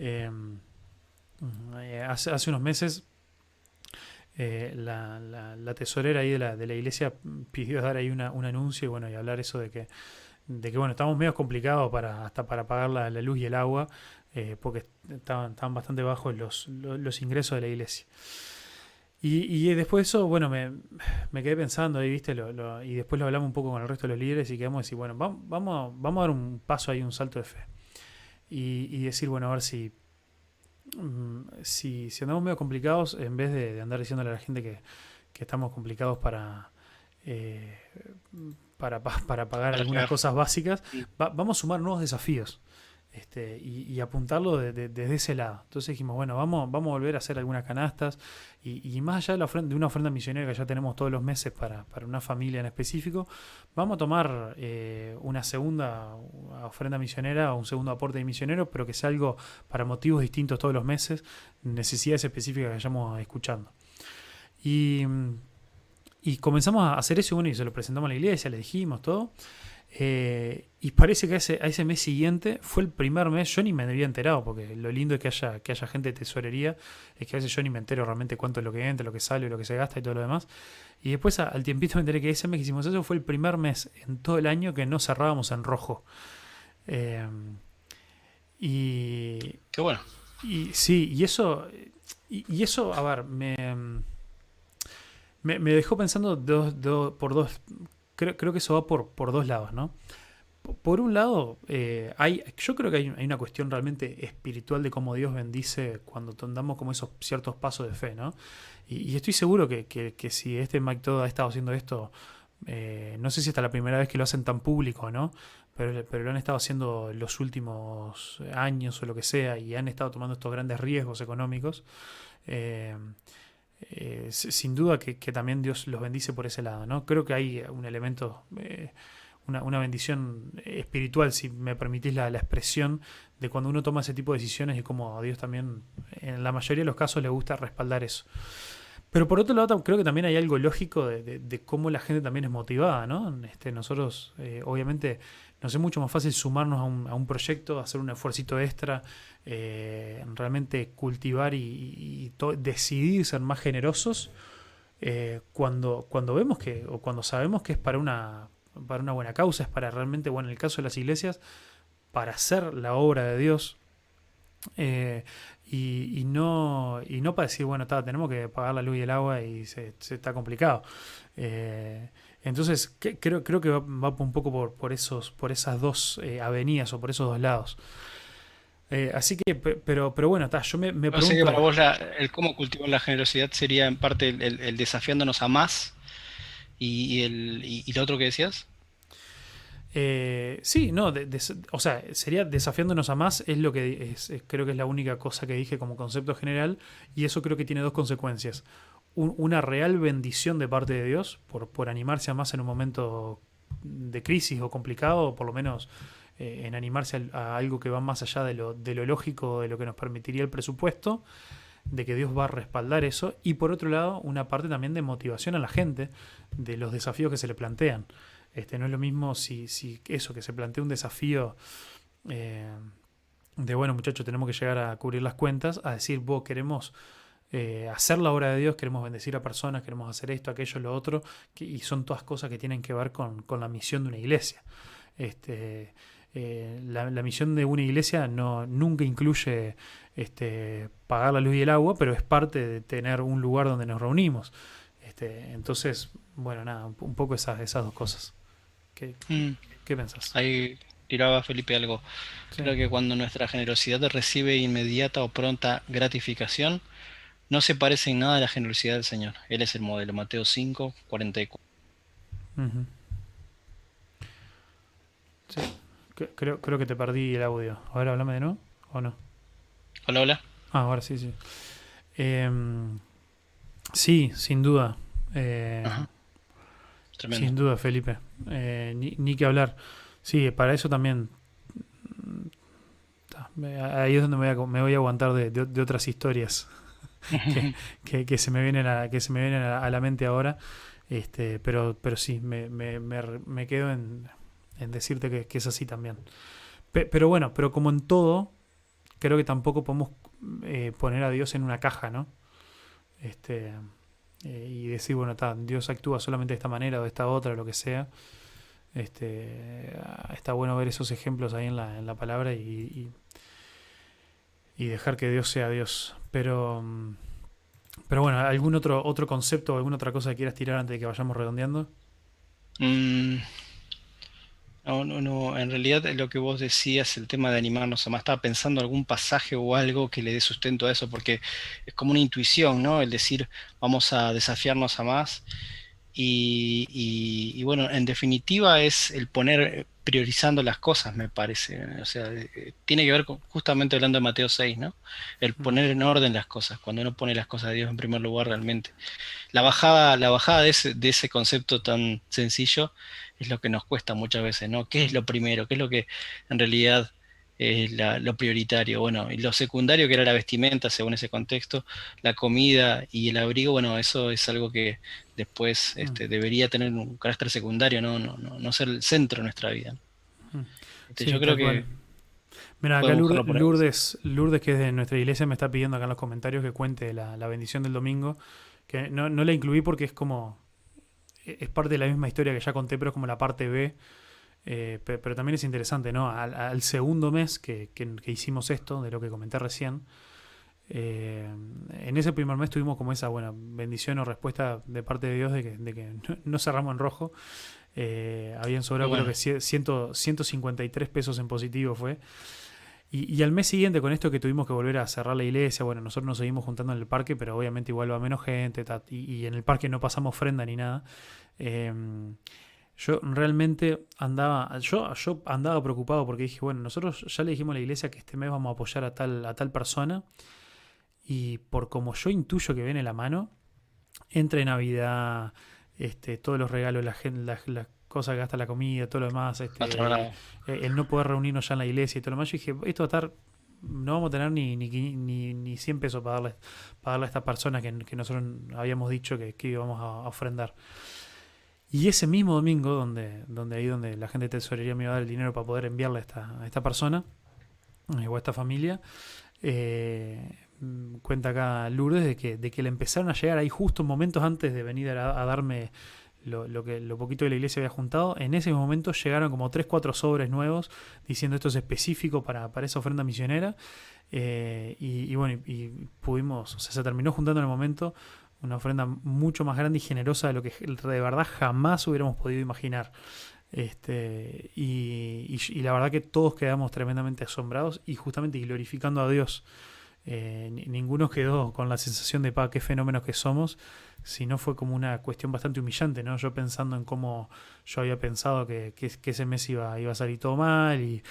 Em, eh, hace, unos meses eh, la, tesorera ahí de la, de la iglesia pidió dar ahí una, un anuncio y bueno, y hablar eso de que bueno, estamos medio complicados para, hasta para pagar la, luz y el agua, eh, porque estaban, estaban, bastante bajos los, los, ingresos de la iglesia. Y, y, después de eso, bueno, me, quedé pensando ahí, viste, lo, y después lo hablamos un poco con el resto de los líderes y quedamos decir, bueno, vamos, vamos, vamos a dar un paso ahí, un salto de fe. Y, y decir, bueno, a ver si, mm, si, si, andamos medio complicados, en vez de, andar diciéndole a la gente que, que estamos complicados para... Eh, para, para pagar algunas cosas básicas, vamos a sumar nuevos desafíos este, y, apuntarlo desde ese lado. Entonces dijimos, bueno, vamos, vamos a volver a hacer algunas canastas y, más allá de, una ofrenda misionera que ya tenemos todos los meses para, una familia en específico, vamos a tomar eh, una segunda ofrenda misionera o un segundo aporte de misionero, pero que sea algo para motivos distintos todos los meses, necesidades específicas que vayamos escuchando. Y comenzamos a hacer eso bueno, y se lo presentamos a la iglesia, le dijimos todo. Eh, y parece que a ese, a ese mes siguiente fue el primer mes, yo ni me había enterado, porque lo lindo es que haya, que haya gente de tesorería, es que a veces yo ni me entero realmente cuánto es lo que entra, lo que sale, lo que se gasta y todo lo demás. Y después al tiempito me enteré que ese mes que hicimos eso fue el primer mes en todo el año que no cerrábamos en rojo. Eh, y. Qué bueno. Y sí, y eso. y eso, a ver, me me, dejó pensando dos, por dos. Creo, creo, que eso va por, por dos lados, ¿no? por un lado, eh, hay, yo creo que hay, una cuestión realmente espiritual de cómo Dios bendice cuando andamos como esos ciertos pasos de fe, ¿no? Y, estoy seguro que, que, si este Mike Todd ha estado haciendo esto, eh, no sé si es la primera vez que lo hacen tan público, ¿no? Pero, pero, lo han estado haciendo los últimos años o lo que sea y han estado tomando estos grandes riesgos económicos. Eh, sin duda que, también Dios los bendice por ese lado, ¿no? Creo que hay un elemento una, bendición espiritual, si me permitís la, expresión, de cuando uno toma ese tipo de decisiones y como a Dios también, en la mayoría de los casos, le gusta respaldar eso. Pero por otro lado, creo que también hay algo lógico de, cómo la gente también es motivada, ¿no? Este, nosotros, eh, obviamente, nos es mucho más fácil sumarnos a un, proyecto, hacer un esfuerzo extra, eh, realmente cultivar y, decidir ser más generosos eh, cuando, cuando vemos que, o cuando sabemos que es para una, para una buena causa, es para realmente, bueno, en el caso de las iglesias, para hacer la obra de Dios. Eh, y, no, y no para decir, bueno, tenemos que pagar la luz y el agua y se, está complicado. Entonces, creo, creo que va, un poco por, por, esos, por esas dos eh, avenidas o por esos dos lados. así que, pero, pero bueno, yo me, me pregunto... que para vos el cómo cultivar la generosidad sería en parte el desafiándonos a más ¿Y, el, y, lo otro que decías? Eh, sí, no, o sea, sería desafiándonos a más, es lo que es, creo que es la única cosa que dije como concepto general, y eso creo que tiene dos consecuencias. Una real bendición de parte de Dios por, por animarse a más en un momento de crisis o complicado, o por lo menos eh, en animarse a, algo que va más allá de lo, de lo lógico, de lo que nos permitiría el presupuesto de que Dios va a respaldar eso y por otro lado una parte también de motivación a la gente de los desafíos que se le plantean. Este, no es lo mismo si, si eso, que se plantea un desafío eh, de, bueno muchachos, tenemos que llegar a cubrir las cuentas, a decir, vos queremos eh, hacer la obra de Dios, queremos bendecir a personas, queremos hacer esto, aquello, lo otro, y son todas cosas que tienen que ver con, con la misión de una iglesia. Este, eh, la, misión de una iglesia no, nunca incluye este, pagar la luz y el agua, pero es parte de tener un lugar donde nos reunimos. Este, entonces, bueno, nada, un poco esas, esas dos cosas. ¿Qué, mm. ¿qué pensás? Ahí tiraba Felipe algo. Creo que cuando nuestra generosidad recibe inmediata o pronta gratificación, no se parece en nada a la generosidad del Señor. Él es el modelo, Mateo 5, 44. Sí. Creo, creo que te perdí el audio. A ver, háblame de nuevo, ¿o no? Hola, hola. Ah, ahora sí, sí. Em, sí, sin duda. Eh, sin duda, Felipe. Eh, ni, que hablar. Sí, para eso también. Ahí es donde me voy a, me voy a aguantar de, otras historias que, que, se me vienen a, que se me vienen a, la mente ahora. Este, pero, pero sí, me, me, me quedo en, en decirte que, es así también. pero bueno, pero como en todo, creo que tampoco podemos eh, poner a Dios en una caja, ¿no? Este, eh, y decir, bueno, Dios actúa solamente de esta manera o de esta otra, o lo que sea. Este, está bueno ver esos ejemplos ahí en la, en la palabra y, y, dejar que Dios sea Dios. Pero, pero bueno, ¿algún otro, otro concepto o alguna otra cosa que quieras tirar antes de que vayamos redondeando? Mm, no, no, no. En realidad lo que vos decías, el tema de animarnos a más, estaba pensando algún pasaje o algo que le dé sustento a eso, porque es como una intuición, ¿no? El decir, vamos a desafiarnos a más. Y, bueno, en definitiva es el poner priorizando las cosas, me parece. O sea, eh, tiene que ver con, justamente hablando de Mateo 6, ¿no? El poner en orden las cosas, cuando uno pone las cosas de Dios en primer lugar realmente. La bajada, la bajada de ese, de ese concepto tan sencillo es lo que nos cuesta muchas veces, ¿no? ¿Qué es lo primero? ¿Qué es lo que en realidad es lo prioritario? Bueno, y lo secundario que era la vestimenta, según ese contexto, la comida y el abrigo, bueno, eso es algo que después mm. este, debería tener un carácter secundario, ¿no? No, no, ser el centro de nuestra vida. Mm. Este, yo creo que... Mira, acá Lourdes, Lourdes, que es de nuestra iglesia, me está pidiendo acá en los comentarios que cuente la, bendición del domingo, que no, no la incluí porque es como e-, es parte de la misma historia que ya conté, pero es como la parte B. Eh, pero, también es interesante, ¿no? Al, segundo mes que, hicimos esto, de lo que comenté recién, en ese primer mes tuvimos como esa buena bendición o respuesta de parte de Dios de que, no, cerramos en rojo. habían sobrado creo que 153 pesos en positivo fue. Y, al mes siguiente, con esto que tuvimos que volver a cerrar la iglesia, bueno, nosotros nos seguimos juntando en el parque, pero obviamente igual va menos gente, y, en el parque no pasamos ofrenda ni nada. Em, yo realmente andaba, yo, yo andaba preocupado porque dije, bueno, nosotros ya le dijimos a la iglesia que este mes vamos a apoyar a tal, a tal persona, y por como yo intuyo que viene la mano, entre Navidad, este, todos los regalos, la gente, la, cosa que gasta la comida, todo lo demás, este, eh, el no poder reunirnos ya en la iglesia y todo lo demás, yo dije, esto va a estar, no vamos a tener ni, ni, ni, ni 100 pesos para darle, para darle a esta persona que, nosotros habíamos dicho que, que íbamos a, ofrendar. Y ese mismo domingo, donde, donde ahí donde la gente de tesorería me iba a dar el dinero para poder enviarle a esta, a esta persona eh, o a esta familia, eh, cuenta acá Lourdes de que, de que le empezaron a llegar ahí justo momentos antes de venir a darme lo, que, lo poquito que la iglesia había juntado, en ese momento llegaron como 3, 4 sobres nuevos diciendo esto es específico para, para esa ofrenda misionera. Eh, y, bueno, y, pudimos, o sea, se terminó juntando en el momento una ofrenda mucho más grande y generosa de lo que de verdad jamás hubiéramos podido imaginar. Este, y, la verdad que todos quedamos tremendamente asombrados y justamente glorificando a Dios. Eh, ninguno quedó con la sensación de, pa, qué fenómenos que somos, si no fue como una cuestión bastante humillante, ¿no? Yo pensando en cómo yo había pensado que, que, ese mes iba, iba a salir todo mal y,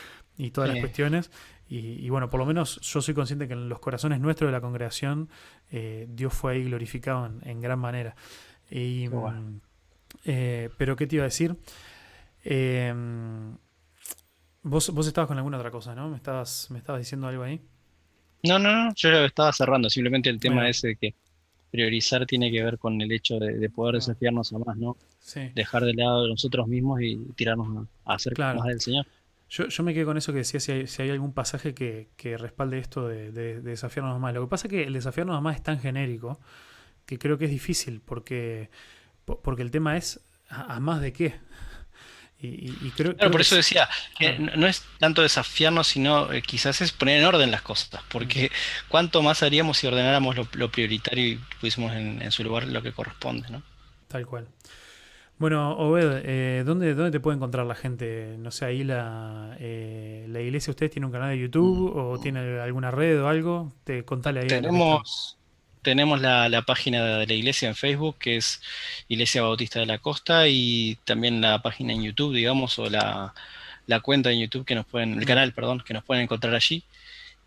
todas las cuestiones. Y, bueno, por lo menos yo soy consciente que en los corazones nuestros de la congregación eh, Dios fue ahí glorificado en, gran manera. Y, eh, pero ¿qué te iba a decir? Eh, vos, vos estabas con alguna otra cosa, ¿no? ¿Me estabas, me estabas diciendo algo ahí? No, no, no, yo estaba cerrando, simplemente el tema ese de que priorizar tiene que ver con el hecho de, poder desafiarnos a más, ¿no? Dejar de lado de nosotros mismos y tirarnos a, hacer más del Señor. Yo, yo, me quedé con eso que decía si hay, si hay algún pasaje que, respalde esto de, desafiarnos más. Lo que pasa es que el desafiarnos más es tan genérico que creo que es difícil porque, porque el tema es a más de qué. Y, creo, claro, por eso decía, que no es tanto desafiarnos, sino eh, quizás es poner en orden las cosas, porque cuánto más haríamos si ordenáramos lo, prioritario y pusiésemos en, su lugar lo que corresponde, ¿no? Tal cual. Bueno, Obed, eh, ¿dónde, ¿dónde te puede encontrar la gente? No sé, ahí la, eh, la iglesia, ¿ustedes tienen un canal de YouTube o mm. tiene alguna red o algo? Te, contale ahí. Tenemos, tenemos la, página de la iglesia en Facebook, que es Iglesia Bautista de la Costa, y también la página en YouTube, digamos, o la, cuenta en YouTube que nos pueden, el canal, perdón, que nos pueden encontrar allí.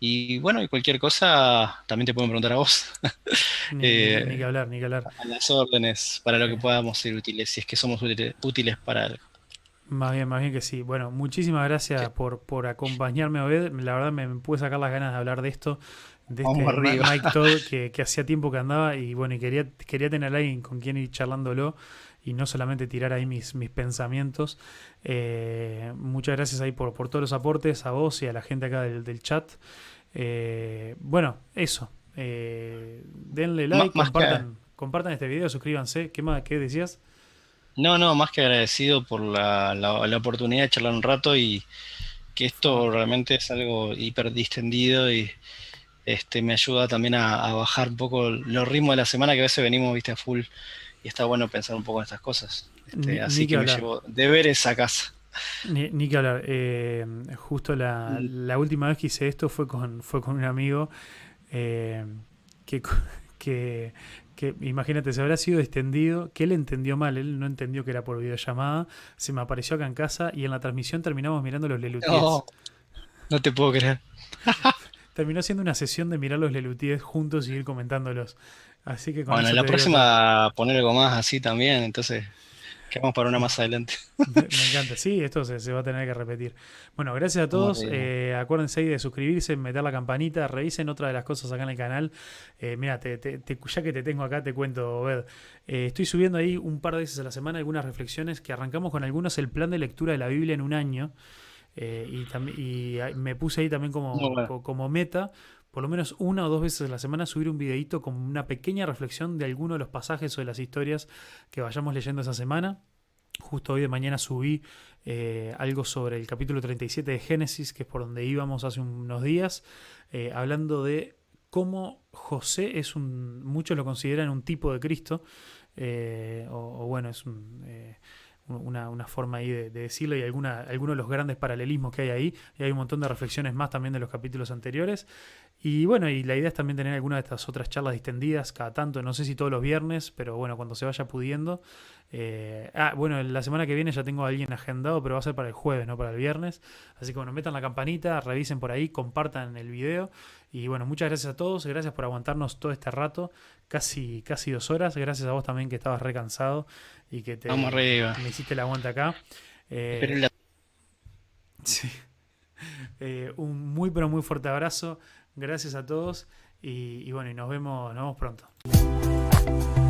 Y bueno, y cualquier cosa también te pueden preguntar a vos. Ni, eh, que hablar, ni que hablar. A las órdenes para lo que podamos ser útiles, si es que somos útiles, para algo. Más bien, más bien que sí. Bueno, muchísimas gracias por, por acompañarme, Obed. La verdad me, me pude sacar las ganas de hablar de esto de este Mike Todd que, hacía tiempo que andaba y bueno, y quería, quería tener a alguien con quien ir charlándolo y no solamente tirar ahí mis, mis pensamientos. Eh, muchas gracias ahí por, por todos los aportes, a vos y a la gente acá del, chat. Eh, bueno, eso. Eh, denle like, compartan, compartan este video, suscríbanse. ¿Qué más? ¿Qué decías? No, no, más que agradecido por la, la, oportunidad de charlar un rato y que esto realmente es algo hiper distendido y este, me ayuda también a, bajar un poco los ritmos de la semana que a veces venimos viste a full y está bueno pensar un poco en estas cosas. Este, así que, me llevo deberes a casa. Ni, que hablar. Eh, justo mm. la, última vez que hice esto fue con, fue con un amigo eh, que, que, que, imagínate, se habrá sido extendido, que él entendió mal, él no entendió que era por videollamada, se me apareció acá en casa y en la transmisión terminamos mirando los Lelutiers. No, no te puedo creer. terminó siendo una sesión de mirar los Lelutiers juntos y ir comentándolos. Así que bueno, la próxima poner algo más así también, entonces para una más adelante. Me, encanta, sí, esto se, va a tener que repetir. Bueno, gracias a todos. Eh, acuérdense ahí de suscribirse, meter la campanita, revisen otra de las cosas acá en el canal. Eh, mira, te, ya que te tengo acá, te cuento, Obed. Eh, estoy subiendo ahí un par de veces a la semana algunas reflexiones que arrancamos con algunos el plan de lectura de la Biblia en un año. Eh, y, y me puse ahí también como, como meta, por lo menos una o dos veces a la semana, subir un videito con una pequeña reflexión de alguno de los pasajes o de las historias que vayamos leyendo esa semana. Justo hoy de mañana subí eh, algo sobre el capítulo 37 de Génesis, que es por donde íbamos hace unos días, eh, hablando de cómo José es un, muchos lo consideran un tipo de Cristo, eh, o, bueno, es eh, una, una, forma ahí de, decirlo y alguna, algunos de los grandes paralelismos que hay ahí, y hay un montón de reflexiones más también de los capítulos anteriores. Y bueno, y la idea es también tener alguna de estas otras charlas distendidas cada tanto, no sé si todos los viernes, pero bueno, cuando se vaya pudiendo. Eh, ah, bueno, la semana que viene ya tengo a alguien agendado, pero va a ser para el jueves, no para el viernes. Así que bueno, metan la campanita, revisen por ahí, compartan el video. Y bueno, muchas gracias a todos, gracias por aguantarnos todo este rato, casi, casi dos horas. Gracias a vos también que estabas recansado y que te me hiciste el aguante acá. Eh, sí. Eh, un muy pero muy fuerte abrazo. Gracias a todos y, bueno, y nos vemos, nos vemos pronto.